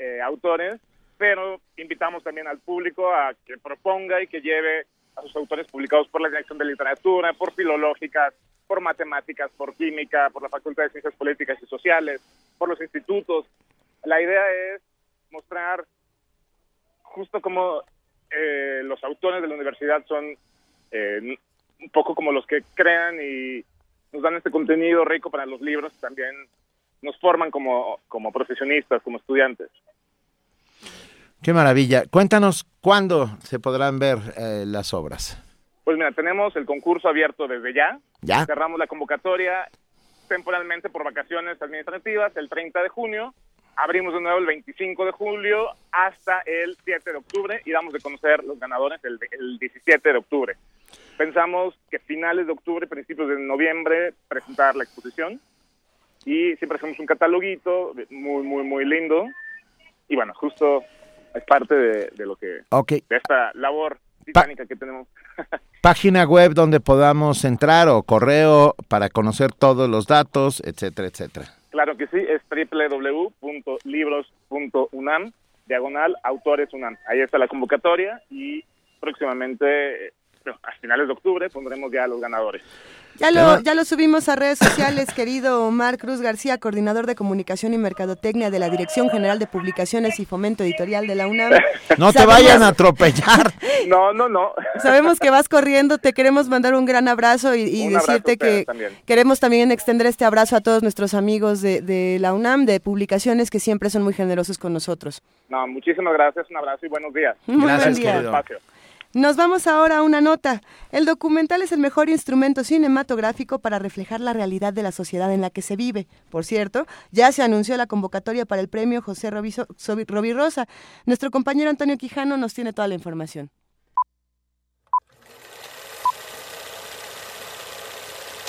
eh, autores pero invitamos también al público a que proponga y que lleve a sus autores publicados por la Dirección de Literatura, por Filológicas, por Matemáticas, por Química, por la Facultad de Ciencias Políticas y Sociales, por los institutos. La idea es mostrar justo como eh, los autores de la universidad son eh, un poco como los que crean y nos dan este contenido rico para los libros, también nos forman como, como profesionistas, como estudiantes. Qué maravilla. Cuéntanos cuándo se podrán ver eh, las obras. Pues mira, tenemos el concurso abierto desde ya. Ya. Cerramos la convocatoria temporalmente por vacaciones administrativas el 30 de junio. Abrimos de nuevo el 25 de julio hasta el 7 de octubre y damos de conocer los ganadores el, el 17 de octubre. Pensamos que finales de octubre, principios de noviembre, presentar la exposición. Y siempre hacemos un cataloguito muy, muy, muy lindo. Y bueno, justo es parte de, de lo que okay. de esta labor titánica que tenemos. Página web donde podamos entrar o correo para conocer todos los datos, etcétera, etcétera. Claro que sí, es www.libros.unam, diagonal autores UNAM. Ahí está la convocatoria y próximamente, a finales de octubre, pondremos ya a los ganadores. Ya lo, ya lo subimos a redes sociales, querido Omar Cruz García, coordinador de comunicación y mercadotecnia de la Dirección General de Publicaciones y Fomento Editorial de la UNAM. No te vayan a atropellar. No, no, no. Sabemos que vas corriendo, te queremos mandar un gran abrazo y, decirte que también. queremos también extender este abrazo a todos nuestros amigos de, de la UNAM, de publicaciones, que siempre son muy generosos con nosotros. No, muchísimas gracias, un abrazo y buenos días. Muy Gracias, buen día. querido. Nos vamos ahora a una nota. El documental es el mejor instrumento cinematográfico para reflejar la realidad de la sociedad en la que se vive. Por cierto, ya se anunció la convocatoria para el premio José Sobi- Rovirosa. Nuestro compañero Antonio Quijano nos tiene toda la información.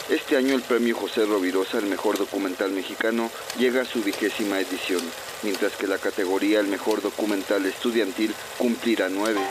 Este año el premio José Rovirosa, el mejor documental mexicano, llega a su vigésima edición, mientras que la categoría el mejor documental estudiantil cumplirá nueve.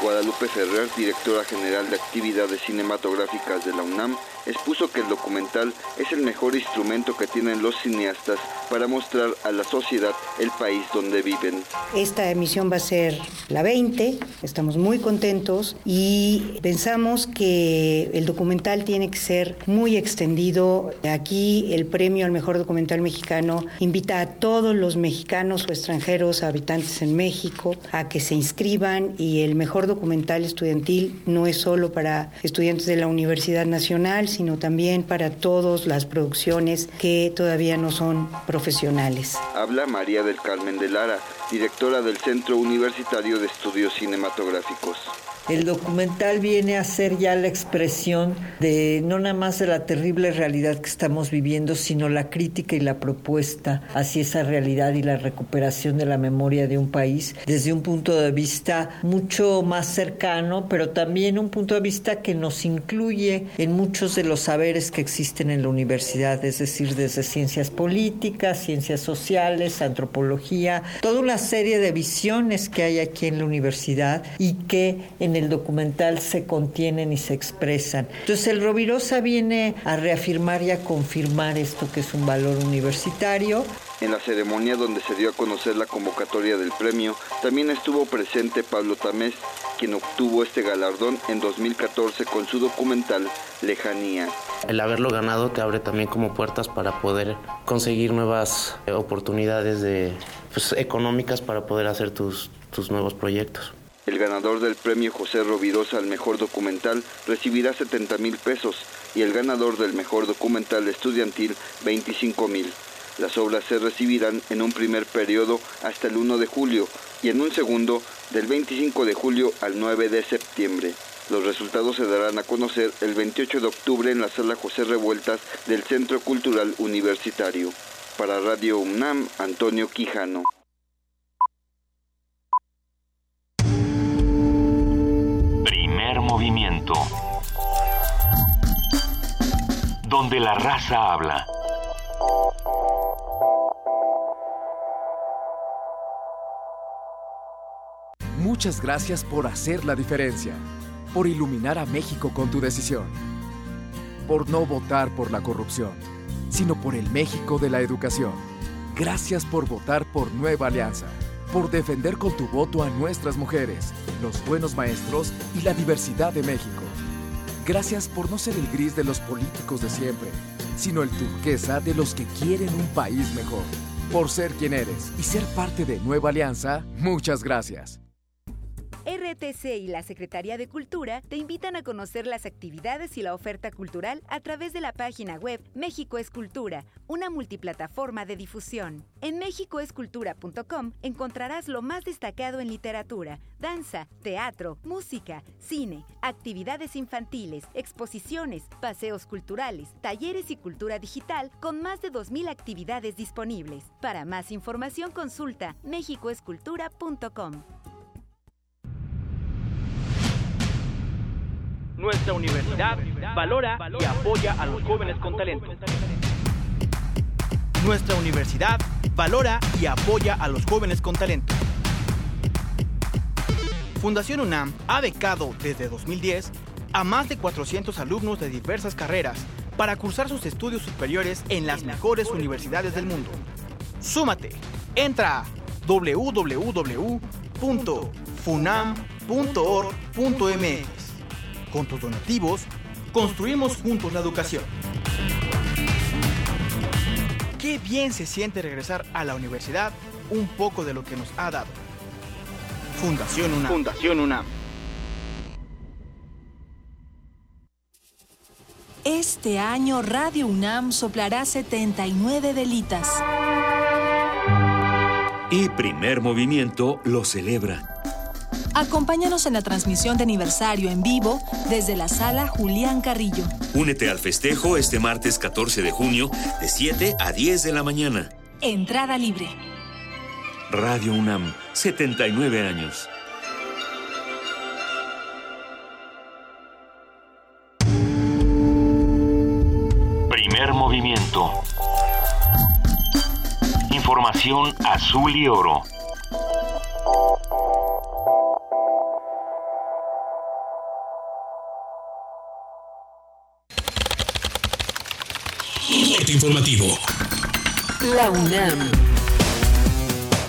Guadalupe Ferrer, directora general de actividades cinematográficas de la UNAM, expuso que el documental es el mejor instrumento que tienen los cineastas para mostrar a la sociedad el país donde viven. Esta emisión va a ser la 20, estamos muy contentos y pensamos que el documental tiene que ser muy extendido. Aquí el premio al mejor documental mexicano invita a todos los mexicanos o extranjeros habitantes en México a que se inscriban y el mejor documental estudiantil no es solo para estudiantes de la Universidad Nacional, sino también para todas las producciones que todavía no son profesionales. Habla María del Carmen de Lara, directora del Centro Universitario de Estudios Cinematográficos. El documental viene a ser ya la expresión de no nada más de la terrible realidad que estamos viviendo, sino la crítica y la propuesta hacia esa realidad y la recuperación de la memoria de un país desde un punto de vista mucho más cercano, pero también un punto de vista que nos incluye en muchos de los saberes que existen en la universidad, es decir, desde ciencias políticas, ciencias sociales, antropología, toda una serie de visiones que hay aquí en la universidad y que en el documental se contienen y se expresan. Entonces el Rovirosa viene a reafirmar y a confirmar esto que es un valor universitario. En la ceremonia donde se dio a conocer la convocatoria del premio, también estuvo presente Pablo Tamés, quien obtuvo este galardón en 2014 con su documental Lejanía. El haberlo ganado te abre también como puertas para poder conseguir nuevas oportunidades de, pues, económicas para poder hacer tus, tus nuevos proyectos. El ganador del premio José Rovirosa al mejor documental recibirá 70 mil pesos y el ganador del mejor documental estudiantil 25 mil. Las obras se recibirán en un primer periodo hasta el 1 de julio y en un segundo del 25 de julio al 9 de septiembre. Los resultados se darán a conocer el 28 de octubre en la sala José Revueltas del Centro Cultural Universitario. Para Radio UNAM, Antonio Quijano. Movimiento. Donde la raza habla. Muchas gracias por hacer la diferencia, por iluminar a México con tu decisión, por no votar por la corrupción, sino por el México de la educación. Gracias por votar por Nueva Alianza, por defender con tu voto a nuestras mujeres, los buenos maestros y la diversidad de México. Gracias por no ser el gris de los políticos de siempre, sino el turquesa de los que quieren un país mejor. Por ser quien eres y ser parte de Nueva Alianza, muchas gracias. RTC y la Secretaría de Cultura te invitan a conocer las actividades y la oferta cultural a través de la página web México es Cultura, una multiplataforma de difusión. En mexicoescultura.com encontrarás lo más destacado en literatura, danza, teatro, música, cine, actividades infantiles, exposiciones, paseos culturales, talleres y cultura digital con más de 2.000 actividades disponibles. Para más información consulta mexicoescultura.com. Nuestra universidad valora y apoya a los jóvenes con talento. Nuestra universidad valora y apoya a los jóvenes con talento. Fundación UNAM ha becado desde 2010 a más de 400 alumnos de diversas carreras para cursar sus estudios superiores en las mejores universidades del mundo. Súmate, entra a www.funam.org.mx. Con tus donativos, construimos juntos la educación. Qué bien se siente regresar a la universidad un poco de lo que nos ha dado. Fundación UNAM. Fundación UNAM. Este año Radio UNAM soplará 79 velitas. Y primer movimiento lo celebra. Acompáñanos en la transmisión de aniversario en vivo desde la sala Julián Carrillo. Únete al festejo este martes 14 de junio de 7 a 10 de la mañana. Entrada libre. Radio UNAM, 79 años. Primer movimiento. Información azul y oro. Informativo. La UNAM.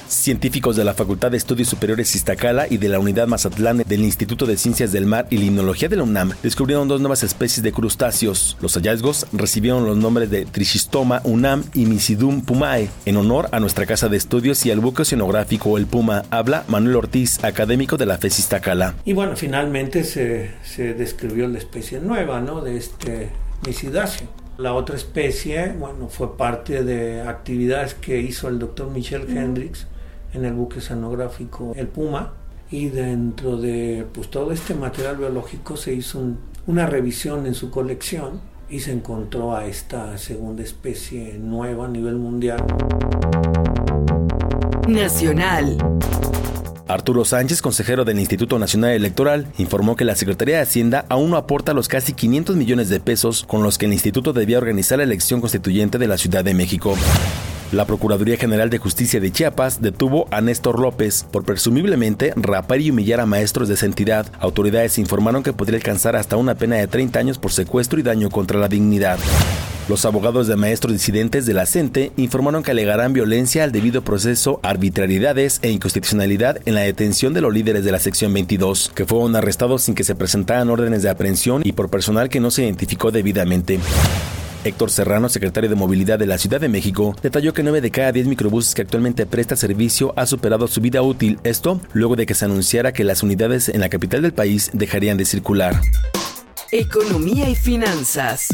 Científicos de la Facultad de Estudios Superiores Iztacala y de la Unidad Mazatlán del Instituto de Ciencias del Mar y Limnología de la UNAM descubrieron dos nuevas especies de crustáceos. Los hallazgos recibieron los nombres de Trichistoma unam y Misidum pumae, en honor a nuestra casa de estudios y al buque oceanográfico El Puma. Habla Manuel Ortiz, académico de la FES Iztacala. Y bueno, finalmente se, se describió la especie nueva, ¿no? De este misidáceo. La otra especie, bueno, fue parte de actividades que hizo el doctor Michel Hendricks en el buque oceanográfico El Puma y dentro de pues, todo este material biológico se hizo una revisión en su colección y se encontró a esta segunda especie nueva a nivel mundial. Nacional. Arturo Sánchez, consejero del Instituto Nacional Electoral, informó que la Secretaría de Hacienda aún no aporta los casi 500 millones de pesos con los que el instituto debía organizar la elección constituyente de la Ciudad de México. La Procuraduría General de Justicia de Chiapas detuvo a Néstor López por presumiblemente rapar y humillar a maestros de esa entidad. Autoridades informaron que podría alcanzar hasta una pena de 30 años por secuestro y daño contra la dignidad. Los abogados de maestros disidentes de la informaron que alegarán violencia al debido proceso, arbitrariedades e inconstitucionalidad en la detención de los líderes de la sección 22, que fueron arrestados sin que se presentaran órdenes de aprehensión y por personal que no se identificó debidamente. Héctor Serrano, secretario de Movilidad de la Ciudad de México, detalló que 9 de cada 10 microbuses que actualmente presta servicio ha superado su vida útil, esto luego de que se anunciara que las unidades en la capital del país dejarían de circular. Economía y finanzas.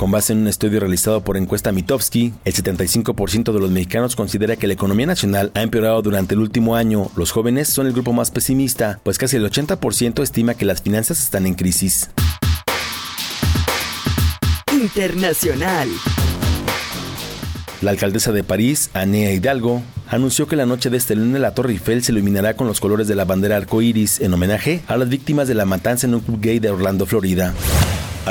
Con base en un estudio realizado por encuesta Mitofsky, el 75% de los mexicanos considera que la economía nacional ha empeorado durante el último año. Los jóvenes son el grupo más pesimista, pues casi el 80% estima que las finanzas están en crisis. Internacional. La alcaldesa de París, Anea Hidalgo, anunció que la noche de este lunes la Torre Eiffel se iluminará con los colores de la bandera arcoíris en homenaje a las víctimas de la matanza en un club gay de Orlando, Florida.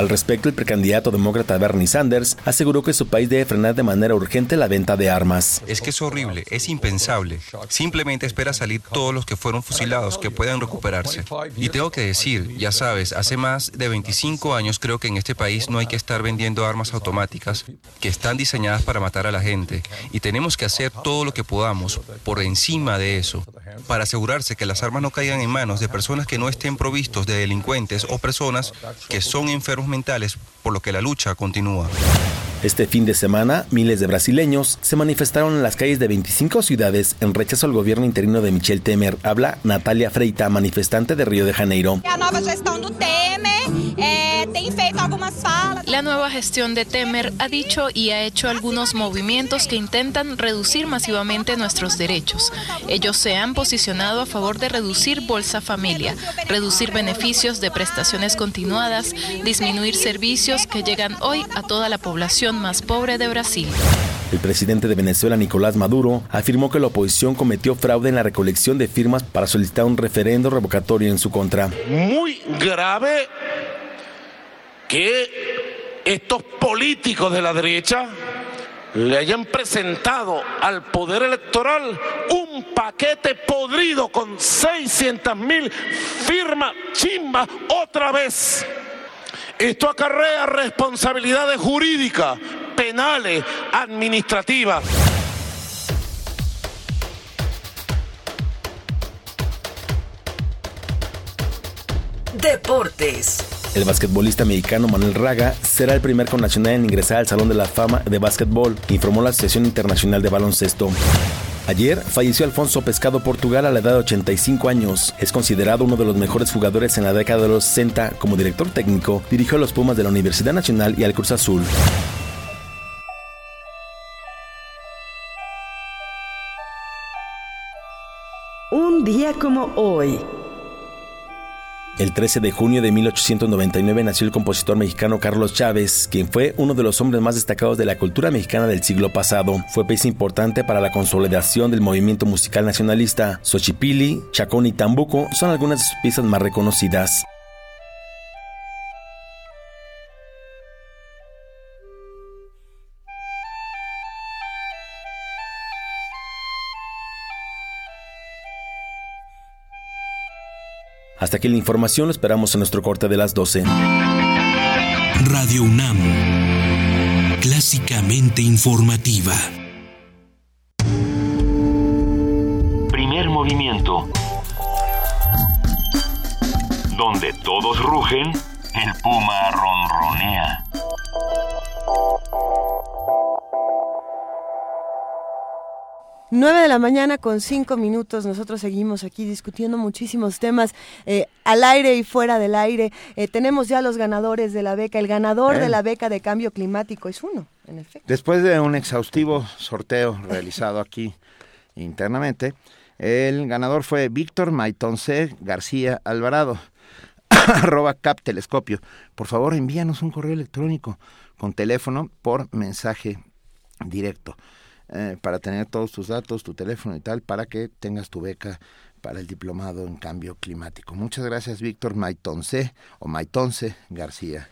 Al respecto, el precandidato demócrata Bernie Sanders aseguró que su país debe frenar de manera urgente la venta de armas. Es que es horrible, es impensable. Simplemente espera salir todos los que fueron fusilados que puedan recuperarse. Y tengo que decir, ya sabes, hace más de 25 años creo que en este país no hay que estar vendiendo armas automáticas que están diseñadas para matar a la gente. Y tenemos que hacer todo lo que podamos por encima de eso para asegurarse que las armas no caigan en manos de personas que no estén provistos de delincuentes o personas que son enfermos mentales, por lo que la lucha continúa. Este fin de semana, miles de brasileños se manifestaron en las calles de 25 ciudades en rechazo al gobierno interino de Michel Temer. Habla Natalia Freita, manifestante de Río de Janeiro. La nueva gestión de Temer ha dicho y ha hecho algunos movimientos que intentan reducir masivamente nuestros derechos. Ellos se han posicionado a favor de reducir Bolsa Familia, reducir beneficios de prestaciones continuadas, disminuir servicios que llegan hoy a toda la población más pobre de Brasil. El presidente de Venezuela, Nicolás Maduro, afirmó que la oposición cometió fraude en la recolección de firmas para solicitar un referendo revocatorio en su contra. Muy grave que estos políticos de la derecha le hayan presentado al Poder Electoral un paquete podrido con 600 mil firmas chimba otra vez. Esto acarrea responsabilidades jurídicas, penales, administrativas. Deportes. El basquetbolista mexicano Manuel Raga será el primer connacional en ingresar al Salón de la Fama de Básquetbol, informó la Asociación Internacional de Baloncesto. Ayer falleció Alfonso Pescado Portugal a la edad de 85 años. Es considerado uno de los mejores jugadores en la década de los 60. Como director técnico, dirigió a los Pumas de la Universidad Nacional y al Cruz Azul. Un día como hoy. El 13 de junio de 1899 nació el compositor mexicano Carlos Chávez, quien fue uno de los hombres más destacados de la cultura mexicana del siglo pasado. Fue pieza importante para la consolidación del movimiento musical nacionalista. Xochipili, Chacón y Tambuco son algunas de sus piezas más reconocidas. Hasta aquí la información, lo esperamos en nuestro corte de las 12. Radio UNAM, clásicamente informativa. Primer movimiento. Donde todos rugen, el puma ronronea. 9 de la mañana con 5 minutos. Nosotros seguimos aquí discutiendo muchísimos temas eh, al aire y fuera del aire. Eh, tenemos ya los ganadores de la beca. El ganador de la beca de cambio climático es uno, en efecto. Después de un exhaustivo sorteo realizado aquí internamente, El ganador fue Víctor Maitonce García Alvarado, arroba captelescopio. Por favor, envíanos un correo electrónico con teléfono por mensaje directo. Eh, para tener todos tus datos, tu teléfono y tal, para que tengas tu beca para el diplomado en cambio climático. Muchas gracias, Víctor Maitonce o Maitonce García.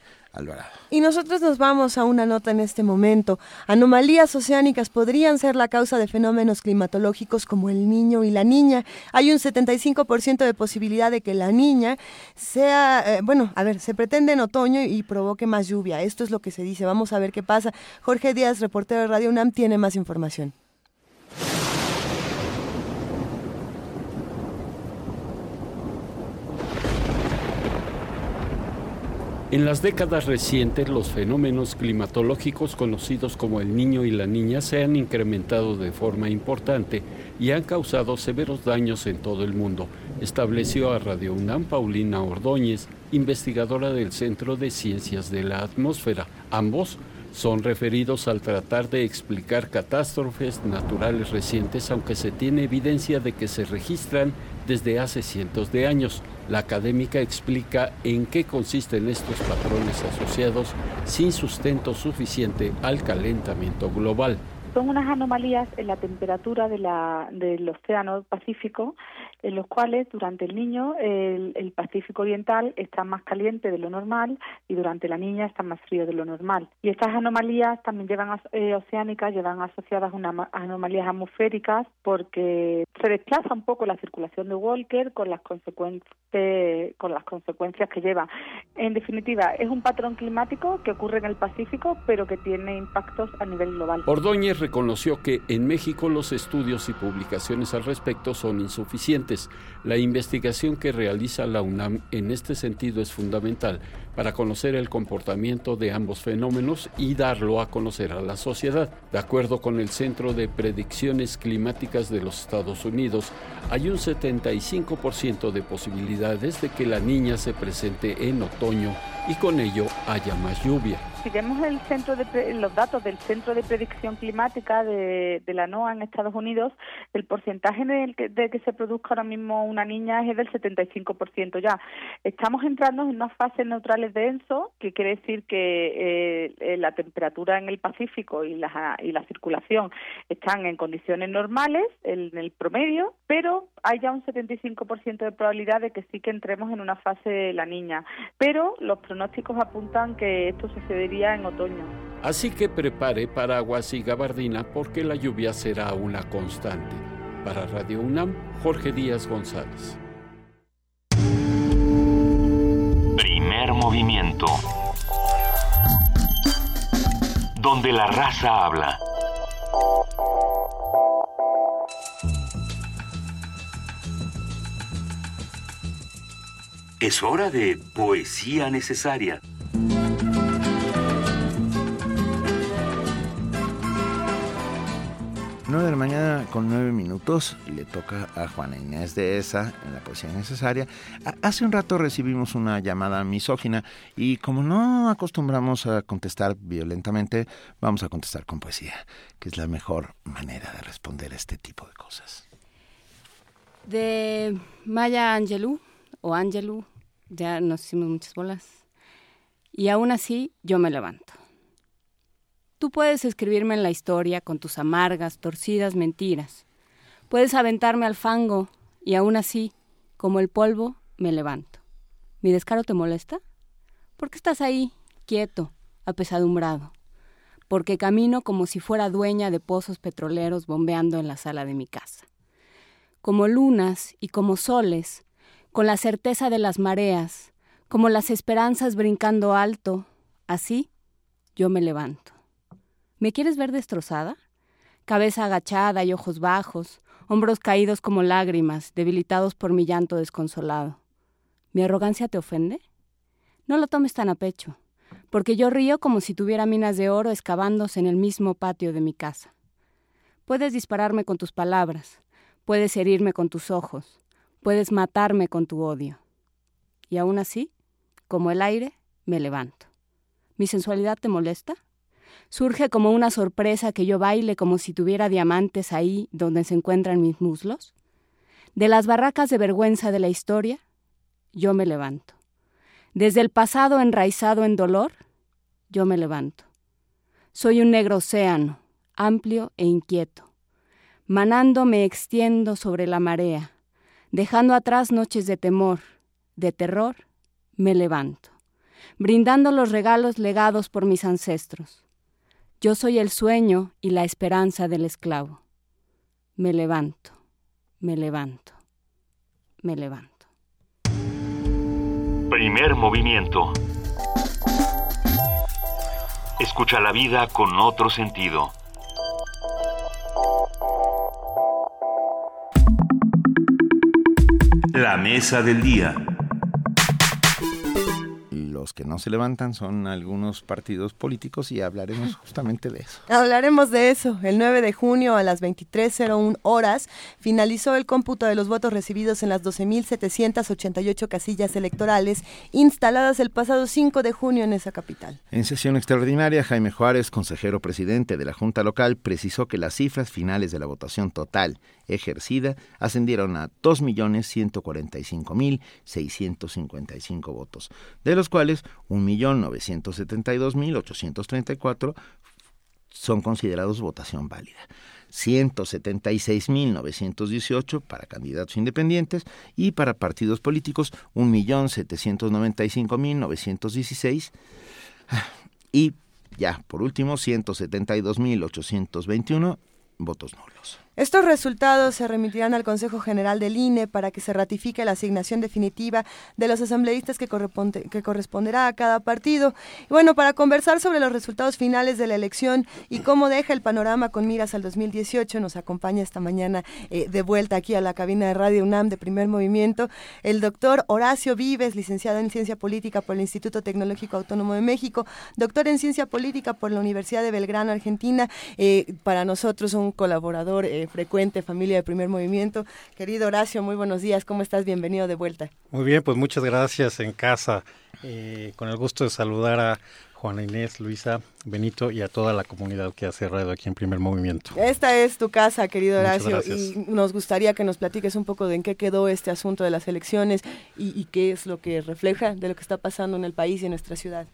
Y nosotros nos vamos a una nota en este momento. Anomalías oceánicas podrían ser la causa de fenómenos climatológicos como el niño y la niña. Hay un 75% de posibilidad de que la niña sea, eh, bueno, a ver, se pretende en otoño y provoque más lluvia. Esto es lo que se dice. Vamos a ver qué pasa. Jorge Díaz, reportero de Radio UNAM, tiene más información. En las décadas recientes, los fenómenos climatológicos conocidos como el niño y la niña se han incrementado de forma importante y han causado severos daños en todo el mundo, estableció a Radio UNAM Paulina Ordóñez, investigadora del Centro de Ciencias de la Atmósfera. Ambos son referidos al tratar de explicar catástrofes naturales recientes, aunque se tiene evidencia de que se registran desde hace cientos de años. La académica explica en qué consisten estos patrones asociados sin sustento suficiente al calentamiento global. Son unas anomalías en la temperatura de la, del Océano Pacífico en los cuales durante el niño el, Pacífico Oriental está más caliente de lo normal y durante la niña está más frío de lo normal. Y estas anomalías también llevan eh, oceánicas, llevan asociadas unas anomalías atmosféricas porque se desplaza un poco la circulación de Walker con las consecuencias con las consecuencias que lleva. En definitiva, es un patrón climático que ocurre en el Pacífico, pero que tiene impactos a nivel global. Ordóñez reconoció que en México los estudios y publicaciones al respecto son insuficientes la investigación que realiza la UNAM en este sentido es fundamental para conocer el comportamiento de ambos fenómenos y darlo a conocer a la sociedad. De acuerdo con el Centro de Predicciones Climáticas de los Estados Unidos, hay un 75% de posibilidades de que la niña se presente en otoño y con ello haya más lluvia. Si vemos el centro de, los datos del Centro de Predicción Climática de, la NOAA en Estados Unidos, el porcentaje de que, de que se produzca ahora mismo una niña es del 75% ya. Estamos entrando en unas fases denso, que quiere decir que eh, la temperatura en el Pacífico y la, y la circulación están en condiciones normales, en el promedio, pero hay ya un 75% de probabilidad de que sí que entremos en una fase de la niña. Pero los pronósticos apuntan que esto sucedería en otoño. Así que prepare paraguas y gabardina porque la lluvia será una constante. Para Radio UNAM, Jorge Díaz González. Movimiento. Donde la raza habla. Es hora de poesía necesaria. 9 de la mañana con 9 minutos le toca a Juana Inés de esa en la poesía necesaria. Hace un rato recibimos una llamada misógina y como no acostumbramos a contestar violentamente, vamos a contestar con poesía, que es la mejor manera de responder a este tipo de cosas. De Maya Angelou o Angelou, ya nos hicimos muchas bolas. Y aún así yo me levanto. Tú puedes escribirme en la historia con tus amargas, torcidas mentiras. Puedes aventarme al fango y aún así, como el polvo, me levanto. ¿Mi descaro te molesta? ¿Por qué estás ahí, quieto, apesadumbrado? Porque camino como si fuera dueña de pozos petroleros bombeando en la sala de mi casa. Como lunas y como soles, con la certeza de las mareas, como las esperanzas brincando alto, así yo me levanto. ¿Me quieres ver destrozada? Cabeza agachada y ojos bajos, hombros caídos como lágrimas, debilitados por mi llanto desconsolado. ¿Mi arrogancia te ofende? No lo tomes tan a pecho, porque yo río como si tuviera minas de oro excavándose en el mismo patio de mi casa. Puedes dispararme con tus palabras, puedes herirme con tus ojos, puedes matarme con tu odio. Y aún así, como el aire, me levanto. ¿Mi sensualidad te molesta? Surge como una sorpresa que yo baile como si tuviera diamantes ahí donde se encuentran mis muslos? De las barracas de vergüenza de la historia, yo me levanto. Desde el pasado enraizado en dolor, yo me levanto. Soy un negro océano, amplio e inquieto. Manando me extiendo sobre la marea, dejando atrás noches de temor, de terror, me levanto, brindando los regalos legados por mis ancestros. Yo soy el sueño y la esperanza del esclavo. Me levanto, me levanto, me levanto. Primer movimiento. Escucha la vida con otro sentido. La mesa del día los que no se levantan son algunos partidos políticos y hablaremos justamente de eso. Hablaremos de eso. El 9 de junio a las 23.01 horas finalizó el cómputo de los votos recibidos en las 12.788 casillas electorales instaladas el pasado 5 de junio en esa capital. En sesión extraordinaria, Jaime Juárez, consejero presidente de la Junta Local, precisó que las cifras finales de la votación total ejercida ascendieron a 2.145.655 votos, de los cuales 1.972.834 son considerados votación válida. 176.918 para candidatos independientes y para partidos políticos 1.795.916 y ya por último 172.821 votos nulos. Estos resultados se remitirán al Consejo General del INE para que se ratifique la asignación definitiva de los asambleístas que, corresponderá a cada partido. Y bueno, para conversar sobre los resultados finales de la elección y cómo deja el panorama con miras al 2018, nos acompaña esta mañana eh, de vuelta aquí a la cabina de Radio UNAM de Primer Movimiento el doctor Horacio Vives, licenciado en Ciencia Política por el Instituto Tecnológico Autónomo de México, doctor en Ciencia Política por la Universidad de Belgrano, Argentina, eh, para nosotros un colaborador eh, frecuente, familia de primer movimiento. Querido Horacio, muy buenos días, ¿cómo estás? Bienvenido de vuelta. Muy bien, pues muchas gracias en casa. Eh, con el gusto de saludar a Juana Inés, Luisa, Benito y a toda la comunidad que ha cerrado aquí en Primer Movimiento. Esta es tu casa, querido Horacio, y nos gustaría que nos platiques un poco de en qué quedó este asunto de las elecciones y, y qué es lo que refleja de lo que está pasando en el país y en nuestra ciudad.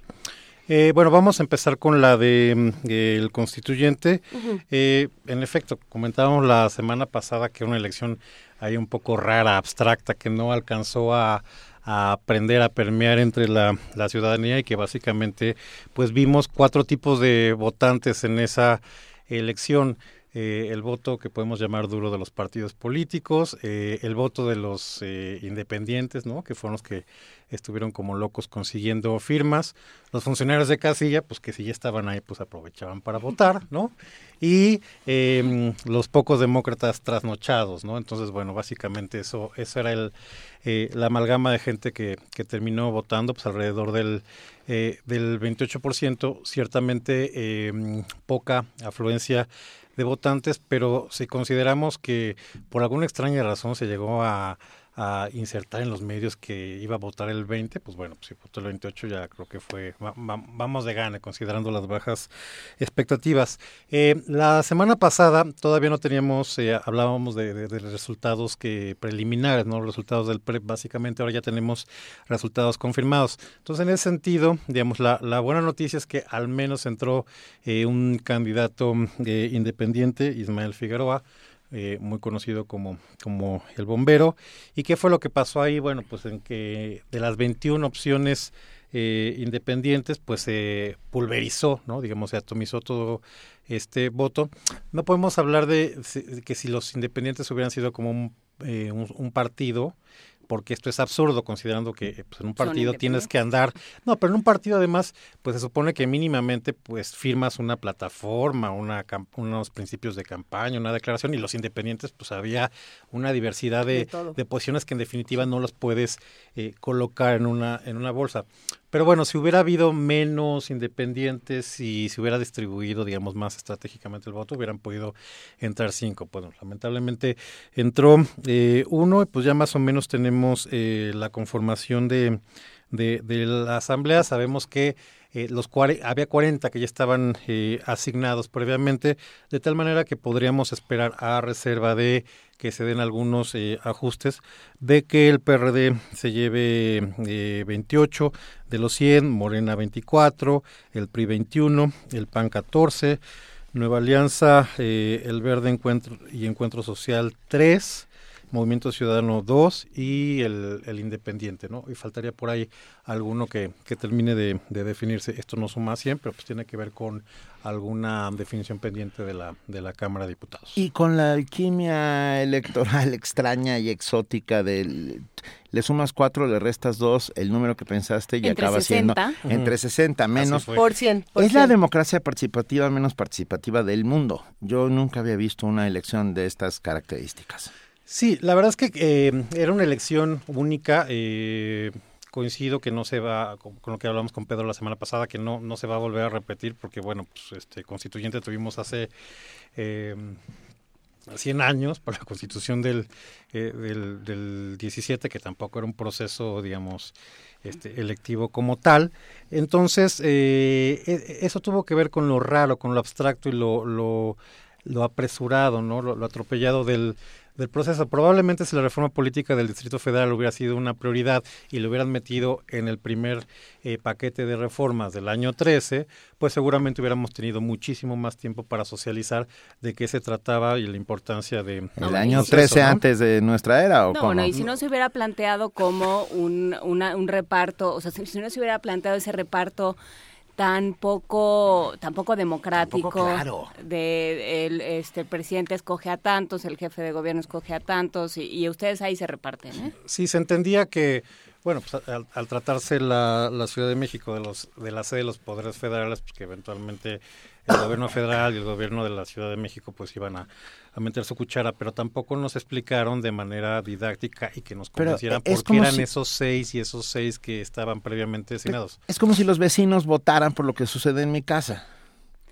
Eh, bueno, vamos a empezar con la de mm, el constituyente. eh, en efecto, comentábamos la semana pasada que una elección ahí un poco rara, abstracta, que no alcanzó a, a aprender a permear entre la, la, ciudadanía y que básicamente pues vimos cuatro tipos de votantes en esa elección. Eh, el voto que podemos llamar duro de los partidos políticos, eh, el voto de los eh, independientes, ¿no? que fueron los que estuvieron como locos consiguiendo firmas, los funcionarios de casilla, pues que si ya estaban ahí, pues aprovechaban para votar, ¿no? Y eh, los pocos demócratas trasnochados, ¿no? Entonces, bueno, básicamente eso, eso era el, eh, la amalgama de gente que, que terminó votando, pues alrededor del, eh, del 28%, ciertamente eh, poca afluencia de votantes, pero si consideramos que por alguna extraña razón se llegó a a insertar en los medios que iba a votar el 20, pues bueno, pues si votó el 28 ya creo que fue, va, va, vamos de gana considerando las bajas expectativas. Eh, la semana pasada todavía no teníamos, eh, hablábamos de, de, de, resultados que preliminares, no los resultados del PREP, básicamente ahora ya tenemos resultados confirmados. Entonces en ese sentido, digamos, la, la buena noticia es que al menos entró eh, un candidato eh, independiente, Ismael Figueroa, eh, muy conocido como, como el bombero. ¿Y qué fue lo que pasó ahí? Bueno, pues en que de las 21 opciones eh, independientes, pues se pulverizó, ¿no? Digamos, se atomizó todo este voto. No podemos hablar de, de que si los independientes hubieran sido como un, eh, un, un partido, porque esto es absurdo considerando que pues, en un partido tienes que andar no pero en un partido además pues se supone que mínimamente pues firmas una plataforma una unos principios de campaña una declaración y los independientes pues había una diversidad de, de, de posiciones que en definitiva no los puedes eh, colocar en una en una bolsa pero bueno, si hubiera habido menos independientes y se hubiera distribuido, digamos, más estratégicamente el voto, hubieran podido entrar cinco. Bueno, lamentablemente entró eh, uno y pues ya más o menos tenemos eh, la conformación de, de, de, la asamblea. Sabemos que eh, los había 40 que ya estaban eh, asignados previamente, de tal manera que podríamos esperar a reserva de que se den algunos eh, ajustes, de que el PRD se lleve 28 de los 100, Morena 24, el PRI 21, el PAN 14, Nueva Alianza, el Verde Encuentro y Encuentro Social 3, Movimiento Ciudadano 2 y el, el, Independiente, ¿no? Y faltaría por ahí alguno que, que termine de, de, definirse. Esto no suma 100, pero pues tiene que ver con alguna definición pendiente de la, de la Cámara de Diputados. Y con la alquimia electoral extraña y exótica del... Le sumas cuatro, le restas dos, el número que pensaste y entre acaba 60. siendo entre 60 menos. Por 100. Por es 100. la democracia participativa menos participativa del mundo. Yo nunca había visto una elección de estas características. Sí, la verdad es que eh, era una elección única. Eh, coincido que no se va, con, lo que hablamos con Pedro la semana pasada, que no, no se va a volver a repetir, porque bueno, pues este constituyente tuvimos hace eh, 100 años por la constitución del, eh, del, del 17, que tampoco era un proceso, digamos, este, electivo como tal. Entonces, eh, eso tuvo que ver con lo raro, con lo abstracto y lo, lo, apresurado, ¿no? Lo atropellado del, del proceso. Probablemente si la reforma política del Distrito Federal hubiera sido una prioridad y lo hubieran metido en el primer eh, paquete de reformas del año 13, pues seguramente hubiéramos tenido muchísimo más tiempo para socializar de qué se trataba y la importancia de... ¿El de año 13 ¿no? antes de nuestra era o no, cómo? Bueno, y si no se hubiera planteado como un, una, un reparto, o sea, si no se hubiera planteado ese reparto tan poco tan poco democrático Tampoco claro. de el, este el presidente escoge a tantos el jefe de gobierno escoge a tantos y, y ustedes ahí se reparten ¿eh? sí se entendía que bueno pues al, al tratarse la, la, Ciudad de México de los de la sede de los poderes federales pues que eventualmente el gobierno federal y el gobierno de la Ciudad de México pues iban a, a meter su cuchara, pero tampoco nos explicaron de manera didáctica y que nos convencieran por qué eran si... esos seis y esos seis que estaban previamente designados. Es como si los vecinos votaran por lo que sucede en mi casa.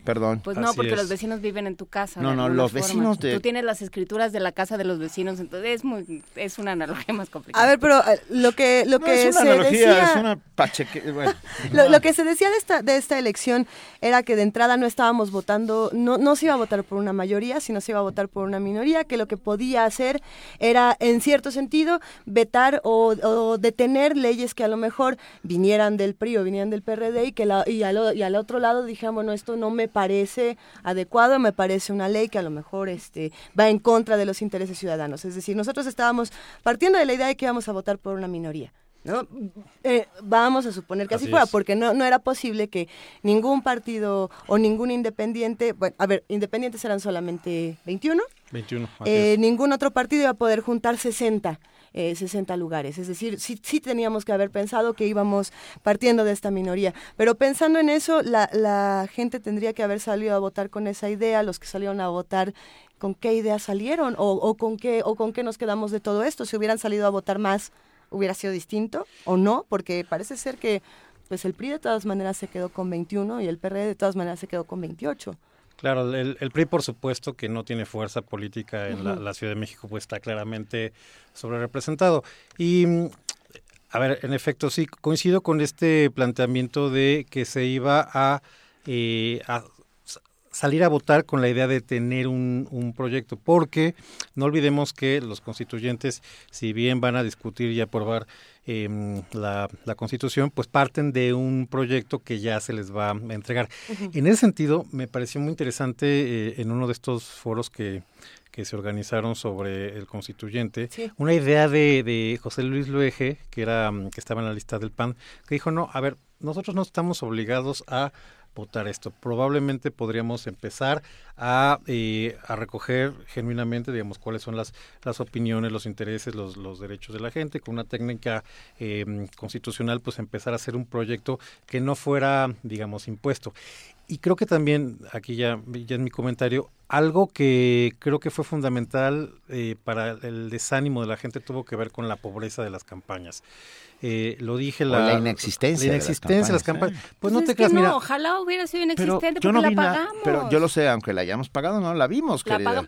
Perdón. Pues no, Así porque es. los vecinos viven en tu casa. No, no, los forma. vecinos de... Tú tienes las escrituras de la casa de los vecinos, entonces es muy, es una analogía más complicada. A ver, pero uh, lo que, lo no, que es una se analogía, decía... es una pacheque... Bueno, lo, lo, que se decía de esta, de esta elección era que de entrada no estábamos votando, no, no se iba a votar por una mayoría, sino se iba a votar por una minoría, que lo que podía hacer era, en cierto sentido, vetar o, o detener leyes que a lo mejor vinieran del PRI o vinieran del PRD y que la, y, al, y al otro lado dijeran, bueno, esto no me parece adecuado, me parece una ley que a lo mejor este, va en contra de los intereses ciudadanos. Es decir, nosotros estábamos partiendo de la idea de que íbamos a votar por una minoría. ¿no? Eh, vamos a suponer que así, así fuera, es. porque no, no era posible que ningún partido o ningún independiente, bueno, a ver, independientes eran solamente 21. 21. Eh, ningún otro partido iba a poder juntar 60 eh, 60 lugares. Es decir, sí, sí teníamos que haber pensado que íbamos partiendo de esta minoría. Pero pensando en eso, la, la gente tendría que haber salido a votar con esa idea, los que salieron a votar con qué idea salieron o, o, con qué o con qué nos quedamos de todo esto. Si hubieran salido a votar más, hubiera sido distinto o no, porque parece ser que pues el PRI de todas maneras se quedó con 21 y el PRD de todas maneras se quedó con 28. Claro, el, el, PRI, por supuesto, que no tiene fuerza política en uh -huh. la, la, Ciudad de México, pues está claramente sobre representado. Y, a ver, en efecto, sí, coincido con este planteamiento de que se iba a, eh, a salir a votar con la idea de tener un, un, proyecto, porque no olvidemos que los constituyentes, si bien van a discutir y aprobar eh, la, la, constitución, pues parten de un proyecto que ya se les va a entregar. Uh -huh. En ese sentido, me pareció muy interesante eh, en uno de estos foros que, que se organizaron sobre el constituyente, sí. una idea de, de, José Luis Luege, que era que estaba en la lista del PAN, que dijo, no, a ver, nosotros no estamos obligados a votar esto. Probablemente podríamos empezar a, eh, a recoger genuinamente, digamos, cuáles son las, las opiniones, los intereses, los, los derechos de la gente, con una técnica eh, constitucional, pues empezar a hacer un proyecto que no fuera, digamos, impuesto. y creo que también, aquí ya, ya en mi comentario, algo que creo que fue fundamental eh, para el desánimo de la gente tuvo que ver con la pobreza de las campañas. Eh, lo dije la, la inexistencia, la inexistencia de las campañas. Pues, pues, no te creas, mira. Ojalá hubiera sido inexistente yo no la pagamos. pero yo lo sé, aunque la hayamos pagado, no la vimos, la querida.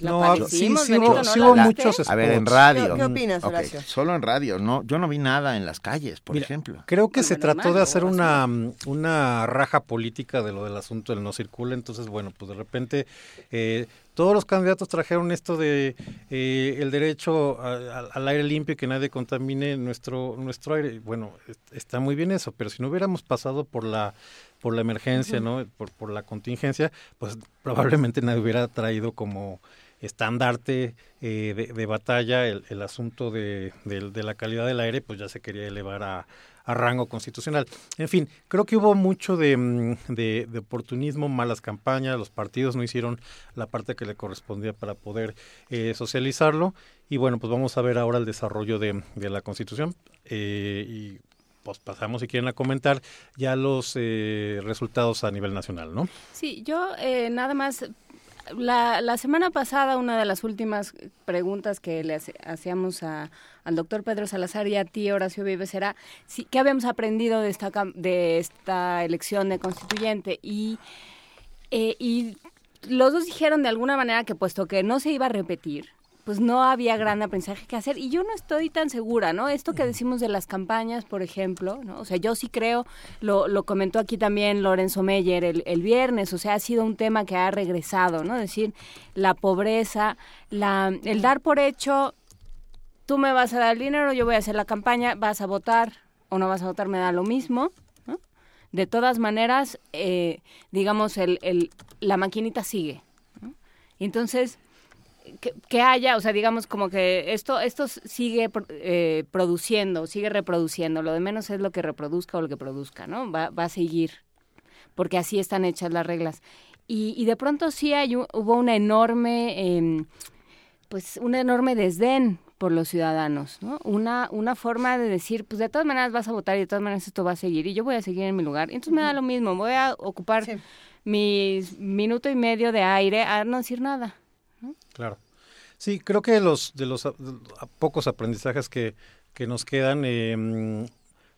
La no, sí, sí, hubo, sí hubo muchos spots. A ver, en radio. ¿Qué, qué opinas, Horacio? Okay, solo en radio, no, yo no vi nada en las calles, por mira, ejemplo. Creo que se trató de hacer una, una raja política de lo del asunto del no circula, entonces bueno, pues de repente eh, todos los candidatos trajeron esto de eh, el derecho a, a, al aire limpio y que nadie contamine nuestro nuestro aire. Bueno, está muy bien eso, pero si no hubiéramos pasado por la por la emergencia, ¿no? Por, por la contingencia, pues probablemente nadie hubiera traído como estandarte eh, de, de, batalla el, el asunto de, de, de, la calidad del aire, pues ya se quería elevar a, a rango constitucional. En fin, creo que hubo mucho de, de, de, oportunismo, malas campañas, los partidos no hicieron la parte que le correspondía para poder eh, socializarlo y bueno, pues vamos a ver ahora el desarrollo de, de la constitución eh, y pues pasamos si quieren a comentar ya los eh, resultados a nivel nacional, ¿no? Sí, yo eh, nada más la, la, semana pasada, una de las últimas preguntas que le hacíamos a, al doctor Pedro Salazar y a ti, Horacio Vives, era si, qué habíamos aprendido de esta, de esta elección de constituyente. Y, eh, y los dos dijeron de alguna manera que puesto que no se iba a repetir, pues no había gran aprendizaje que hacer y yo no estoy tan segura, ¿no? Esto que decimos de las campañas, por ejemplo, ¿no? O sea, yo sí creo, lo, lo comentó aquí también Lorenzo Meyer el, el, viernes, o sea, ha sido un tema que ha regresado, ¿no? Es decir, la pobreza, la, el dar por hecho, tú me vas a dar el dinero, yo voy a hacer la campaña, vas a votar o no vas a votar, me da lo mismo, ¿no? De todas maneras, eh, digamos, el, el, la maquinita sigue, ¿no? Entonces que, que, haya, o sea, digamos como que esto, esto sigue eh, produciendo, sigue reproduciendo, lo de menos es lo que reproduzca o lo que produzca, ¿no? Va, va a seguir, porque así están hechas las reglas. Y, y de pronto sí hay, hubo una enorme, eh, pues un enorme desdén por los ciudadanos, ¿no? Una, una forma de decir, pues de todas maneras vas a votar y de todas maneras esto va a seguir y yo voy a seguir en mi lugar. Y entonces me da lo mismo, voy a ocupar sí. mis minuto y medio de aire a no decir nada. Claro. Sí, creo que los de los pocos aprendizajes que, que nos quedan, eh,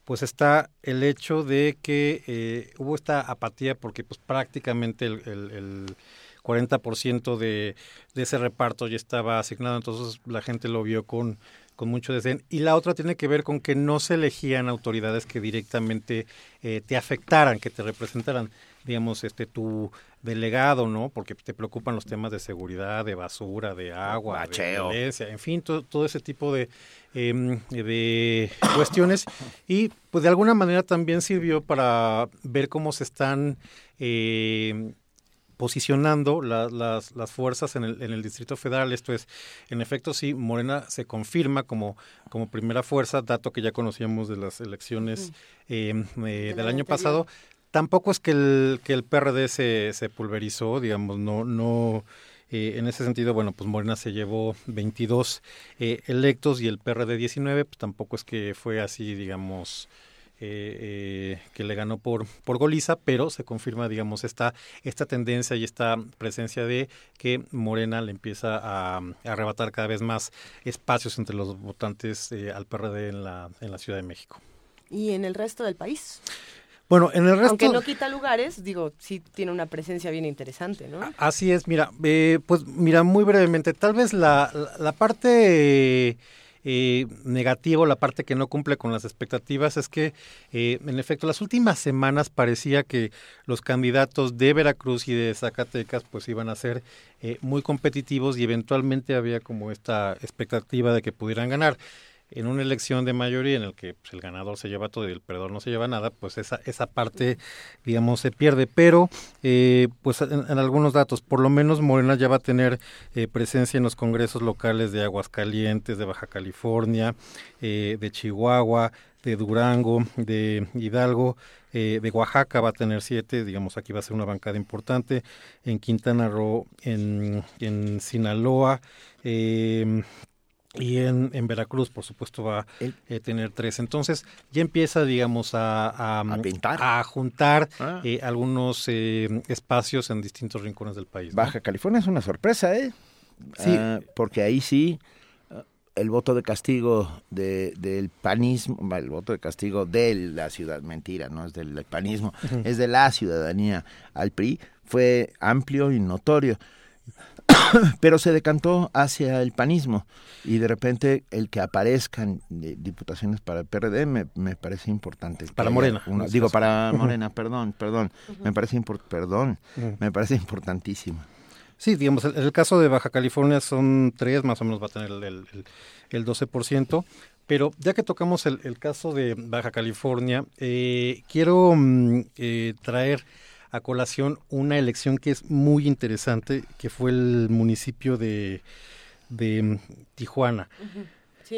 pues está el hecho de que eh, hubo esta apatía porque pues prácticamente el, el, el 40% de, de ese reparto ya estaba asignado, entonces la gente lo vio con, con mucho desdén. Y la otra tiene que ver con que no se elegían autoridades que directamente eh, te afectaran, que te representaran, digamos, este tu delegado, ¿no? Porque te preocupan los temas de seguridad, de basura, de agua, Bacheo. de violencia, en fin, todo, todo ese tipo de, eh, de cuestiones. Y pues de alguna manera también sirvió para ver cómo se están eh, posicionando la, las, las fuerzas en el, en el Distrito Federal. Esto es, en efecto, sí, Morena se confirma como, como primera fuerza, dato que ya conocíamos de las elecciones eh, eh, del año pasado. Tampoco es que el, que el PRD se, se pulverizó, digamos, no, no, eh, en ese sentido, bueno, pues Morena se llevó 22 eh, electos y el PRD 19, pues tampoco es que fue así, digamos, eh, eh, que le ganó por, por goliza, pero se confirma, digamos, esta, esta tendencia y esta presencia de que Morena le empieza a, arrebatar cada vez más espacios entre los votantes eh, al PRD en la, en la Ciudad de México. ¿Y en el resto del país? Bueno, en el resto... Aunque no quita lugares, digo, sí tiene una presencia bien interesante, ¿no? Así es, mira, eh, pues mira, muy brevemente, tal vez la, la, la parte... Eh, negativo, la parte que no cumple con las expectativas es que, eh, en efecto, las últimas semanas parecía que los candidatos de Veracruz y de Zacatecas pues iban a ser eh, muy competitivos y eventualmente había como esta expectativa de que pudieran ganar en una elección de mayoría en el que pues, el ganador se lleva todo y el perdedor no se lleva nada, pues esa, esa parte, digamos, se pierde. Pero, eh, pues en, algunos datos, por lo menos Morena ya va a tener eh, presencia en los congresos locales de Aguascalientes, de Baja California, eh, de Chihuahua, de Durango, de Hidalgo, eh, de Oaxaca va a tener siete, digamos, aquí va a ser una bancada importante, en Quintana Roo, en, en Sinaloa, eh, y en, en, Veracruz, por supuesto, va a eh, tener tres. Entonces, ya empieza, digamos, a, a, juntar ah. eh, algunos eh, espacios en distintos rincones del país. Baja California es una sorpresa, ¿eh? Sí. Ah, porque ahí sí el voto de castigo de, del panismo, el voto de castigo de la ciudad, mentira, no es del panismo, es de la ciudadanía al PRI, fue amplio y notorio. pero se decantó hacia el panismo y de repente el que aparezcan diputaciones para el PRD me, me parece importante. Para Morena. digo, para Morena, perdón, perdón, me parece perdón, me parece importantísimo. Sí, digamos, el, el, caso de Baja California son tres, más o menos va a tener el, el, el 12%. Pero ya que tocamos el, el caso de Baja California, eh, quiero mm, eh, traer a colación una elección que es muy interesante, que fue el municipio de, de mm, Tijuana.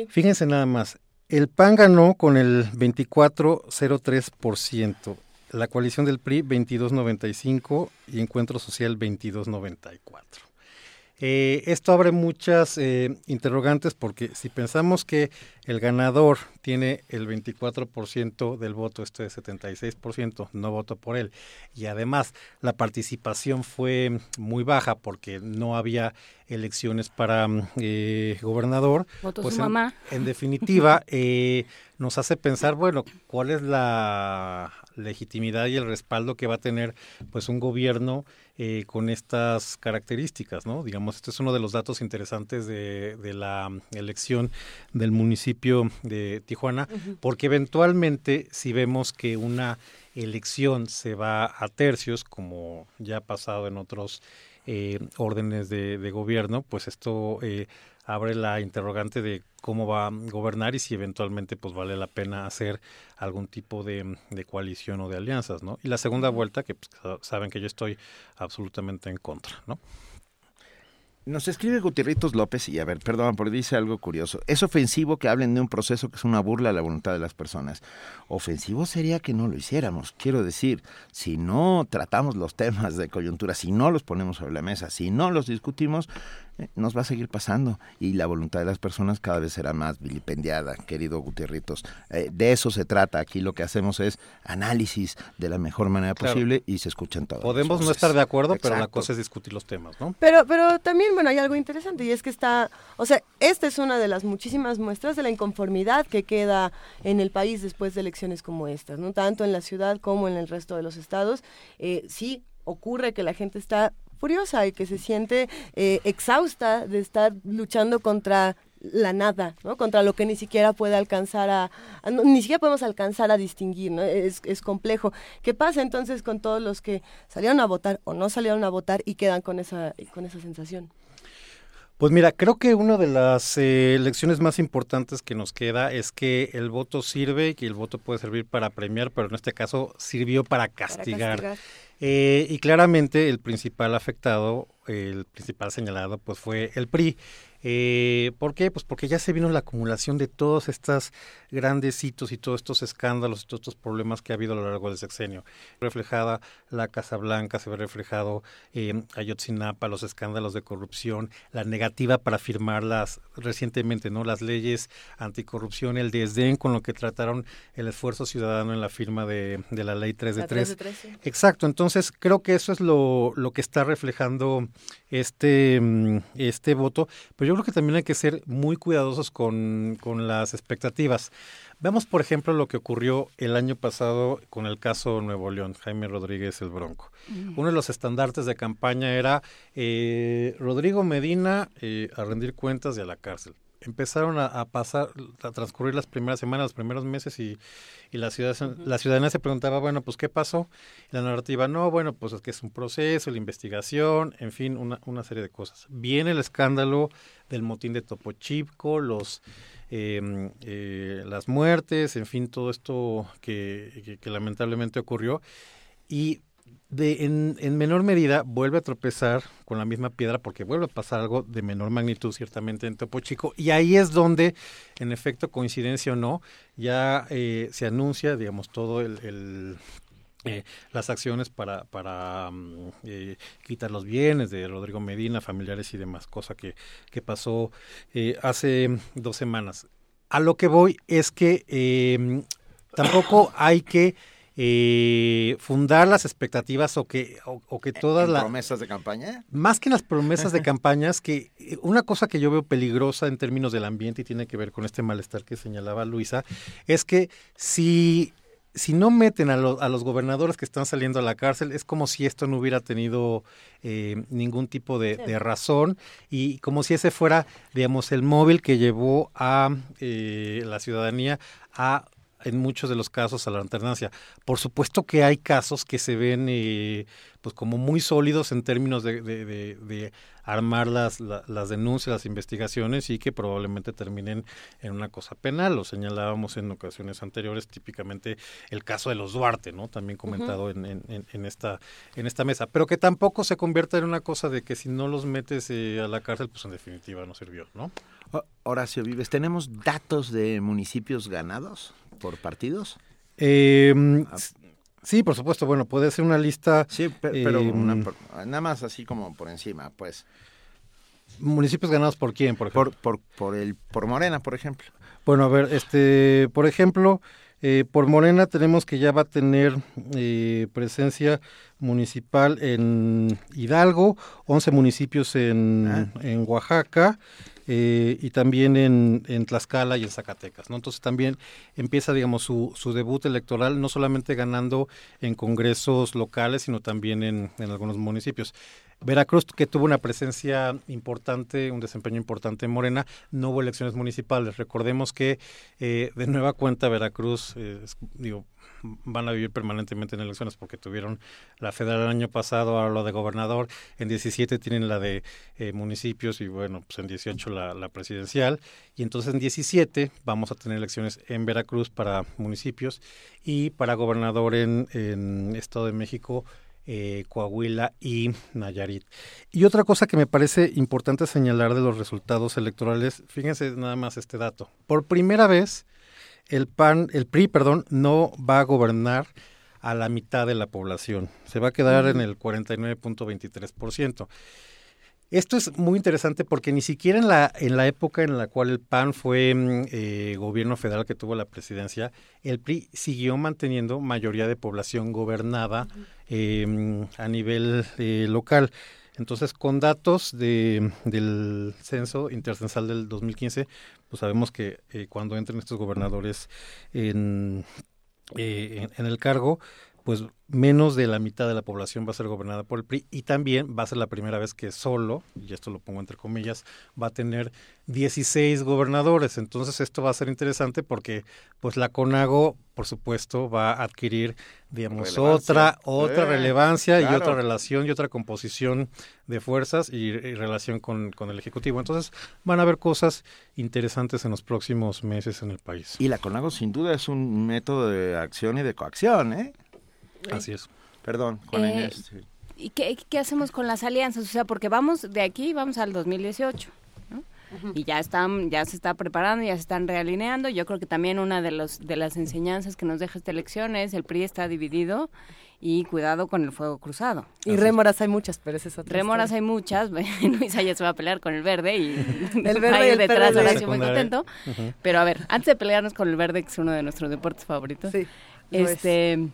Fíjense nada más, el PAN ganó con el 24,03%, la coalición del PRI 22,95% y Encuentro Social 22,94%. Eh, esto abre muchas eh, interrogantes porque si pensamos que el ganador tiene el 24% del voto, esto es 76%, no voto por él, y además la participación fue muy baja porque no había elecciones para eh, gobernador, pues en, en, definitiva nos hace pensar, bueno, cuál es la legitimidad y el respaldo que va a tener pues un gobierno eh, con estas características, ¿no? Digamos, este es uno de los datos interesantes de, de la elección del municipio de Tijuana, porque eventualmente si vemos que una elección se va a tercios, como ya ha pasado en otros eh, órdenes de, de, gobierno, pues esto eh, abre la interrogante de cómo va a gobernar y si eventualmente pues vale la pena hacer algún tipo de, coalición o de alianzas, ¿no? Y la segunda vuelta, que pues, saben que yo estoy absolutamente en contra, ¿no? Nos escribe Gutierritos López y a ver, perdón, porque dice algo curioso. Es ofensivo que hablen de un proceso que es una burla a la voluntad de las personas. Ofensivo sería que no lo hiciéramos. Quiero decir, si no tratamos los temas de coyuntura, si no los ponemos sobre la mesa, si no los discutimos, nos va a seguir pasando y la voluntad de las personas cada vez será más vilipendiada, querido Gutierritos. Eh, de eso se trata. Aquí lo que hacemos es análisis de la mejor manera posible y se escuchan todos. Podemos no estar de acuerdo, pero la cosa es discutir los temas, ¿no? Pero, pero también, bueno, hay algo interesante y es que está, o sea, esta es una de las muchísimas muestras de la inconformidad que queda en el país después de elecciones como estas, ¿no? Tanto en la ciudad como en el resto de los estados. Eh, sí ocurre que la gente está furiosa y que se siente eh, exhausta de estar luchando contra la nada, ¿no? Contra lo que ni siquiera puede alcanzar a, ni siquiera podemos alcanzar a distinguir, ¿no? Es, es, complejo. ¿Qué pasa entonces con todos los que salieron a votar o no salieron a votar y quedan con esa, con esa sensación? Pues mira, creo que una de las eh, lecciones más importantes que nos queda es que el voto sirve y que el voto puede servir para premiar, pero en este caso sirvió para castigar. Para castigar. Eh, y claramente el principal afectado, el principal señalado, pues fue el PRI. Eh, ¿Por qué? Pues porque ya se vino la acumulación de todos estos grandes hitos y todos estos escándalos y todos estos problemas que ha habido a lo largo del sexenio. Reflejada la Casa Blanca, se ve reflejado eh, Ayotzinapa, los escándalos de corrupción, la negativa para firmarlas recientemente, ¿no? Las leyes anticorrupción, el desdén con lo que trataron el esfuerzo ciudadano en la firma de, de la ley 3 de 3. Exacto, entonces creo que eso es lo, lo que está reflejando este, mm, este voto, pero yo creo que también hay que ser muy cuidadosos con, con las expectativas. Veamos, por ejemplo, lo que ocurrió el año pasado con el caso Nuevo León, Jaime Rodríguez el Bronco. Uno de los estandartes de campaña era eh, Rodrigo Medina eh, a rendir cuentas y a la cárcel empezaron a, pasar, a transcurrir las primeras semanas, los primeros meses y, y la, ciudad, la ciudadanía se preguntaba, bueno, pues ¿qué pasó? la narrativa, no, bueno, pues es que es un proceso, la investigación, en fin, una, una serie de cosas. Viene el escándalo del motín de Topo Chipco, los, em, eh, las muertes, en fin, todo esto que, que lamentablemente ocurrió. Y de, en, en, menor medida vuelve a tropezar con la misma piedra porque vuelve a pasar algo de menor magnitud ciertamente en Topo Chico y ahí es donde en efecto coincidencia o no ya eh, se anuncia digamos todo el, eh, las acciones para, para mm, eh, quitar los bienes de Rodrigo Medina, familiares y demás, cosa que, que pasó eh, hace dos semanas. A lo que voy es que em, tampoco hay que fundar las expectativas o que, o, que todas las... ¿Promesas de campaña? Más que las promesas de campañas, que una cosa que yo veo peligrosa en términos del ambiente y tiene que ver con este malestar que señalaba Luisa, es que si si no meten a, a, los gobernadores que están saliendo a la cárcel, es como si esto no hubiera tenido eh, ningún tipo de, razón y como si ese fuera, digamos, el móvil que llevó a eh, la ciudadanía a en muchos de los casos a la alternancia. Por supuesto que hay casos que se ven eh, pues como muy sólidos en términos de, de, armar las, las denuncias, las investigaciones y que probablemente terminen en una cosa penal. Lo señalábamos en ocasiones anteriores, típicamente el caso de los Duarte, ¿no? También comentado en, en, en, esta, en esta mesa. Pero que tampoco se convierta en una cosa de que si no los metes eh, a la cárcel, pues en definitiva no sirvió, ¿no? Horacio Vives, ¿tenemos datos de municipios ganados por partidos? Eh, Sí, por supuesto. Bueno, puede ser una lista. Sí, pero em, nada más así como por encima, pues. Municipios ganados por quién, por ejemplo. Por, por, el, por Morena, por ejemplo. Bueno, a ver, este, por ejemplo, eh, por Morena tenemos que ya va a tener eh, presencia municipal en Hidalgo, 11 municipios en, ah. en Oaxaca, eh, y también en, Tlaxcala y en Zacatecas. ¿no? Entonces también empieza, digamos, su, su debut electoral, no solamente ganando en congresos locales, sino también en, en algunos municipios. Veracruz, que tuvo una presencia importante, un desempeño importante en Morena, no hubo elecciones municipales. Recordemos que eh, de nueva cuenta Veracruz, eh, digo, van a vivir permanentemente en elecciones porque tuvieron la federal el año pasado, ahora lo de gobernador, en 17 tienen la de eh, municipios y bueno, pues en 18 la, la, presidencial y entonces en 17 vamos a tener elecciones en Veracruz para municipios y para gobernador en, en Estado de México eh, Coahuila y Nayarit. Y otra cosa que me parece importante señalar de los resultados electorales, fíjense nada más este dato. Por primera vez, el PAN, el PRI, perdón, no va a gobernar a la mitad de la población. Se va a quedar en el 49.23%. Esto es muy interesante porque ni siquiera en la, en la época en la cual el PAN fue mm, eh, gobierno federal que tuvo la presidencia, el PRI siguió manteniendo mayoría de población gobernada em, a nivel eh, local. Entonces, con datos de, del censo intercensal del 2015, pues sabemos que eh, cuando entren estos gobernadores en, en el cargo, pues menos de la mitad de la población va a ser gobernada por el PRI y también va a ser la primera vez que solo, y esto lo pongo entre comillas, va a tener 16 gobernadores. Entonces esto va a ser interesante porque pues la CONAGO, por supuesto, va a adquirir, digamos, otra otra relevancia y otra relación y otra composición de fuerzas y, relación con, con, el Ejecutivo. Entonces van a haber cosas interesantes en los próximos meses en el país. Y la CONAGO sin duda es un método de acción y de coacción, ¿eh? Así es. Perdón, con eh, ¿Y qué, qué, hacemos con las alianzas? O sea, porque vamos de aquí, vamos al 2018. ¿no? Y ya están, ya se está preparando, ya se están realineando. Yo creo que también una de los de las enseñanzas que nos deja esta elección es el PRI está dividido y cuidado con el fuego cruzado. Y rémoras hay muchas, pero esa es otra Rémoras hay muchas, Luisa ya se va a pelear con el verde y el verde y el detrás Horacio muy contento. Pero a ver, antes de pelearnos con el verde, que es uno de nuestros deportes favoritos, sí, este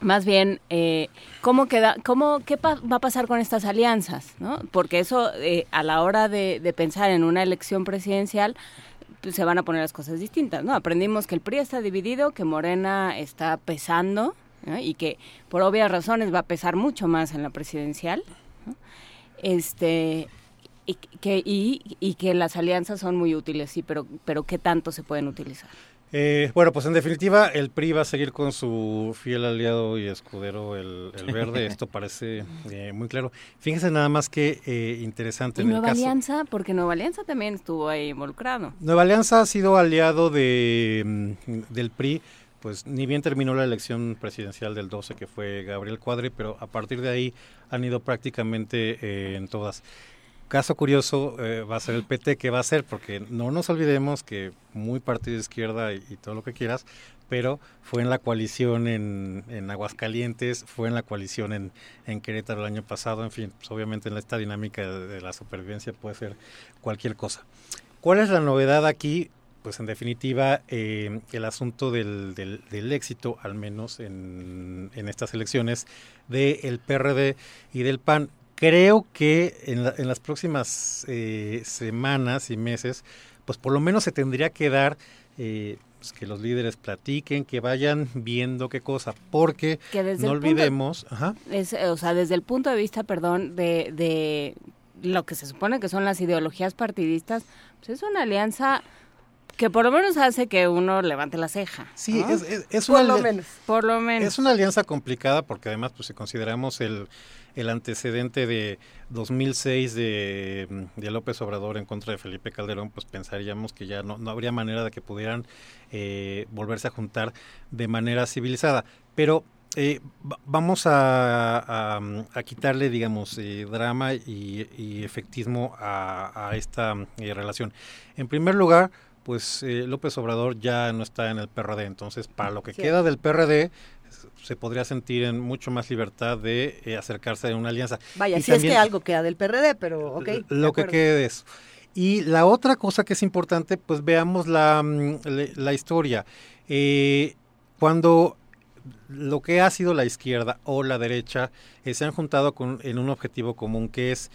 más bien eh, cómo queda cómo qué va a pasar con estas alianzas no porque eso eh, a la hora de, pensar en una elección presidencial pues, se van a poner las cosas distintas no aprendimos que el PRI está dividido que Morena está pesando y que por obvias razones va a pesar mucho más en la presidencial este y que y, y que las alianzas son muy útiles sí pero pero qué tanto se pueden utilizar eh, bueno, pues en definitiva, el PRI va a seguir con su fiel aliado y escudero, el, verde. Esto parece eh, muy claro. Fíjense nada más que eh, interesante. ¿Y Nueva Alianza? Porque Nueva Alianza también estuvo ahí involucrado. Nueva Alianza ha sido aliado de, mm, del PRI. Pues ni bien terminó la elección presidencial del 12, que fue Gabriel Cuadri, pero a partir de ahí han ido prácticamente en todas. Caso curioso eh, va a ser el PT, que va a ser? Porque no nos olvidemos que muy partido de izquierda y, todo lo que quieras, pero fue en la coalición en, en Aguascalientes, fue en la coalición en, en, Querétaro el año pasado, en fin, pues obviamente en esta dinámica de, la supervivencia puede ser cualquier cosa. ¿Cuál es la novedad aquí? Pues en definitiva, eh, el asunto del, del, éxito, al menos en, en estas elecciones, del PRD y del PAN. Creo que en, en las próximas eh, semanas y meses, pues por lo menos se tendría que dar eh, pues, que los líderes platiquen, que vayan viendo qué cosa, porque no olvidemos, o sea, desde el punto de vista, perdón, de, de lo que se supone que son las ideologías partidistas, pues es una alianza que por lo menos hace que uno levante la ceja. Sí, es, por lo menos. Por lo menos. Es una alianza complicada porque además, pues si consideramos el, el antecedente de 2006 de, de, López Obrador en contra de Felipe Calderón, pues pensaríamos que ya no, no habría manera de que pudieran eh, volverse a juntar de manera civilizada. Pero eh, vamos a, a, quitarle, digamos, eh, drama y, efectismo a, a esta relación. En primer lugar, pues López Obrador ya no está en el PRD, entonces para lo que queda del PRD se podría sentir en mucho más libertad de eh, acercarse a una alianza. Vaya, si es que algo queda del PRD, pero ok. Lo que quede es. Y la otra cosa que es importante, pues veamos la, mm, la, historia. Eh, cuando lo que ha sido la izquierda o la derecha eh, se han juntado con, en un objetivo común que es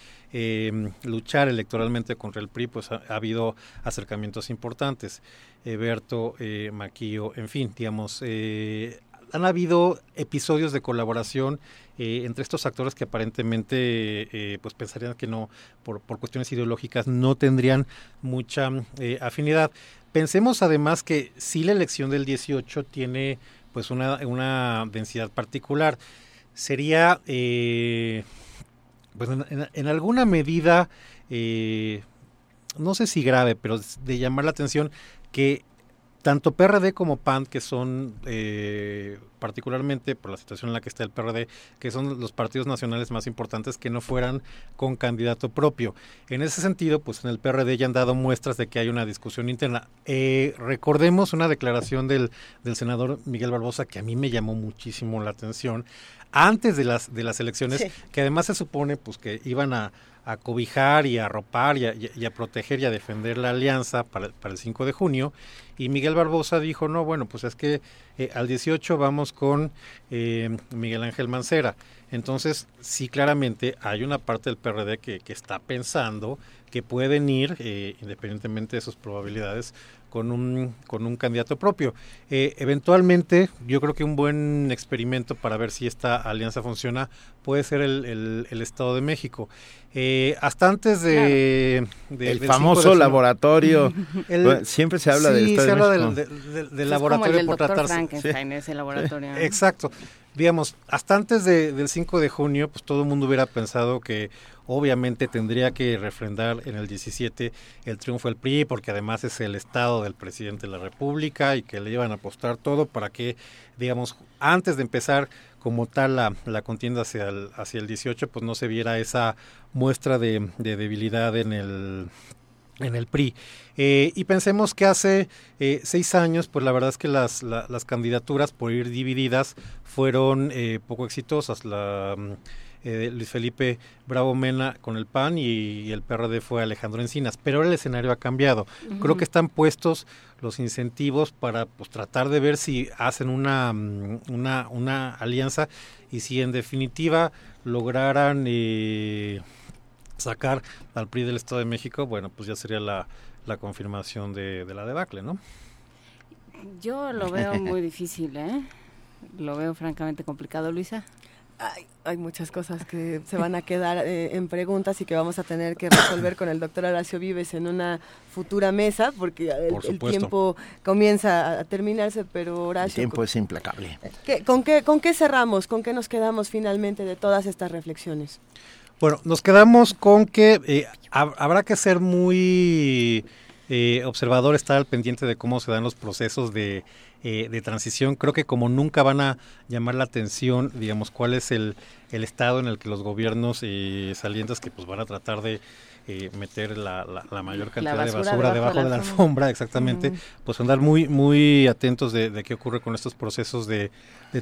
luchar electoralmente contra el PRI, pues ha, habido acercamientos importantes. Berto, Maquillo, en fin, digamos, han habido episodios de colaboración eh, entre estos actores que aparentemente eh, pues pensarían que no por, por, cuestiones ideológicas no tendrían mucha eh, afinidad. Pensemos además que si la elección del 18 tiene pues una, una densidad particular. Sería pues en, alguna medida no sé si grave pero de llamar la atención que tanto PRD como PAN, que son eh, particularmente por la situación en la que está el PRD, que son los partidos nacionales más importantes, que no fueran con candidato propio. En ese sentido, pues en el PRD ya han dado muestras de que hay una discusión interna. Eh, recordemos una declaración del, del senador Miguel Barbosa que a mí me llamó muchísimo la atención antes de las de las elecciones, que además se supone pues que iban a a cobijar y a arropar y a, proteger y a defender la alianza para, el 5 de junio. Y Miguel Barbosa dijo, no, bueno, pues es que eh, al 18 vamos con eh, Miguel Ángel Mancera. Entonces, sí, claramente hay una parte del PRD que, que está pensando que pueden ir, eh, independientemente de sus probabilidades, con un, con un candidato propio. Eh, eventualmente, yo creo que un buen experimento para ver si esta alianza funciona puede ser el, el, Estado de México. Eh, hasta antes de, el famoso laboratorio. Siempre se habla del Estado se habla del, laboratorio por tratarse. Ese laboratorio exacto digamos hasta antes del 5 de junio pues todo el mundo hubiera pensado que obviamente tendría que refrendar en el 17 el triunfo del PRI, porque además es el estado del presidente de la República y que le iban a apostar todo para que, digamos, antes de empezar como tal la, la contienda hacia el, hacia el 18, pues no se viera esa muestra de, debilidad en el en el PRI. Eh, y pensemos que hace eh, seis años, pues la verdad es que las, las candidaturas por ir divididas fueron eh, poco exitosas. La eh, Luis Felipe Bravo Mena con el PAN y, el PRD fue Alejandro Encinas. Pero ahora el escenario ha cambiado. Creo que están puestos los incentivos para pues, tratar de ver si hacen una, mm, una, una alianza y si en definitiva lograran eh, sacar al PRI del Estado de México, bueno, pues ya sería la, la confirmación de, de la debacle, ¿no? Yo lo veo muy difícil, ¿eh? Lo veo francamente complicado, Luisa. Hay, muchas cosas que se van a quedar eh, en preguntas y que vamos a tener que resolver con el doctor Horacio Vives en una futura mesa, porque el, tiempo comienza a terminarse, pero Horacio... El tiempo es implacable. con, qué, ¿Con qué cerramos? ¿Con qué nos quedamos finalmente de todas estas reflexiones? Bueno, nos quedamos con que eh, habrá que ser muy eh, observador, estar al pendiente de cómo se dan los procesos de eh, de transición, creo que como nunca van a llamar la atención, digamos, cuál es el, el estado en el que los gobiernos eh, salientes que pues van a tratar de eh, meter la, la, mayor cantidad de basura debajo, de la, alfombra, exactamente, pues andar muy, muy atentos de, qué ocurre con estos procesos de,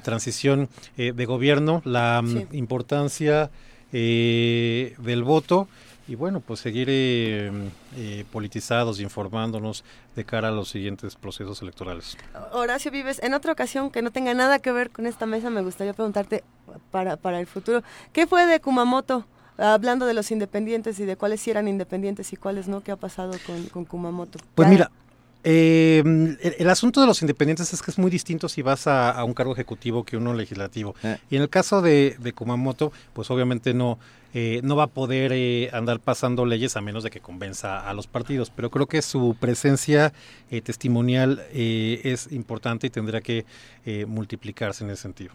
transición eh, de gobierno, la mm, importancia eh, del voto y bueno, pues seguir eh, eh, politizados, informándonos de cara a los siguientes procesos electorales. Horacio Vives, en otra ocasión que no tenga nada que ver con esta mesa, me gustaría preguntarte para, para el futuro, ¿qué fue de Kumamoto? Hablando de los independientes y de cuáles sí eran independientes y cuáles no, ¿qué ha pasado con, Kumamoto? Pues mira, eh, el, asunto de los independientes es que es muy distinto si vas a, un cargo ejecutivo que uno legislativo. Y en el caso de, de Kumamoto, pues obviamente no, eh, no va a poder eh, andar pasando leyes a menos de que convenza a los partidos. Pero creo que su presencia eh, testimonial es importante y tendrá que multiplicarse en ese sentido.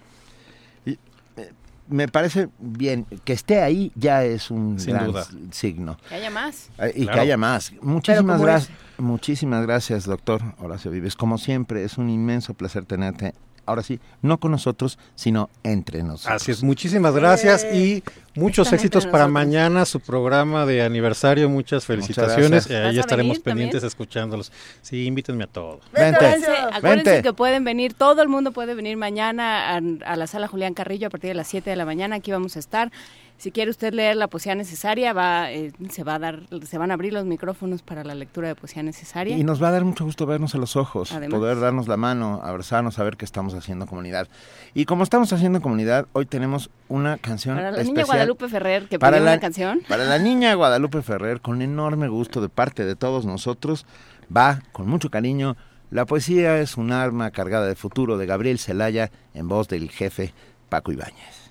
Me parece bien que esté ahí ya es un gran signo. Que haya más. Y que haya más. Muchísimas gracias. Muchísimas gracias, doctor Horacio Vives. Como siempre, es un inmenso placer tenerte ahora sí, no con nosotros, sino entre nosotros. Así es, muchísimas gracias y muchos éxitos para mañana, su programa de aniversario, muchas felicitaciones. Eh, ahí estaremos pendientes escuchándolos. Sí, invítenme a todos. Vente, Acuérdense que pueden venir, todo el mundo puede venir mañana a, a la sala Julián Carrillo a partir de las 7 de la mañana, aquí vamos a estar. Si quiere usted leer la poesía necesaria, va, eh, se va a dar, se van a abrir los micrófonos para la lectura de poesía necesaria. Y nos va a dar mucho gusto vernos a los ojos, poder darnos la mano, abrazarnos, saber que estamos haciendo comunidad. Y como estamos haciendo comunidad, hoy tenemos una canción para la niña Guadalupe Ferrer que para la, una canción. Para la niña Guadalupe Ferrer, con enorme gusto de parte de todos nosotros, va con mucho cariño. La poesía es un arma cargada de futuro de Gabriel Celaya en voz del jefe Paco Ibáñez.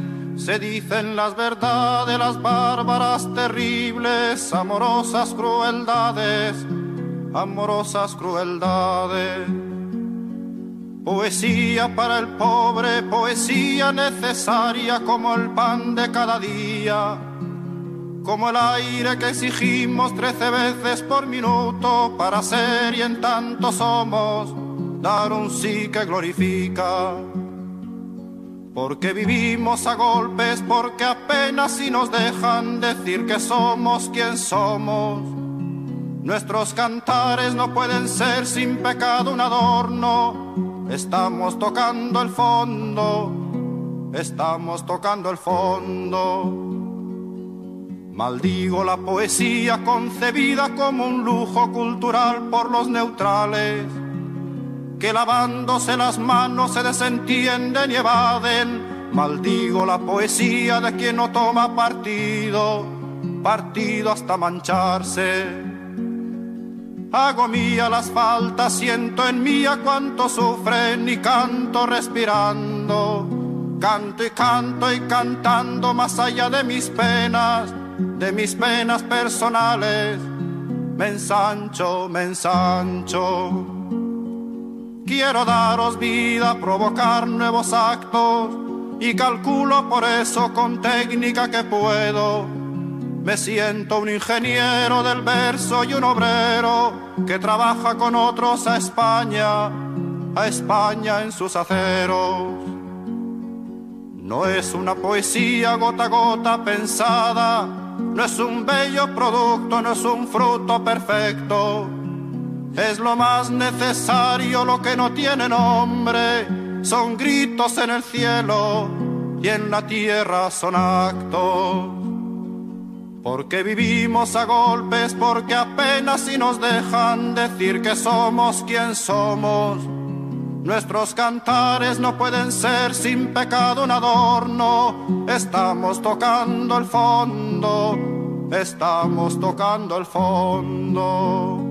se dicen las verdades, las bárbaras, terribles, amorosas crueldades, amorosas crueldades. Poesía para el pobre, poesía necesaria como el pan de cada día, como el aire que exigimos trece veces por minuto para ser y en tanto somos, dar un sí que glorifica porque vivimos a golpes, porque apenas si nos dejan decir que somos quien somos. Nuestros cantares no pueden ser sin pecado un adorno. Estamos tocando el fondo, estamos tocando el fondo. Maldigo la poesía concebida como un lujo cultural por los neutrales que lavándose las manos se desentienden y evaden. Maldigo la poesía de quien no toma partido, partido hasta mancharse. Hago mía las faltas, siento en mía cuánto sufren y canto respirando. Canto y canto y cantando más allá de mis penas, de mis penas personales. Me ensancho, me ensancho. Quiero daros vida, provocar nuevos actos y calculo por eso con técnica que puedo. Me siento un ingeniero del verso y un obrero que trabaja con otros a España, a España en sus aceros. No es una poesía gota a gota pensada, no es un bello producto, no es un fruto perfecto es lo más necesario, lo que no tiene nombre, son gritos en el cielo y en la tierra son actos. Porque vivimos a golpes, porque apenas si nos dejan decir que somos quien somos. Nuestros cantares no pueden ser sin pecado un adorno. Estamos tocando el fondo, estamos tocando el fondo.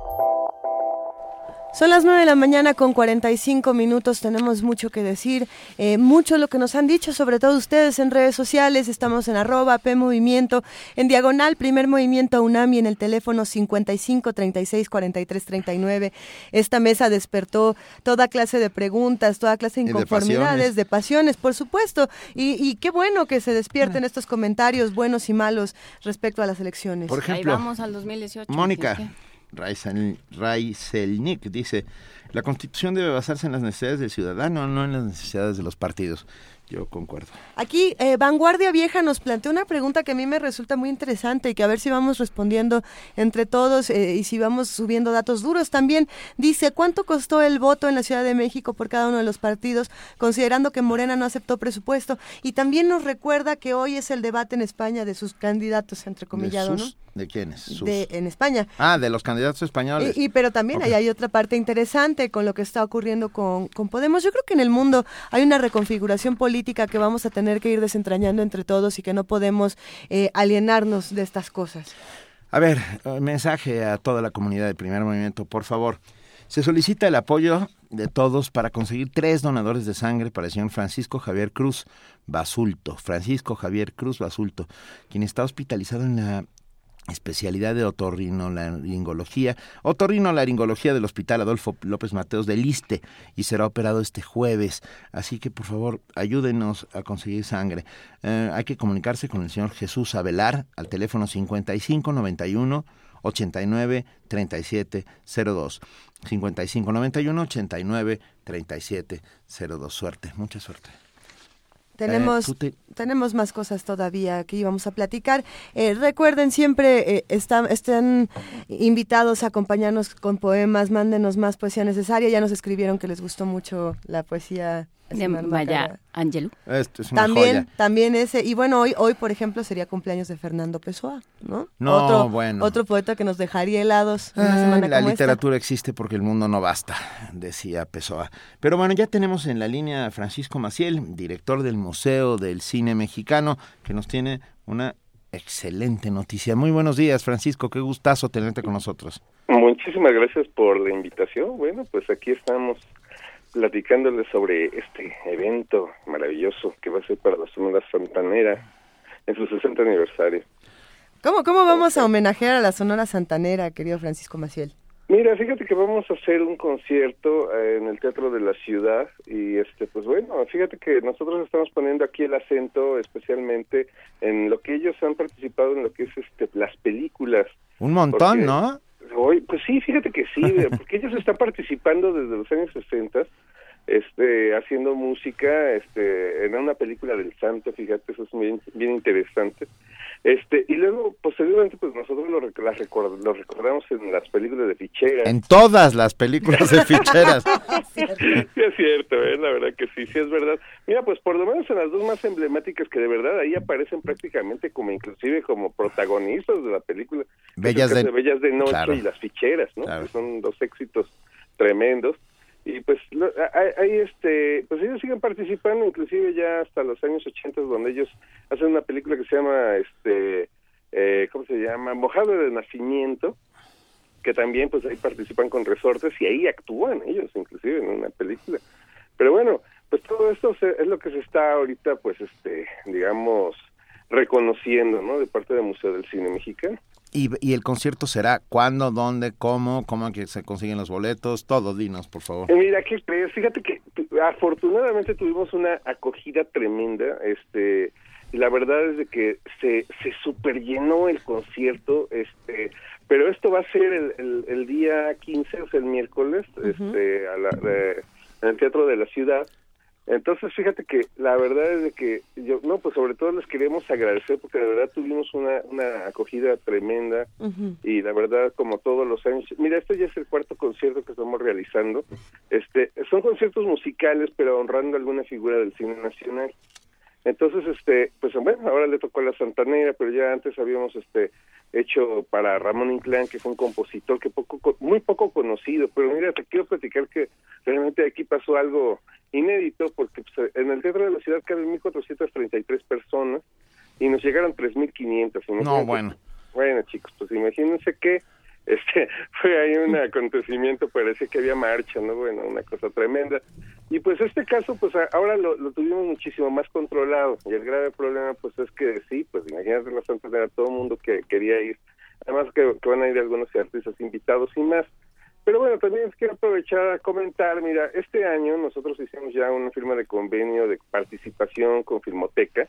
Son las 9 de la mañana con 45 minutos, tenemos mucho que decir, eh, mucho lo que nos han dicho, sobre todo ustedes en redes sociales, estamos en arroba P Movimiento, en diagonal, primer movimiento UNAMI en el teléfono 55 36 43 39. Esta mesa despertó toda clase de preguntas, toda clase de inconformidades, de pasiones, por supuesto, y, qué bueno que se despierten estos comentarios buenos y malos respecto a las elecciones. Por ejemplo, Ahí vamos al 2018. Mónica. Raiselnik dice, la constitución debe basarse en las necesidades del ciudadano, no en las necesidades de los partidos. Yo concuerdo. Aquí, eh, Vanguardia Vieja nos plantea una pregunta que a mí me resulta muy interesante y que a ver si vamos respondiendo entre todos eh, y si vamos subiendo datos duros también. Dice, ¿cuánto costó el voto en la Ciudad de México por cada uno de los partidos, considerando que Morena no aceptó presupuesto? Y también nos recuerda que hoy es el debate en España de sus candidatos, entre comillas, ¿no? ¿De quiénes? De, en España. Ah, de los candidatos españoles. Y, pero también ahí hay otra parte interesante con lo que está ocurriendo con, con Podemos. Yo creo que en el mundo hay una reconfiguración política que vamos a tener que ir desentrañando entre todos y que no podemos eh, alienarnos de estas cosas. A ver, eh, mensaje a toda la comunidad del primer movimiento, por favor. Se solicita el apoyo de todos para conseguir tres donadores de sangre para el señor Francisco Javier Cruz Basulto. Francisco Javier Cruz Basulto, quien está hospitalizado en la especialidad de otorrinolaringología, otorrinolaringología del Hospital Adolfo López Mateos del Liste y será operado este jueves. Así que por favor ayúdenos a conseguir sangre. Eh, hay que comunicarse con el señor Jesús Avelar al teléfono 5591 89 37 02. 5591 89 37 02. Suerte, mucha suerte. Tenemos, eh, tenemos más cosas todavía que íbamos a platicar. Eh, recuerden siempre, eh, están invitados a acompañarnos con poemas, mándenos más poesía necesaria. Ya nos escribieron que les gustó mucho la poesía de Maya Angelou. también, también ese. Y bueno, hoy, hoy, por ejemplo, sería cumpleaños de Fernando Pessoa, ¿no? No, otro, bueno. Otro poeta que nos dejaría helados una semana La literatura existe porque el mundo no basta, decía Pessoa. Pero bueno, ya tenemos en la línea a Francisco Maciel, director del Museo del Cine Mexicano, que nos tiene una excelente noticia. Muy buenos días, Francisco. Qué gustazo tenerte con nosotros. Muchísimas gracias por la invitación. Bueno, pues aquí estamos platicándoles sobre este evento maravilloso que va a ser para la Sonora Santanera en su 60 aniversario. ¿Cómo, cómo vamos a homenajear a la Sonora Santanera, querido Francisco Maciel? Mira, fíjate que vamos a hacer un concierto eh, en el Teatro de la Ciudad y este pues bueno, fíjate que nosotros estamos poniendo aquí el acento especialmente en lo que ellos han participado en lo que es este las películas. Un montón, ¿no? Hoy, pues sí, fíjate que sí, porque ellos están participando desde los años 60 este haciendo música este en una película del santo fíjate eso es bien, bien interesante este y luego posteriormente pues nosotros lo, lo recordamos en las películas de ficheras. En todas las películas de ficheras. Sí es cierto. ¿eh? la verdad que sí sí es verdad. Mira pues por lo menos en las dos más emblemáticas que de verdad ahí aparecen prácticamente como inclusive como protagonistas de la película. Bellas de, Bellas de noche y las ficheras no que son dos éxitos tremendos y pues hay este pues ellos siguen participando inclusive ya hasta los años 80 donde ellos hacen una película que se llama este eh, cómo se llama mojado de nacimiento que también pues ahí participan con resortes y ahí actúan ellos inclusive en una película. Pero bueno pues todo esto es lo que se está ahorita pues este digamos reconociendo no de parte del Museo del Cine Mexicano y, y, el concierto será cuándo, dónde, cómo, cómo que se consiguen los boletos, todo, dinos, por favor. Eh, mira, ¿qué crees? Fíjate que afortunadamente tuvimos una acogida tremenda, este, la verdad es de que se, se super llenó el concierto, este, pero esto va a ser el, el, día 15, o sea, el miércoles, este, a la, en el Teatro de la Ciudad, entonces, fíjate que la verdad es de que yo, no, pues sobre todo les queremos agradecer porque de verdad tuvimos una, una acogida tremenda y la verdad como todos los años, mira, este ya es el cuarto concierto que estamos realizando, este, son conciertos musicales pero honrando alguna figura del cine nacional. Entonces, este, pues bueno, ahora le tocó a la Santanera, pero ya antes habíamos este hecho para Ramón Inclán, que fue un compositor que poco muy poco conocido, pero mira, te quiero platicar que realmente aquí pasó algo inédito porque pues, en el Teatro de la Ciudad caben 1433 personas. y nos llegaron 3.500. No, bueno. Bueno, chicos, pues imagínense que este fue ahí un acontecimiento, parece que había marcha, ¿no? Bueno, una cosa tremenda. Y pues este caso, pues ahora lo, tuvimos muchísimo más controlado. Y el grave problema, pues es que sí, pues imagínate la Santa Cena, todo el mundo que quería ir. Además que, van a ir algunos artistas invitados y más. Pero bueno, también quiero aprovechar a comentar, mira, este año nosotros hicimos ya una firma de convenio de participación con Filmoteca,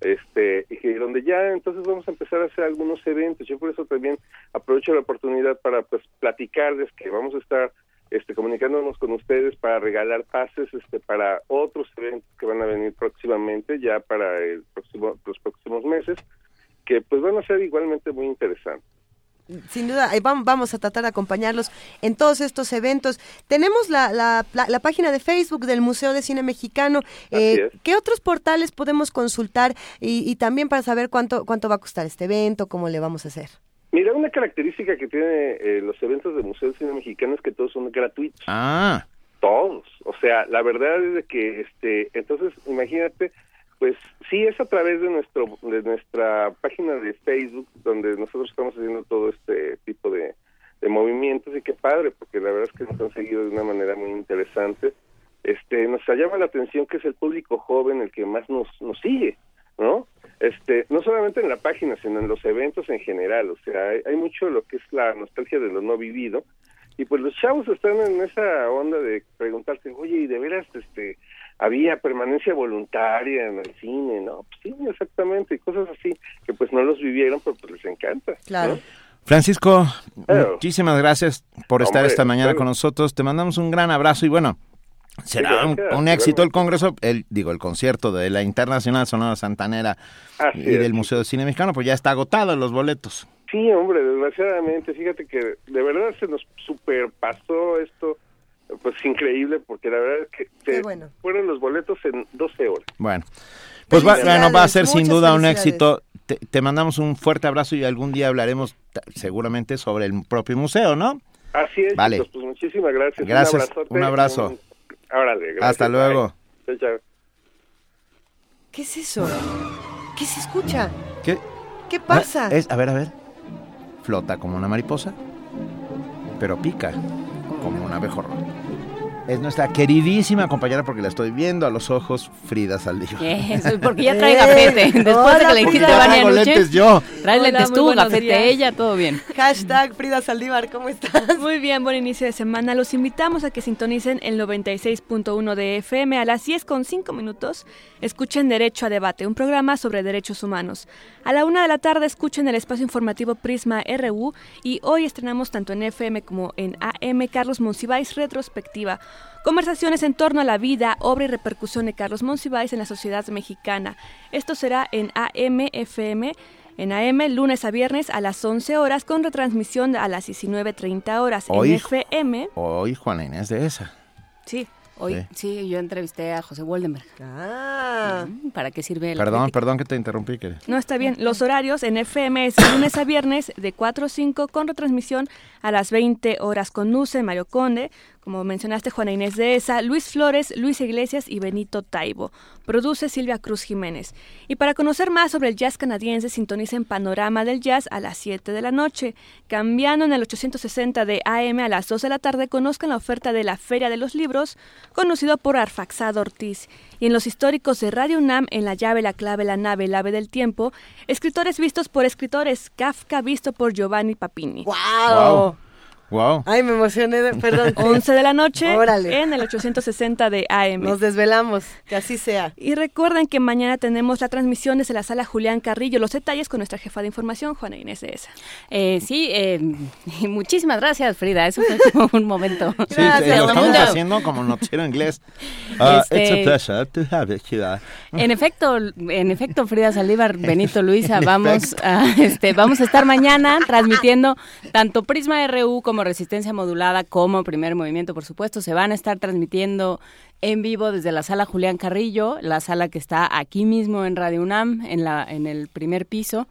este y donde ya entonces vamos a empezar a hacer algunos eventos. Yo por eso también aprovecho la oportunidad para pues platicarles que vamos a estar este comunicándonos con ustedes para regalar pases este para otros eventos que van a venir próximamente ya para el próximo los próximos meses que pues van a ser igualmente muy interesantes sin duda, vamos a tratar de acompañarlos en todos estos eventos. Tenemos la, la, la, página de Facebook del Museo de Cine Mexicano. Eh, ¿Qué otros portales podemos consultar y, también para saber cuánto, cuánto va a costar este evento, cómo le vamos a hacer? Mira, una característica que tiene eh, los eventos del Museo de Cine Mexicano es que todos son gratuitos. Ah. Todos. O sea, la verdad es de que, este, entonces, imagínate, pues sí, es a través de nuestro de nuestra página de Facebook donde nosotros estamos haciendo todo este tipo de, movimientos y qué padre, porque la verdad es que nos han seguido de una manera muy interesante. Este, nos llama la atención que es el público joven el que más nos, nos sigue, ¿no? Este, no solamente en la página, sino en los eventos en general, o sea, hay, hay mucho lo que es la nostalgia de lo no vivido, y pues los chavos están en esa onda de preguntarse, oye, ¿y de veras, este, había permanencia voluntaria en el cine, ¿no? Pues sí, exactamente, y cosas así, que pues no los vivieron, pero pues les encanta. Claro. Francisco, muchísimas gracias por estar esta mañana con nosotros. Te mandamos un gran abrazo y bueno, será un, éxito el congreso, el digo el concierto de la Internacional Sonora Santanera y del Museo de Cine Mexicano, pues ya está agotado los boletos. Sí, hombre, desgraciadamente, fíjate que de verdad se nos superpasó esto pues increíble porque la verdad es que fueron los boletos en 12 horas. Bueno, pues va, bueno, va a ser sin duda un éxito. Te, mandamos un fuerte abrazo y algún día hablaremos seguramente sobre el propio museo, ¿no? Así es, vale. pues muchísimas gracias. Gracias, un, abrazo. Hasta luego. ¿Qué es eso? ¿Qué se escucha? ¿Qué? ¿Qué pasa? Ah, es, a ver, a ver. Flota como una mariposa, pero pica como un abejorro. Es nuestra queridísima compañera, porque la estoy viendo a los ojos, Frida Saldívar. Eso, porque ya trae gafete. Después de que le hiciste bañar lentes yo. Traes lentes tú, gafete ella, todo bien. Hashtag Frida Saldívar, ¿cómo estás? Muy bien, buen inicio de semana. Los invitamos a que sintonicen el 96.1 de FM a las 10 con 5 minutos. Escuchen Derecho a Debate, un programa sobre derechos humanos. A la una de la tarde escuchen el espacio informativo Prisma RU y hoy estrenamos tanto en FM como en AM Carlos Monsiváis Retrospectiva Conversaciones en torno a la vida, obra y repercusión de Carlos Monsiváis en la sociedad mexicana. Esto será en AM, FM, en AM, lunes a viernes a las 11 horas, con retransmisión a las 19.30 horas. Hoy, en FM. Hoy Juana Inés de esa. Sí, Hoy sí. yo entrevisté a José Woldenberg. Ah. Mm, ¿Para qué sirve la Perdón, perdón que te interrumpí. No, está bien. Los horarios en FM es lunes a viernes de 4 a 5 con retransmisión a las 20 horas con Nuce, Mario Conde, como mencionaste, Juana Inés de Esa, Luis Flores, Luis Iglesias y Benito Taibo. Produce Silvia Cruz Jiménez. Y para conocer más sobre el jazz canadiense, sintonicen Panorama del Jazz a las 7 de la noche. Cambiando en el 860 de AM a las 2 de la tarde, conozcan la oferta de la Feria de los Libros, conocido por Arfaxado Ortiz. Y en los históricos de Radio UNAM, en La llave, la clave, la nave, el ave del tiempo, escritores vistos por escritores, Kafka visto por Giovanni Papini. wow. Wow. Ay, me emocioné, perdón. 11 de la noche en el 860 de AM. Nos desvelamos, que así sea. Y recuerden que mañana tenemos la transmisión desde la sala Julián Carrillo. Los detalles con nuestra jefa de información, Juana Inés de esa. Eh, sí, eh, muchísimas gracias, Frida. Eso fue como un momento. Sí, lo estamos haciendo como noticiero inglés. Uh, it's a este, pleasure to have you En efecto, en efecto, Frida Saldívar, Benito Luisa, vamos a, este, vamos a estar mañana transmitiendo tanto Prisma RU como Resistencia Modulada como Primer Movimiento, por supuesto, se van a estar transmitiendo en vivo desde la sala Julián Carrillo, la sala que está aquí mismo en Radio UNAM, en, la, en el primer piso.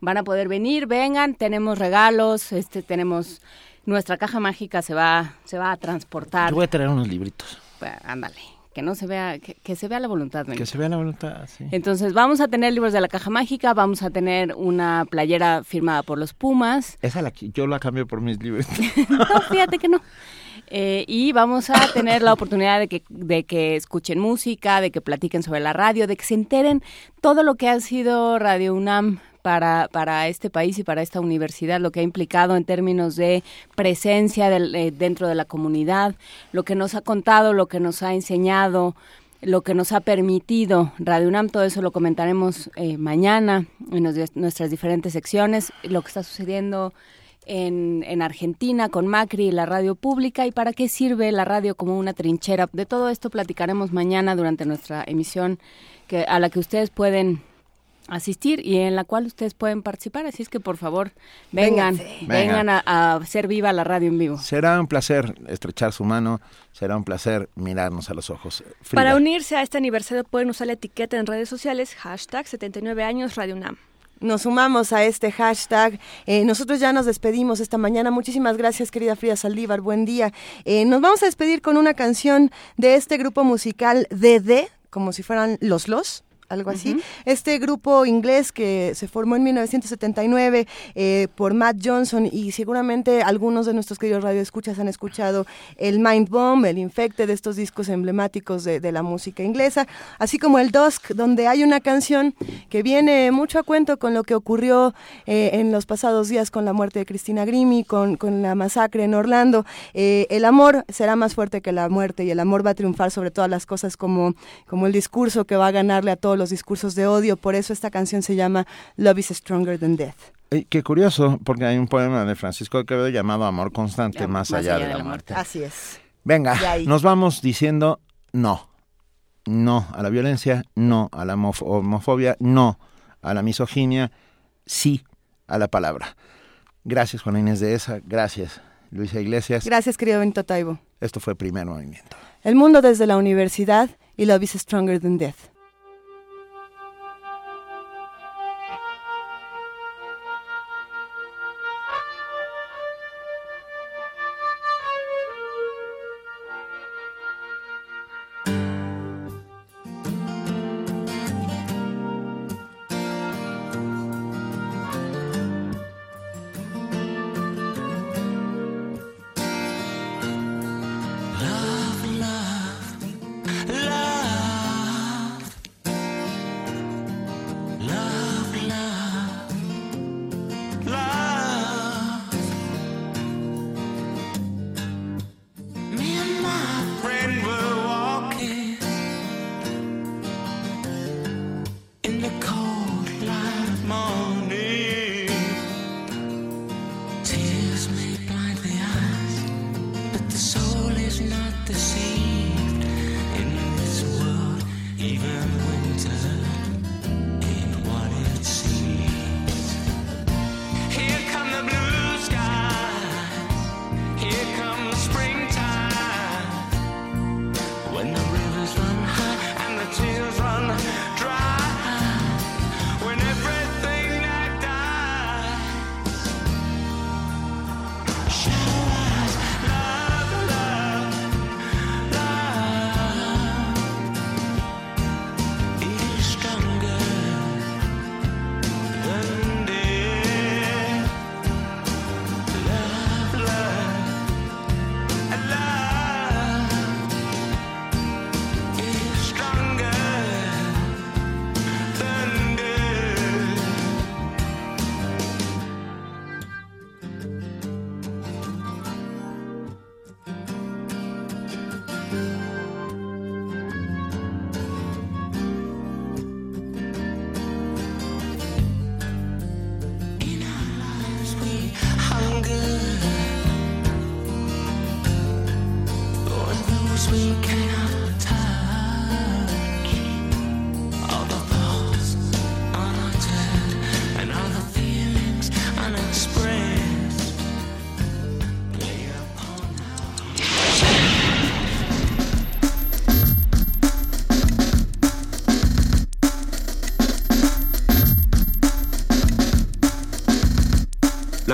Van a poder venir, vengan, tenemos regalos, este, tenemos nuestra caja mágica se va, se va a transportar. Yo voy a traer unos libritos. Pues, ándale que no se vea, que, se vea la voluntad. Que se vea la voluntad, sí. Entonces vamos a tener libros de la caja mágica, vamos a tener una playera firmada por los Pumas. Esa la, yo la cambio por mis libros. no, fíjate que no. Eh, y vamos a tener la oportunidad de que, de que escuchen música, de que platiquen sobre la radio, de que se enteren todo lo que ha sido Radio UNAM para, para este país y para esta universidad, lo que ha implicado en términos de presencia eh, dentro de la comunidad, lo que nos ha contado, lo que nos ha enseñado, lo que nos ha permitido Radio UNAM, todo eso lo comentaremos eh, mañana en nuestras diferentes secciones, lo que está sucediendo en, en, Argentina con Macri y la radio pública y para qué sirve la radio como una trinchera. De todo esto platicaremos mañana durante nuestra emisión que, a la que ustedes pueden asistir y en la cual ustedes pueden participar. Así es que por favor vengan, vengan a, a, hacer viva la radio en vivo. Será un placer estrechar su mano, será un placer mirarnos a los ojos. Para unirse a este aniversario pueden usar la etiqueta en redes sociales, hashtag 79 años Radio UNAM nos sumamos a este hashtag. Eh, nosotros ya nos despedimos esta mañana. Muchísimas gracias, querida Frida Saldívar. Buen día. Eh, nos vamos a despedir con una canción de este grupo musical DD, como si fueran los los algo así. Este grupo inglés que se formó en 1979 eh, por Matt Johnson y seguramente algunos de nuestros queridos radioescuchas han escuchado el Mind Bomb, el Infecte de estos discos emblemáticos de, la música inglesa, así como el Dusk, donde hay una canción que viene mucho a cuento con lo que ocurrió eh, en los pasados días con la muerte de Cristina Grimi, con, con la masacre en Orlando. Eh, el amor será más fuerte que la muerte y el amor va a triunfar sobre todas las cosas como, como el discurso que va a ganarle a todos los discursos de odio, por eso esta canción se llama Love is Stronger Than Death. qué curioso, porque hay un poema de Francisco de Quevedo llamado Amor Constante más, allá, de, la, muerte. Así es. Venga, nos vamos diciendo no. No a la violencia, no a la homofobia, no a la misoginia, sí a la palabra. Gracias, Juana Inés de esa. Gracias, Luisa Iglesias. Gracias, querido Benito Taibo. Esto fue Primer Movimiento. El mundo desde la universidad y Love is Stronger Than Death.